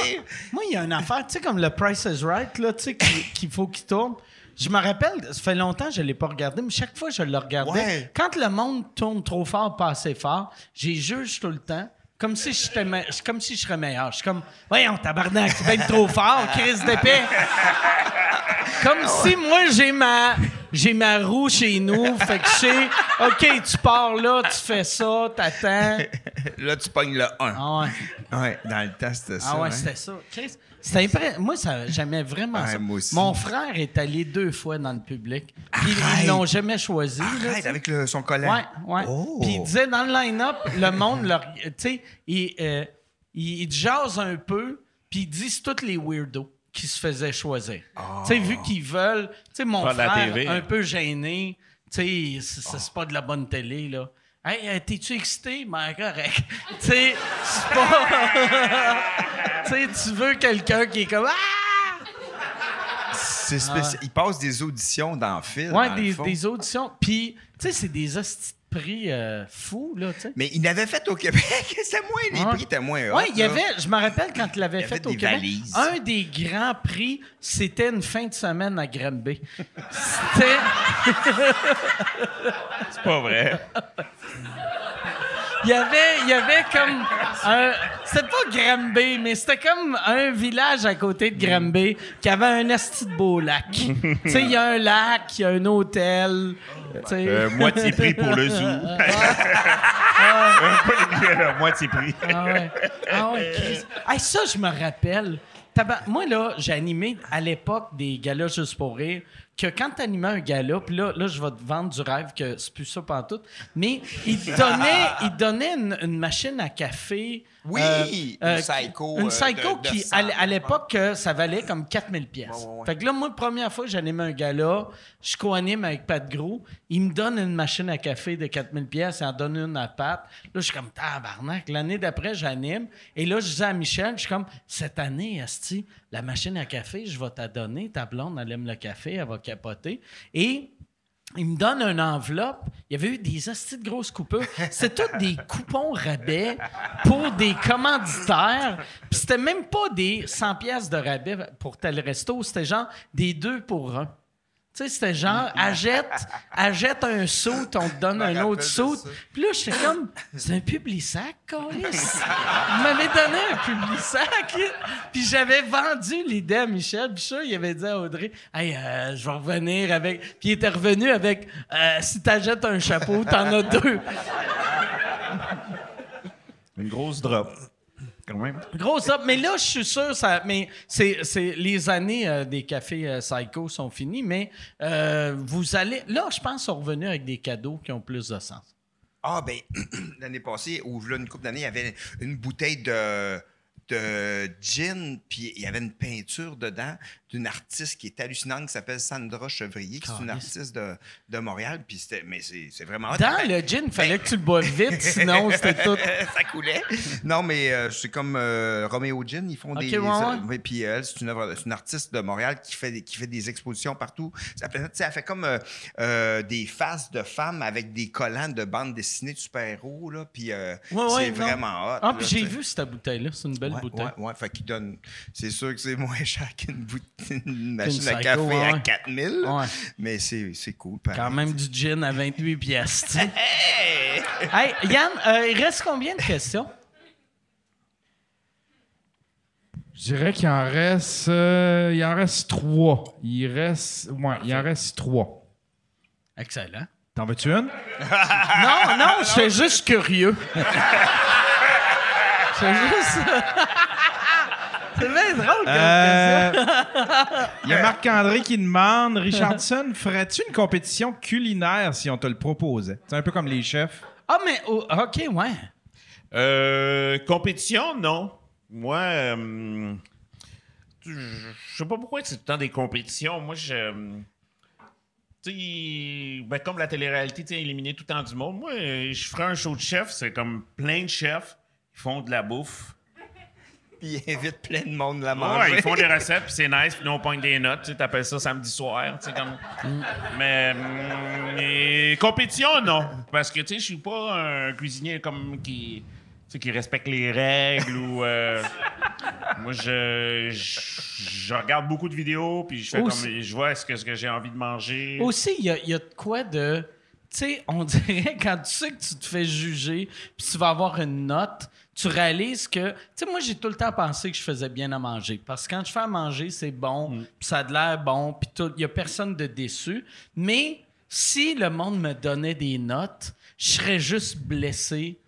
Moi, il y a une affaire, tu sais, comme le Price is Right, là, tu sais, qui- qu'il faut qu'il tourne. Je me rappelle, ça fait longtemps que je ne l'ai pas regardé, mais chaque fois que je le regardais, Ouais. quand le monde tourne trop fort, pas assez fort, j'ai juge tout le temps. Comme si, me- comme si je serais meilleur. Je suis comme, voyons, tabarnak, c'est bien trop fort, crise d'épée. Comme si moi, j'ai ma, j'ai ma roue chez nous, fait que je sais, OK, tu pars là, tu fais ça, t'attends. Là, tu pognes le 1. Ah ouais. Ouais, dans le temps, c'était ça. Ah ouais, hein. c'était ça. Chris, Moi, ça j'aimais vraiment Ouais, ça. moi aussi. Mon frère est allé deux fois dans le public. Puis ils l'ont jamais choisi. là, Arrête avec le, son collant. Ouais, ouais. Oh. Puis il disait dans le line-up, le monde, leur- tu sais, il, euh, il, il jase un peu, puis ils disent tous les weirdos qui se faisaient choisir. Tu sais, vu qu'ils veulent, tu sais, mon Pas frère, un peu gêné, tu sais, c'est- c'est pas de la bonne télé, là. Hey, euh, t'es-tu excité? Ben, correct. tu sais, c'est pas. tu sais, tu veux quelqu'un qui est comme. Ah! C'est spécial. Il passe des auditions dans le film. Ouais, dans le des, fond. des auditions. Puis, tu sais, c'est des hosties prix euh, fous, là, tu sais. Mais il l'avait fait au Québec. C'était moins, les Ouais. prix étaient moins. Oui, il y avait, je me rappelle quand il l'avait fait au des Québec. valises. Un des grands prix, c'était une fin de semaine à Granby. C'était. C'est pas vrai. Il y avait, il y avait comme un. C'était pas Granby, mais c'était comme un village à côté de Granby qui avait un esti de beau lac. tu sais, il y a un lac, il y a un hôtel. Euh, moitié prix pour le zoo. Euh, billets, là, moitié prix. Ah ouais. Ah ouais. Hey, ça, je me rappelle. Moi, là, j'ai animé à l'époque des galas juste pour rire. Que quand tu animais un gala, puis là, là, je vais te vendre du rêve que c'est plus ça tout. mais il te donnait, il donnait une, une machine à café. Oui, euh, une Psycho, Une euh, Psycho de- qui, 900, à, l'époque, euh, ça valait comme 4000 pièces. Ouais, ouais, ouais. Fait que là, moi, première fois que j'anime un gala, je co-anime avec Pat Gros. Il me donne une machine à café de 4000 pièces, il en donne une à Pat. Là, je suis comme, tabarnak. L'année d'après, j'anime. Et là, je dis à Michel, je suis comme, cette année, Asti, la machine à café, je vais t'en donner. Ta blonde, elle aime le café, elle va capoter. Et il me donne une enveloppe. Il y avait eu des hosties grosses coupures. C'était tous des coupons rabais pour des commanditaires. Puis c'était même pas des 100 pièces de rabais pour tel resto. C'était genre des deux pour un. Tu sais, c'était genre, achète, achète un saut, on te donne un autre saut. Puis là, j'étais comme, c'est un public-sac, Calis. Il m'avait donné un public-sac. Puis j'avais vendu l'idée à Michel. Puis ça, il avait dit à Audrey, hey, euh, je vais revenir avec. Puis il était revenu avec, euh, si t'achètes un chapeau, t'en as deux. Une grosse drop. Quand même. Gros up. Mais là, je suis sûr, ça, mais c'est, c'est- les années euh, des cafés euh, Psycho sont finies, mais euh, vous allez. Là, je pense sont revenus avec des cadeaux qui ont plus de sens. Ah, ben, l'année passée, ou là, une couple d'années, il y avait une bouteille de, de gin, puis il y avait une peinture dedans d'une artiste qui est hallucinante, qui s'appelle Sandra Chevrier, qui est une artiste de, de Montréal, puis c'était, mais c'est, c'est vraiment... Dans le gin, il fallait que tu le boives vite, sinon c'était tout. ça coulait. Non, mais euh, c'est comme euh, Roméo Gin, ils font Ok, des. ouais, oui, puis elle, c'est une, œuvre- c'est une artiste de Montréal qui fait des, qui fait des expositions partout. Ça, elle fait comme euh, euh, des faces de femmes avec des collants de bandes dessinées de super-héros, là. Puis euh, Ouais, ouais, c'est vraiment hot. Ah, puis j'ai vu cette bouteille-là, c'est une belle Ouais, bouteille. ouais, ouais, fait qu'il donne. C'est sûr que c'est moins cher qu'une machine Psycho, à café ouais, à ouais. 4000. Ouais. Mais c'est c'est cool. Quand même du gin à 28 pièces. hey, Yann, euh, il reste combien de questions? Je dirais qu'il en reste. euh, il en reste trois. Il reste. Ouais, il en reste trois. Excellent. T'en veux-tu une? Non, non, j'étais juste curieux. C'est juste. C'est bien drôle comme Euh. Il y a Marc-André qui demande Richardson, ferais-tu une compétition culinaire si on te le proposait? C'est un peu comme les chefs. Ah, mais. oh, OK, ouais. Euh, compétition, non. Moi, euh, je je sais pas pourquoi c'est tout le temps des compétitions. Moi, je. Tu sais, ben, comme la télé-réalité, tu sais, éliminer tout le temps du monde. Moi, euh, je ferais un show de chef, c'est comme plein de chefs qui font de la bouffe. Puis il invite plein de monde à Ouais, manger. ils font des recettes, puis c'est nice, puis nous, on pogne des notes. Tu sais, t'appelles ça samedi soir, tu sais, comme... Mais, hum, mais compétition, non? Parce que, tu sais, je suis pas un cuisinier comme qui... tu sais, qui respecte les règles ou... euh, moi, je, je, je regarde beaucoup de vidéos, puis je fais Aussi- comme... Je vois ce que, ce que j'ai envie de manger. Aussi, il y a, il y a de quoi de. Tu sais, on dirait quand tu sais que tu te fais juger, puis tu vas avoir une note, tu réalises que. Tu sais, moi, j'ai tout le temps pensé que je faisais bien à manger. Parce que quand je fais à manger, c'est bon, Mm. puis ça a de l'air bon, puis tout. Il n'y a personne de déçu. Mais si le monde me donnait des notes, je serais juste blessé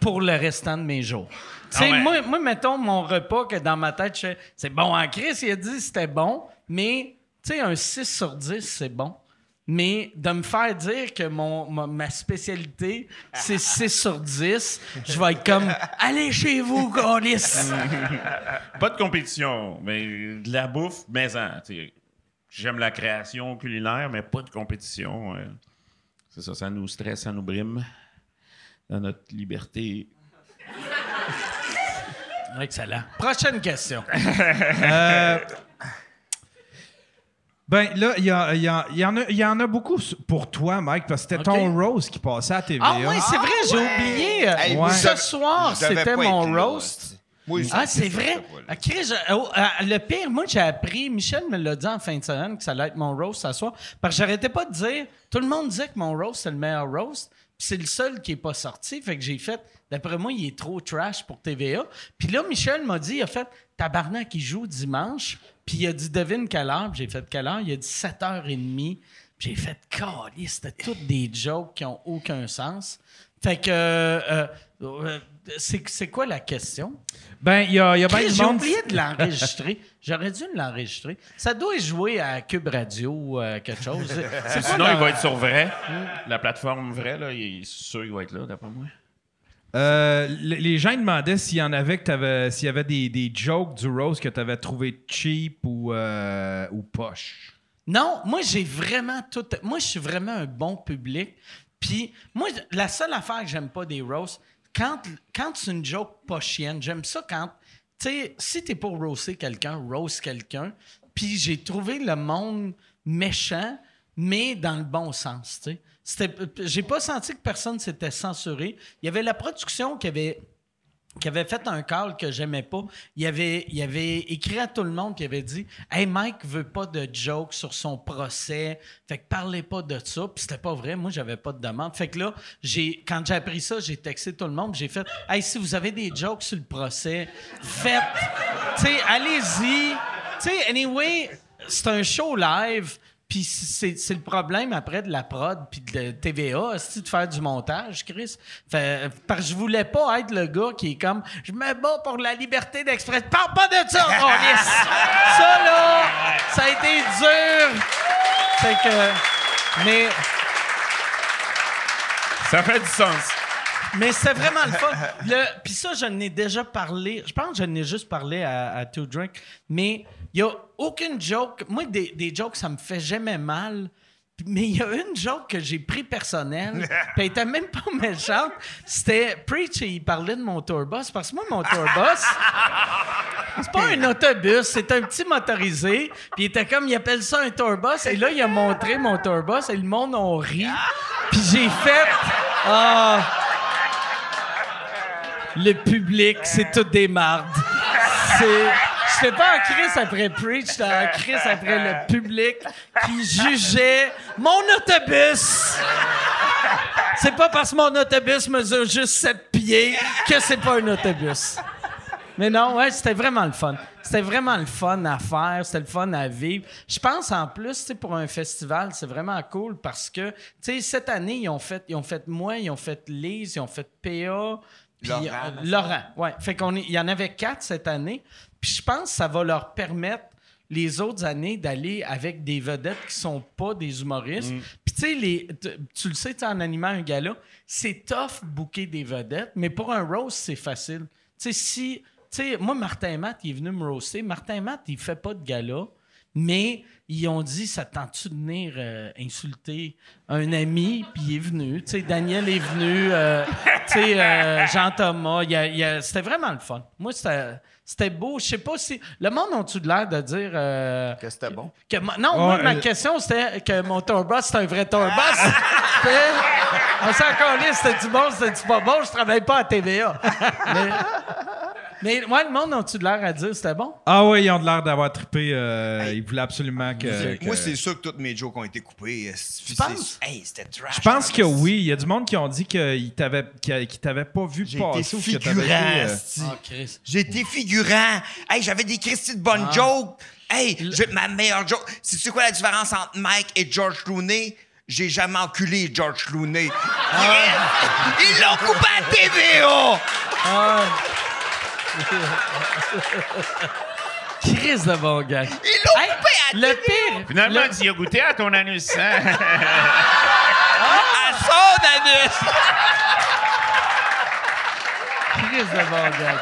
pour le restant de mes jours. Tu sais, Ah ouais. moi, moi, mettons mon repas que dans ma tête, c'est bon. En Chris, il a dit c'était bon, mais tu sais, un 6 sur 10, c'est bon. Mais de me faire dire que mon, ma, ma spécialité, c'est 6 sur 10, je vais être comme Allez chez vous, Golis! Pas de compétition, mais de la bouffe maison. J'aime la création culinaire, mais pas de compétition. euh. C'est ça, ça nous stresse, ça nous brime dans notre liberté. Excellent. Prochaine question. Ben là, il y, a- y a- y en a- y en a beaucoup pour toi, Mike, parce que c'était ton Rose qui passait à TVA. Ah oui, c'est vrai, j'ai oublié. Hey, Ouais. je Ce soir, c'était mon roast. Moi, Ah, c'est vrai? je- oh, ah, le pire, moi, j'ai appris, Michel me l'a dit en fin de semaine que ça allait être mon roast ce soir. Parce que j'arrêtais pas de dire, tout le monde disait que mon roast, c'est le meilleur roast. Puis c'est le seul qui est pas sorti. Fait que j'ai fait, d'après moi, il est trop trash pour TVA. Puis là, Michel m'a dit, il a fait, tabarnak, il joue dimanche. Puis il a dit, devine quelle heure? Puis j'ai fait, quelle heure? Il a dit 7h30. Puis j'ai fait, calé, c'était toutes des jokes qui ont aucun sens. Fait que, euh, euh, c'est quoi la question? Ben, il y a, y a bien J'ai oublié de l'enregistrer. J'aurais dû l'enregistrer. Ça doit jouer à Cube Radio ou euh, quelque chose. Sinon, il va être sur vrai. La plateforme vraie, là, il est sûr qu'il va être là, d'après moi. Euh, les gens demandaient s'il y en avait que t'avais, s'il y avait des, des jokes du Rose que tu avais trouvé cheap ou, euh, ou poche. Non, moi, j'ai vraiment tout. Moi, je suis vraiment un bon public. Puis, moi, la seule affaire que j'aime pas des roasts, quand, quand c'est une joke pas chienne, j'aime ça quand. Tu sais, si t'es pour roaster quelqu'un, roast quelqu'un. Puis, j'ai trouvé le monde méchant, mais dans le bon sens. C'était- J'ai pas senti que personne s'était censuré. Il y avait la production qui avait qui avait fait un call que j'aimais pas. Il avait, il avait écrit à tout le monde qui avait dit Hey, Mike veut pas de joke sur son procès. Fait que parlez pas de ça. Puis c'était pas vrai. Moi, j'avais pas de demande. Fait que là, j'ai, quand j'ai appris ça, j'ai texté tout le monde. J'ai fait Hey, si vous avez des jokes sur le procès, faites. tu sais, allez-y. Tu sais, anyway, c'est un show live. Puis c'est c'est le problème après de la prod puis de TVA, c'est de faire du montage, Chris. Fait, parce que je voulais pas être le gars qui est comme je me bats pour la liberté d'expression. Parle pas de ça, câlisse! Ça là, ça a été dur. Fait que mais Ça fait du sens. mais c'est vraiment le fun. Le- Puis ça, je n'ai déjà parlé. Je pense que je n'ai juste parlé à, à Two Drink. Mais n'y a aucune joke. Moi, des, des jokes, ça me fait jamais mal. Mais il y a une joke que j'ai pris personnelle. Puis elle était même pas méchante. C'était Preach et il parlait de mon tourbus. Parce que moi, mon tourbus, c'est pas un autobus, c'est un petit motorisé. Puis il était comme, il appelle ça un tourbus. Et là, il a montré mon tourbus et le monde a ri. Puis j'ai fait. Ah. Le public, c'est tout des mardes. C'est. J'étais pas en crise après Preach, j'étais en crise après le public qui jugeait mon autobus. C'est pas parce que mon autobus mesure juste 7 pieds que c'est pas un autobus. Mais non, ouais, c'était vraiment le fun. C'était vraiment le fun à faire, c'était le fun à vivre. Je pense en plus, pour un festival, c'est vraiment cool parce que, tu sais, cette année, ils ont fait, ils ont fait moi, ils ont fait Lise, ils ont fait PA, puis, Laurent. euh, Laurent, ouais. Fait qu'on il y en avait quatre cette année. Puis je pense que ça va leur permettre les autres années d'aller avec des vedettes qui sont pas des humoristes. Puis tu sais, les- tu le sais, en animant un gala, c'est tough booker des vedettes, mais pour un roast, c'est facile. Tu sais, si... Tu sais, moi, Martin Matt, il est venu me roaster. Martin Matt, il fait pas de gala, mais ils ont dit, ça te tente-tu de venir euh, insulter un ami? Puis il est venu. Tu sais, Daniel est venu. euh, tu sais, euh, Jean-Thomas. il y a- il y a- C'était vraiment le fun. Moi, c'était... C'était beau. Je sais pas si. Le monde a-tu de l'air de dire. euh, Que c'était bon? que ma- non, moi, ma euh, question, c'était que mon tourbus, c'est un vrai tourbus. C'était- On s'en calait, c'était-tu bon, c'était-tu pas bon? Je travaille pas à TVA. mais, mais ouais, le monde a-tu de l'air à dire c'était bon? Ah ouais, ils ont de l'air d'avoir trippé. euh, Ils voulaient absolument que. que- Moi, c'est sûr que toutes mes jokes ont été coupées. Tu penses? Hey, c'était trash. Je pense en que oui. Il y a du monde qui ont dit qu'ils t'avaient qu'ils qu'ils t'avaient pas vu J'ai été passer ou que t'avais figurant. euh, esti. Ah, Chris. Été figurant. Hey, j'avais des Christy de bonnes Ah. jokes. Hey, ma meilleure joke. C'est quoi la différence entre Mike et George Clooney? J'ai jamais enculé George Clooney. Ah. Ils l'ont coupé à TVA! Chris de bon gars. Ils l'ont Hey, coupé à le pire. Finalement, le- tu y as goûté à ton anus. hein? à son anus! Chris de bon gars.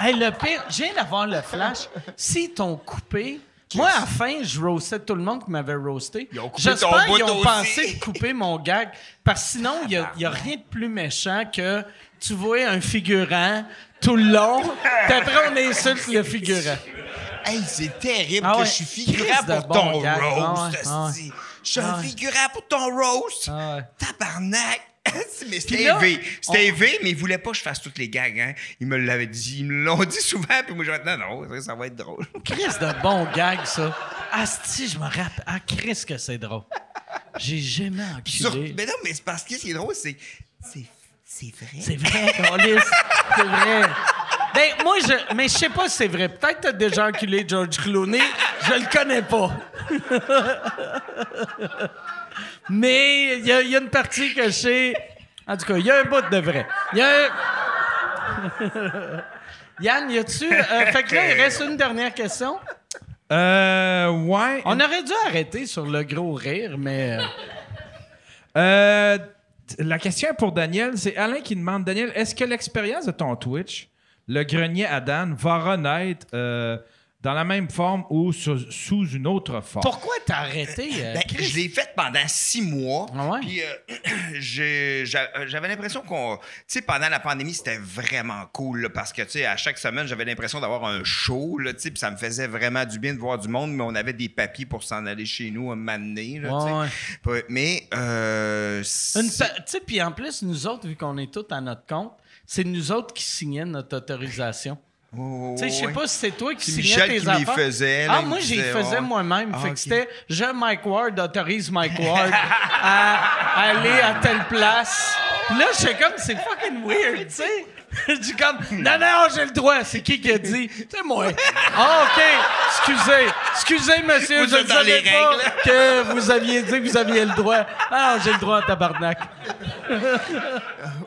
Hey, le pire, je viens d'avoir le flash. S'ils t'ont coupé, moi, à la fin, je roastais tout le monde qui m'avait roasté. Ils ont coupé J'espère ton qu'ils ont pensé de couper mon gag. Parce que sinon, il n'y a, rien de plus méchant que tu vois un figurant tout le long, puis après, on insulte le figurant. Hey, c'est terrible Ah que je suis figurant pour bon ton roast, Ah ouais. Je suis un Ah ouais. figurant pour ton roast. Tabarnak! mais c'était élevé. C'était élevé, mais ils voulaient pas que je fasse toutes les gags. Hein. Ils me l'avaient dit. Ils me l'ont dit souvent, puis moi, je non, non, ça, ça va être drôle. Chris de bon gag, ça. Asti, je me rappelle. Ah, Chris, que c'est drôle. J'ai jamais Sur- enculé. Mais non, mais c'est parce que ce qui est drôle, c'est. C'est vrai? C'est vrai, Carlis. C'est vrai. Ben, moi, je. Mais je sais pas si c'est vrai. Peut-être que t'as déjà enculé George Clooney. Je le connais pas. mais il y, a- il y a une partie que je sais. En tout cas, il y a un bout de vrai. Il y a un. Yann, y a-tu. euh, fait que là, il reste une dernière question. Euh, ouais. On aurait dû arrêter sur le gros rire, mais. euh, Euh, la question est pour Daniel. C'est Alain qui demande Daniel, est-ce que l'expérience de ton Twitch, le grenier à Dan, va renaître euh, dans la même forme ou sous, sous une autre forme? Pourquoi t'as arrêté? euh, Ben, Chris? je l'ai fait pendant six mois. Ah ouais? Puis euh, euh, j'avais l'impression qu'on. Tu sais, pendant la pandémie, c'était vraiment cool là, parce que, tu sais, à chaque semaine, j'avais l'impression d'avoir un show, là, tu sais, puis ça me faisait vraiment du bien de voir du monde, mais on avait des papiers pour s'en aller chez nous à m'amener, sais. Ouais, Mais. Euh, Tu sais, puis en plus, nous autres, vu qu'on est tous à notre compte, c'est nous autres qui signions notre autorisation. Ouais, Tu sais, je sais pas si c'est toi qui signais Michel tes qui affaires. faisait, là, ah, moi, j'y faisais ouais. moi-même. Ah, fait que ok. c'était je, Mike Ward, autorise Mike Ward à aller à telle place. Puis là, j'étais comme, c'est fucking weird, tu sais. Je dis comme, non, non, j'ai le droit. C'est qui qui a dit? C'est moi. Ah, OK. Excusez. Excusez, monsieur. Vous je ne savais pas règles. que vous aviez dit que vous aviez le droit. Ah, j'ai le droit, tabarnak.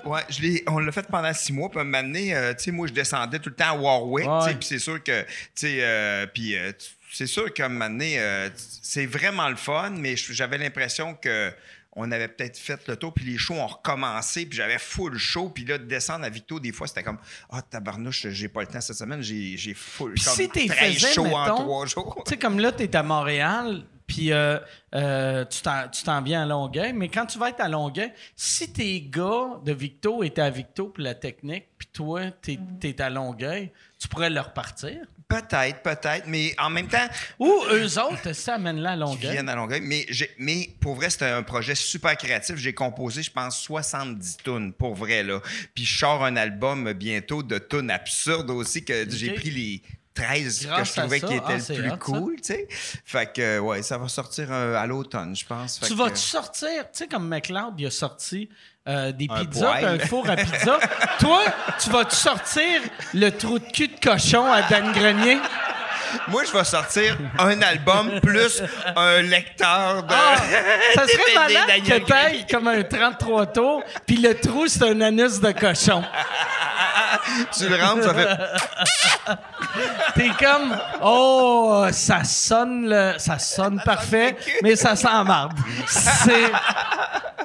Ouais, je l'ai, on l'a fait pendant six mois. Puis, à un moment donné, euh, tu sais, moi, je descendais tout le temps à Warwick. Ouais. tu sais, Puis, c'est sûr que, tu sais, euh, puis, euh, c'est sûr qu'à un moment donné, euh, c'est vraiment le fun, mais j'avais l'impression que. On avait peut-être fait le tour, puis les shows ont recommencé, puis j'avais full show, puis là, de descendre à Victo, des fois, c'était comme Ah, tabarnouche, j'ai pas le temps cette semaine, j'ai, j'ai full. Puis comme si t'es 13 faisais, shows en mettons, trois jours. Tu sais, comme là, t'es à Montréal, puis euh, euh, tu t'en tu t'en viens à Longueuil, mais quand tu vas être à Longueuil, si tes gars de Victo étaient à Victo pour la technique, puis toi, t'es es à Longueuil, tu pourrais leur partir. Peut-être, peut-être, mais en même temps, Ou eux autres, ça amène là à Longueuil. viennent à Longueuil. Mais, j'ai- mais pour vrai, c'était un projet super créatif. J'ai composé, je pense, 70 tunes, pour vrai. Là. Puis je sors un album bientôt de tunes absurdes aussi, que j'ai pris les 13 Grâce que je trouvais qui étaient ah, le c'est plus hot, cool. tu sais. Fait que, euh, ouais, ça va sortir euh, à l'automne, je pense. Fait Tu que- vas-tu sortir, tu sais, comme McLeod, il a sorti euh, des Un pizzas, un four à pizza. Toi, tu vas-tu sortir le trou de cul de cochon à Dan Grenier? Moi, je vais sortir un album plus un lecteur de. Ah, ça serait malade que t'ailles comme un 33 tours, puis le trou, c'est un anus de cochon. Tu le rentres, ça fait. T'es comme, oh, ça sonne, le, ça sonne parfait, mais ça sent marde. C'est...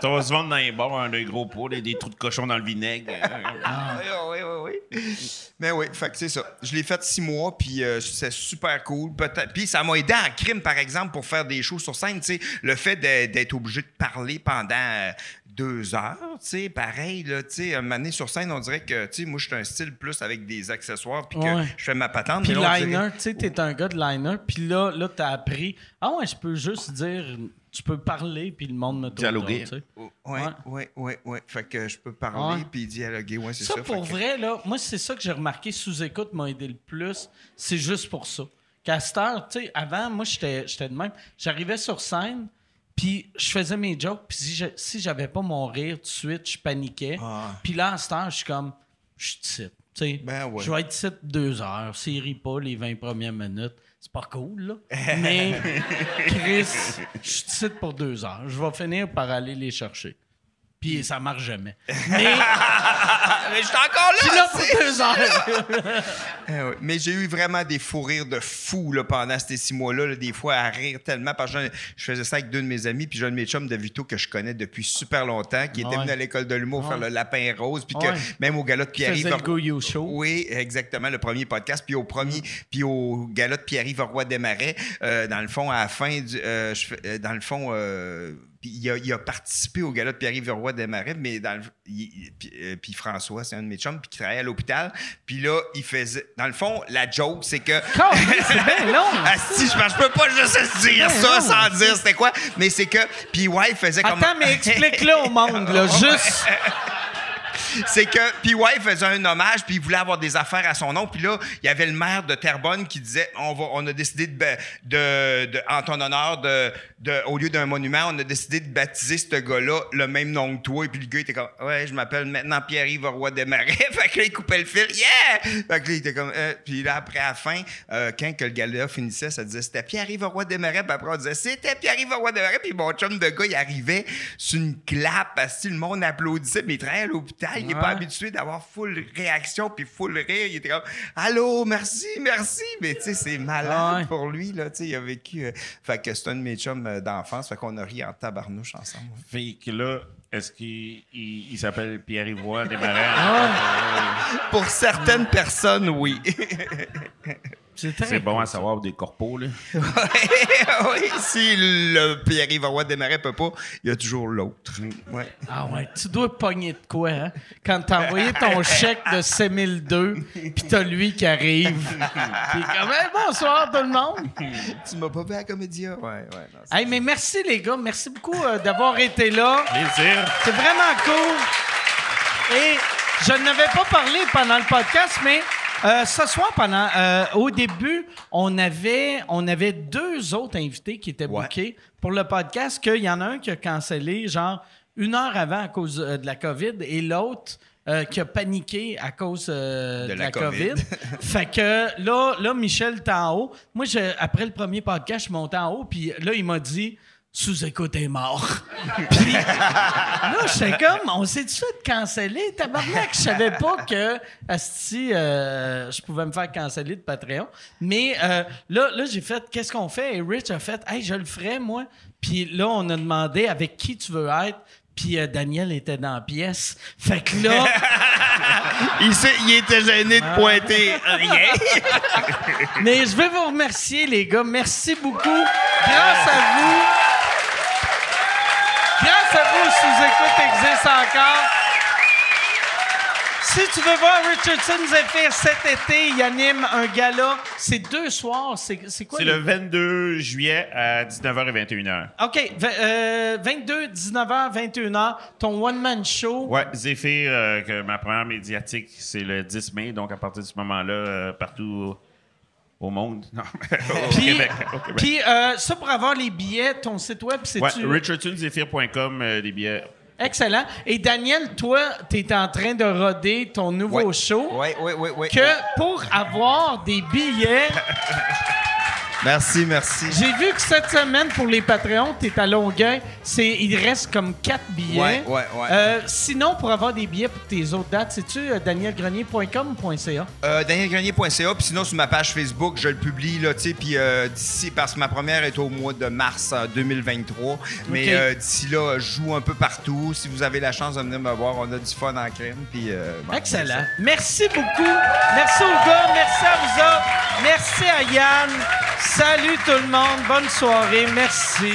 Ça va se vendre dans les bars, un des gros pots, des, des trous de cochon dans le vinaigre. Oui, oui, oui, oui. Mais oui, fait que c'est ça. Je l'ai fait six mois, puis euh, c'est super cool. Peut-être- Puis ça m'a aidé en crime, par exemple, pour faire des shows sur scène. Le fait d'être obligé de parler pendant euh, deux heures, tu sais, pareil, là, tu sais, un sur scène, on dirait que, tu sais, moi, je suis un style plus avec des accessoires, puis que Ouais. je fais ma patente. Puis dirait- liner, tu sais, t'es un gars de liner, puis là, là t'as appris, ah ouais, je peux juste dire, tu peux parler, puis le monde me trouve Dialoguer. drôle, tu sais. Ouais, Ouais. ouais, ouais, ouais. Fait que je peux parler, puis dialoguer, ouais, c'est ça. Ça, pour que- vrai, là, moi, c'est ça que j'ai remarqué sous-écoute m'a aidé le plus. C'est juste pour ça. Qu'à cette heure, tu sais, avant, moi, j'étais j'étais de même. J'arrivais sur scène, puis je faisais mes jokes, puis si je- si j'avais pas mon rire tout de suite, je paniquais. Ah. Puis là, à cette heure, je suis comme, je suis ici. Tu sais, Ben ouais. Je vais être ici deux heures. S'il rit pas les 20 premières minutes, c'est pas cool, là. Mais, Chris, je suis pour deux heures. Je vais finir par aller les chercher. Puis ça marche jamais. Mais... Ah, mais je suis encore Je là! suis là pour deux heures. Eh oui. Mais j'ai eu vraiment des fous rires de fou là, pendant ces six mois-là, là, des fois à rire tellement. Parce que je, je faisais ça avec deux de mes amis, puis j'ai un de mes chums de Vito que je connais depuis super longtemps, qui était Ouais. venu à l'école de l'humour faire Ouais. le lapin rose, puis Ouais. que même au gala de Pierre-Yves. le Go You Show. Oui, exactement, le premier podcast. Puis au premier, puis au gala de Pierre-Yves Roy Desmarais, euh, dans le fond, à la fin du. euh, je euh, dans le fond. euh, puis il a, il a participé au gala de Pierre-Yves Roy Desmarais, mais dans le, il- puis, euh, puis François, c'est un de mes chums, puis qui travaillait à l'hôpital. Puis là, il faisait. Dans le fond, la joke, c'est que. Caliste, c'est bien long. Asti, je pense- je peux pas juste dire ça sans dire c'était quoi, mais c'est que puis ouais, il faisait comme Attends, mais explique-le au monde, là. Juste. c'est que PY faisait un hommage puis il voulait avoir des affaires à son nom puis là il y avait le maire de Terrebonne qui disait on a décidé de, en ton honneur de- au lieu d'un monument on a décidé de baptiser ce gars-là le même nom que toi et puis le gars était comme ouais je m'appelle maintenant Pierre-Yves Roy Desmarais. Fait que là il coupait le fil yeah! Fait que là il était comme euh, puis là après à la fin euh, quand que le gala finissait ça disait c'était Pierre-Yves Roy Desmarais puis après on disait c'était Pierre-Yves Roy Desmarais puis mon chum de gars il arrivait sur une clap parce que le monde applaudissait mais il travaillait à l'hôpital il n'est pas habitué d'avoir full réaction puis full rire. Il était comme Allô, merci, merci. Mais tu sais, c'est malade Ouais. pour lui. Là, tu sais, il a vécu. euh, fait que c'est un de mes chums euh, d'enfance. Fait qu'on a ri en tabarnouche ensemble. Fait que là, est-ce qu'il il, il s'appelle Pierre-Yves Roy Desmarais? Pour certaines personnes, oui. C'est très C'est bon à savoir des corpos, là. oui, si le Pierre-Yves Roy Desmarais peut pas, il y a toujours l'autre. Ouais. Ah ouais, tu dois pogner de quoi, hein? Quand t'as envoyé ton chèque de 6002, puis t'as lui qui arrive. Puis comme, Hey, bonsoir tout le monde. Tu m'as pas vu à la comédia? Ouais, ouais. non, Hey, mais merci les gars, merci beaucoup euh, d'avoir été là. Plaisir. C'est vraiment cool. Et je n'avais pas parlé pendant le podcast, mais euh, ce soir, pendant, euh, au début, on avait, on avait deux autres invités qui étaient Ouais. bookés pour le podcast, qu'il y en a un qui a cancellé, genre une heure avant à cause euh, de la COVID et l'autre euh, qui a paniqué à cause euh, de, la, COVID. fait que là, là Michel est en haut. Moi, je- après le premier podcast, je suis monté en haut, puis là, il m'a dit sous-écoute est mort. Puis là, j'étais comme, on s'est-tu fait canceller? Tabarnak, je savais pas que, asti, euh, je pouvais me faire canceller de Patreon. Mais euh, là, là j'ai fait, qu'est-ce qu'on fait? Et Rich a fait, hey, je le ferai, moi. Puis là, on a demandé avec qui tu veux être. Puis euh, Daniel était dans la pièce. Fait que là, Il, s'est- il était gêné de pointer rien. mais je vais vous remercier, les gars. Merci beaucoup. Grâce à vous, sous-écoute existe encore. Si tu veux voir Richardson Zephyr cet été, il anime un gala. C'est deux soirs. C'est c'est quoi? C'est le 22 juillet à 19h et 21h. OK. v- euh, 22, 19h, 21h. Ton one-man show. Ouais, Zéphyr, euh, que ma première médiatique, c'est le 10 mai. Donc, à partir de ce moment-là, euh, partout au monde. Non, au Puis, Québec. au Québec. puis, euh, ça, pour avoir les billets, ton site web, c'est Ouais, euh, des billets. Excellent. Et Daniel, toi, tu es en train de roder ton nouveau Ouais. show. Oui, oui, oui, oui. Que pour avoir des billets, Merci, merci. j'ai vu que cette semaine, pour les Patreons, tu es à Longueuil. C'est, il reste comme quatre billets. Ouais, ouais, ouais. Euh, sinon, pour avoir des billets pour tes autres dates, c'est-tu euh, danielgrenier.com ou .ca? Euh, DanielGrenier.ca, puis sinon sur ma page Facebook, je le publie, là, tu sais, puis euh, d'ici, parce que ma première est au mois de mars euh, 2023, mais d'ici là, je joue un peu partout. Si vous avez la chance de venir me voir, on a du fun en crème, puis... bon, Excellent. Merci beaucoup. Merci aux gars. Merci à vous autres. Merci à Yann. Salut tout le monde. Bonne soirée. Merci.